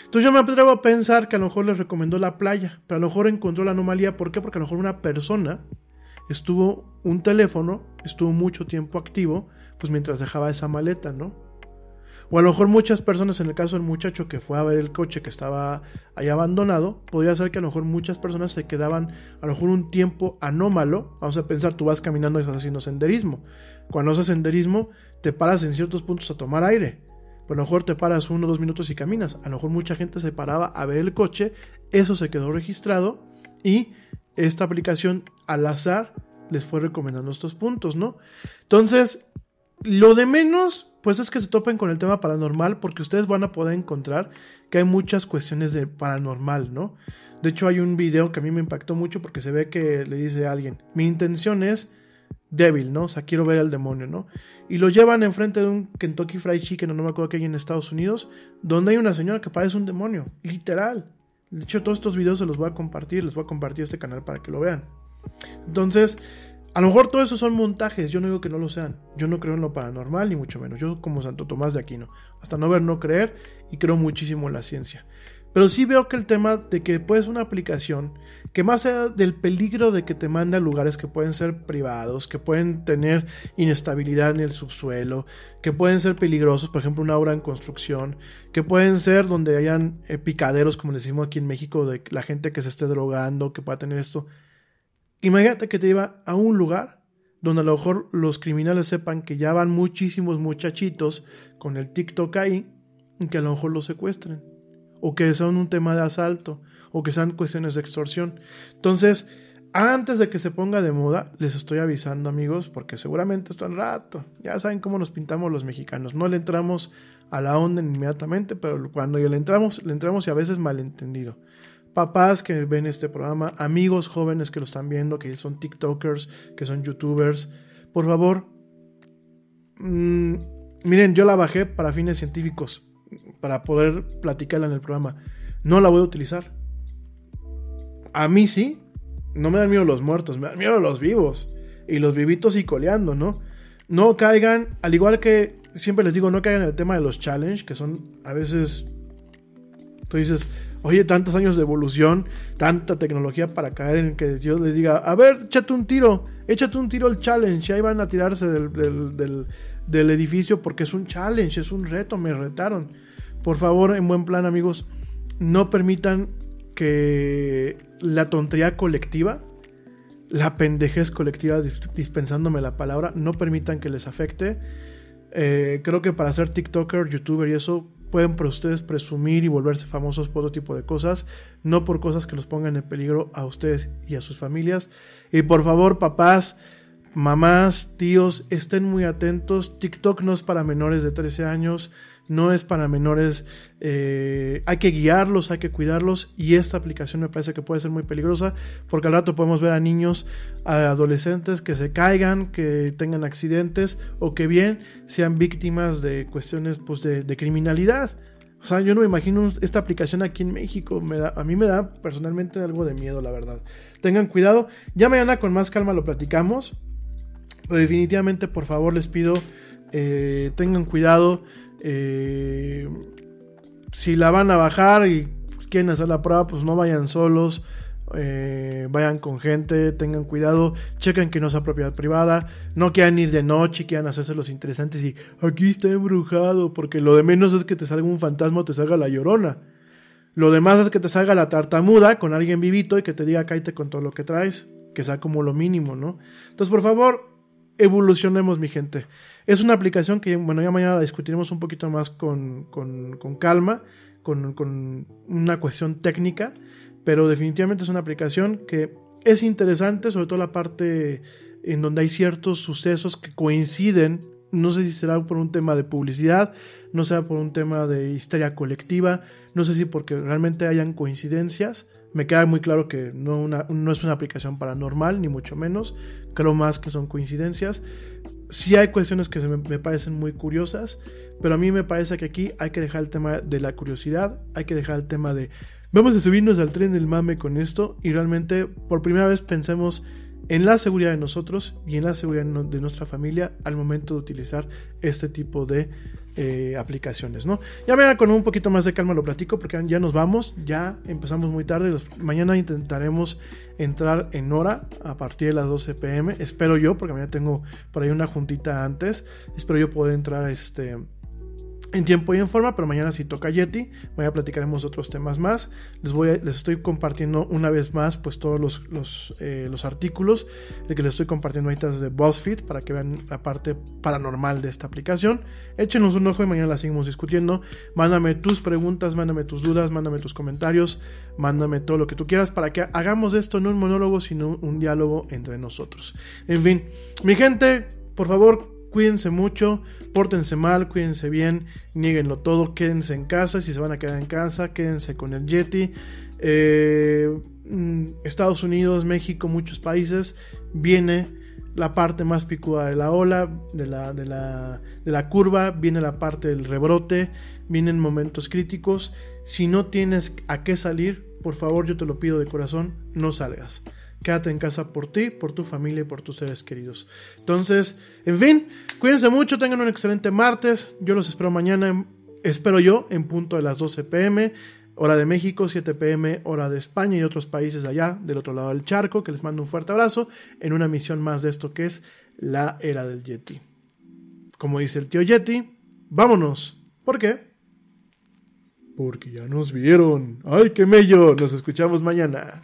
S1: Entonces yo me atrevo a pensar que a lo mejor les recomendó la playa, pero a lo mejor encontró la anomalía. ¿Por qué? Porque a lo mejor una persona estuvo, un teléfono, estuvo mucho tiempo activo, pues mientras dejaba esa maleta, ¿no? O a lo mejor muchas personas, en el caso del muchacho que fue a ver el coche que estaba ahí abandonado, podría ser que a lo mejor muchas personas se quedaban a lo mejor un tiempo anómalo. Vamos a pensar, tú vas caminando y estás haciendo senderismo. Cuando haces senderismo, te paras en ciertos puntos a tomar aire. A lo mejor te paras uno o dos minutos y caminas. A lo mejor mucha gente se paraba a ver el coche. Eso se quedó registrado. Y esta aplicación al azar les fue recomendando estos puntos, ¿no? Entonces, lo de menos pues es que se topen con el tema paranormal porque ustedes van a poder encontrar que hay muchas cuestiones de paranormal, ¿no? De hecho hay un video que a mí me impactó mucho porque se ve que le dice a alguien, mi intención es débil, ¿no? O sea, quiero ver al demonio, ¿no? Y lo llevan enfrente de un Kentucky Fried Chicken, no me acuerdo que hay en Estados Unidos, donde hay una señora que parece un demonio, literal. De hecho, todos estos videos se los voy a compartir, les voy a compartir este canal para que lo vean. Entonces, a lo mejor todo eso son montajes, yo no digo que no lo sean. Yo no creo en lo paranormal, ni mucho menos. Yo como Santo Tomás de Aquino. Hasta no ver, no creer, y creo muchísimo en la ciencia. Pero sí veo que el tema de que puedes una aplicación que más allá del peligro de que te mande a lugares que pueden ser privados, que pueden tener inestabilidad en el subsuelo, que pueden ser peligrosos, por ejemplo una obra en construcción, que pueden ser donde hayan eh, picaderos, como decimos aquí en México, de la gente que se esté drogando, que pueda tener esto Imagínate que te lleva a un lugar donde a lo mejor los criminales sepan que ya van muchísimos muchachitos con el TikTok ahí y que a lo mejor los secuestren. O que son un tema de asalto. O que sean cuestiones de extorsión. Entonces, antes de que se ponga de moda, les estoy avisando amigos, porque seguramente esto al rato. Ya saben cómo nos pintamos los mexicanos. No le entramos a la onda inmediatamente, pero cuando ya le entramos, le entramos y a veces malentendido. Papás que ven este programa, amigos jóvenes que lo están viendo, que son TikTokers, que son YouTubers, por favor, mmm, miren, yo la bajé para fines científicos, para poder platicarla en el programa. No la voy a utilizar. A mí sí, no me dan miedo los muertos, me dan miedo los vivos. Y los vivitos y coleando, ¿no? No caigan, al igual que siempre les digo, no caigan en el tema de los challenge, que son a veces. Tú dices, oye, tantos años de evolución, tanta tecnología para caer en que Dios les diga, a ver, échate un tiro, échate un tiro al challenge. Y ahí van a tirarse del, del, del edificio porque es un challenge, es un reto, me retaron. Por favor, en buen plan, amigos, no permitan que la tontería colectiva, la pendejez colectiva, dispensándome la palabra, no permitan que les afecte. Eh, creo que para ser TikToker, YouTuber y eso, pueden ustedes presumir y volverse famosos por otro tipo de cosas, no por cosas que los pongan en peligro a ustedes y a sus familias. Y por favor, papás, mamás, tíos, estén muy atentos. TikTok no es para menores de 13 años no es para menores, eh, hay que guiarlos, hay que cuidarlos y esta aplicación me parece que puede ser muy peligrosa porque al rato podemos ver a niños, a adolescentes que se caigan, que tengan accidentes o que bien sean víctimas de cuestiones pues, de, criminalidad. O sea, yo no me imagino esta aplicación aquí en México. Me da, a mí me da personalmente algo de miedo, la verdad. Tengan cuidado. Ya mañana con más calma lo platicamos. Pero definitivamente, por favor, les pido, eh, tengan cuidado. Eh, si la van a bajar y quieren hacer la prueba, pues no vayan solos. Eh, vayan con gente, tengan cuidado, chequen que no sea propiedad privada, no quieran ir de noche, quieran hacerse los interesantes y aquí está embrujado, porque lo de menos es que te salga un fantasma o te salga la llorona. Lo demás es que te salga la tartamuda con alguien vivito y que te diga cállate con todo lo que traes, que sea como lo mínimo, ¿no? Entonces, por favor, evolucionemos, mi gente. Es una aplicación que, bueno, ya mañana la discutiremos un poquito más con, calma, con, una cuestión técnica, pero definitivamente es una aplicación que es interesante, sobre todo la parte en donde hay ciertos sucesos que coinciden, no sé si será por un tema de publicidad, no sea por un tema de historia colectiva, no sé si porque realmente hayan coincidencias, me queda muy claro que no, es una aplicación paranormal, ni mucho menos, creo más que son coincidencias, sí hay cuestiones que me, parecen muy curiosas, pero a mí me parece que aquí hay que dejar el tema de la curiosidad, hay que dejar el tema de vamos a subirnos al tren el mame con esto y realmente por primera vez pensemos en la seguridad de nosotros y en la seguridad de nuestra familia al momento de utilizar este tipo de eh, aplicaciones, ¿no? Ya mañana con un poquito más de calma lo platico porque ya nos vamos, ya empezamos muy tarde, mañana intentaremos entrar en hora a partir de las 12 pm, espero yo, porque mañana tengo por ahí una juntita antes, espero yo poder entrar este en tiempo y en forma, pero mañana si toca Yeti, mañana platicaremos otros temas más. Les voy les estoy compartiendo una vez más pues todos los, los, eh, los artículos de que les estoy compartiendo ahorita desde BuzzFeed para que vean la parte paranormal de esta aplicación. Échenos un ojo y mañana la seguimos discutiendo. Mándame tus preguntas, mándame tus dudas, mándame tus comentarios, mándame todo lo que tú quieras para que hagamos esto no un monólogo, sino un diálogo entre nosotros. En fin, mi gente, por favor, cuídense mucho, pórtense mal, cuídense bien, nieguenlo todo, quédense en casa, si se van a quedar en casa, quédense con el Yeti. Eh, mm, Estados Unidos, México, muchos países, viene la parte más picuda de la ola, de la, de la, de la curva, viene la parte del rebrote, vienen momentos críticos. Si no tienes a qué salir, por favor yo te lo pido de corazón, no salgas. Quédate en casa por ti, por tu familia y por tus seres queridos. Entonces, en fin, cuídense mucho, tengan un excelente martes. Yo los espero mañana, espero yo, en punto de las 12 pm, hora de México, 7 pm, hora de España y otros países allá, del otro lado del charco, que les mando un fuerte abrazo en una misión más de esto que es la era del Yeti. Como dice el tío Yeti, vámonos. ¿Por qué? Porque ya nos vieron. ¡Ay, qué mello! Nos escuchamos mañana.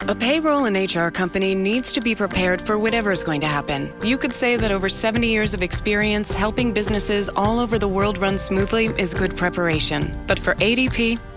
S7: A payroll and HR company needs to be prepared for whatever is going to happen. You could say that over 70 years of experience helping businesses all over the world run smoothly is good preparation. But for ADP,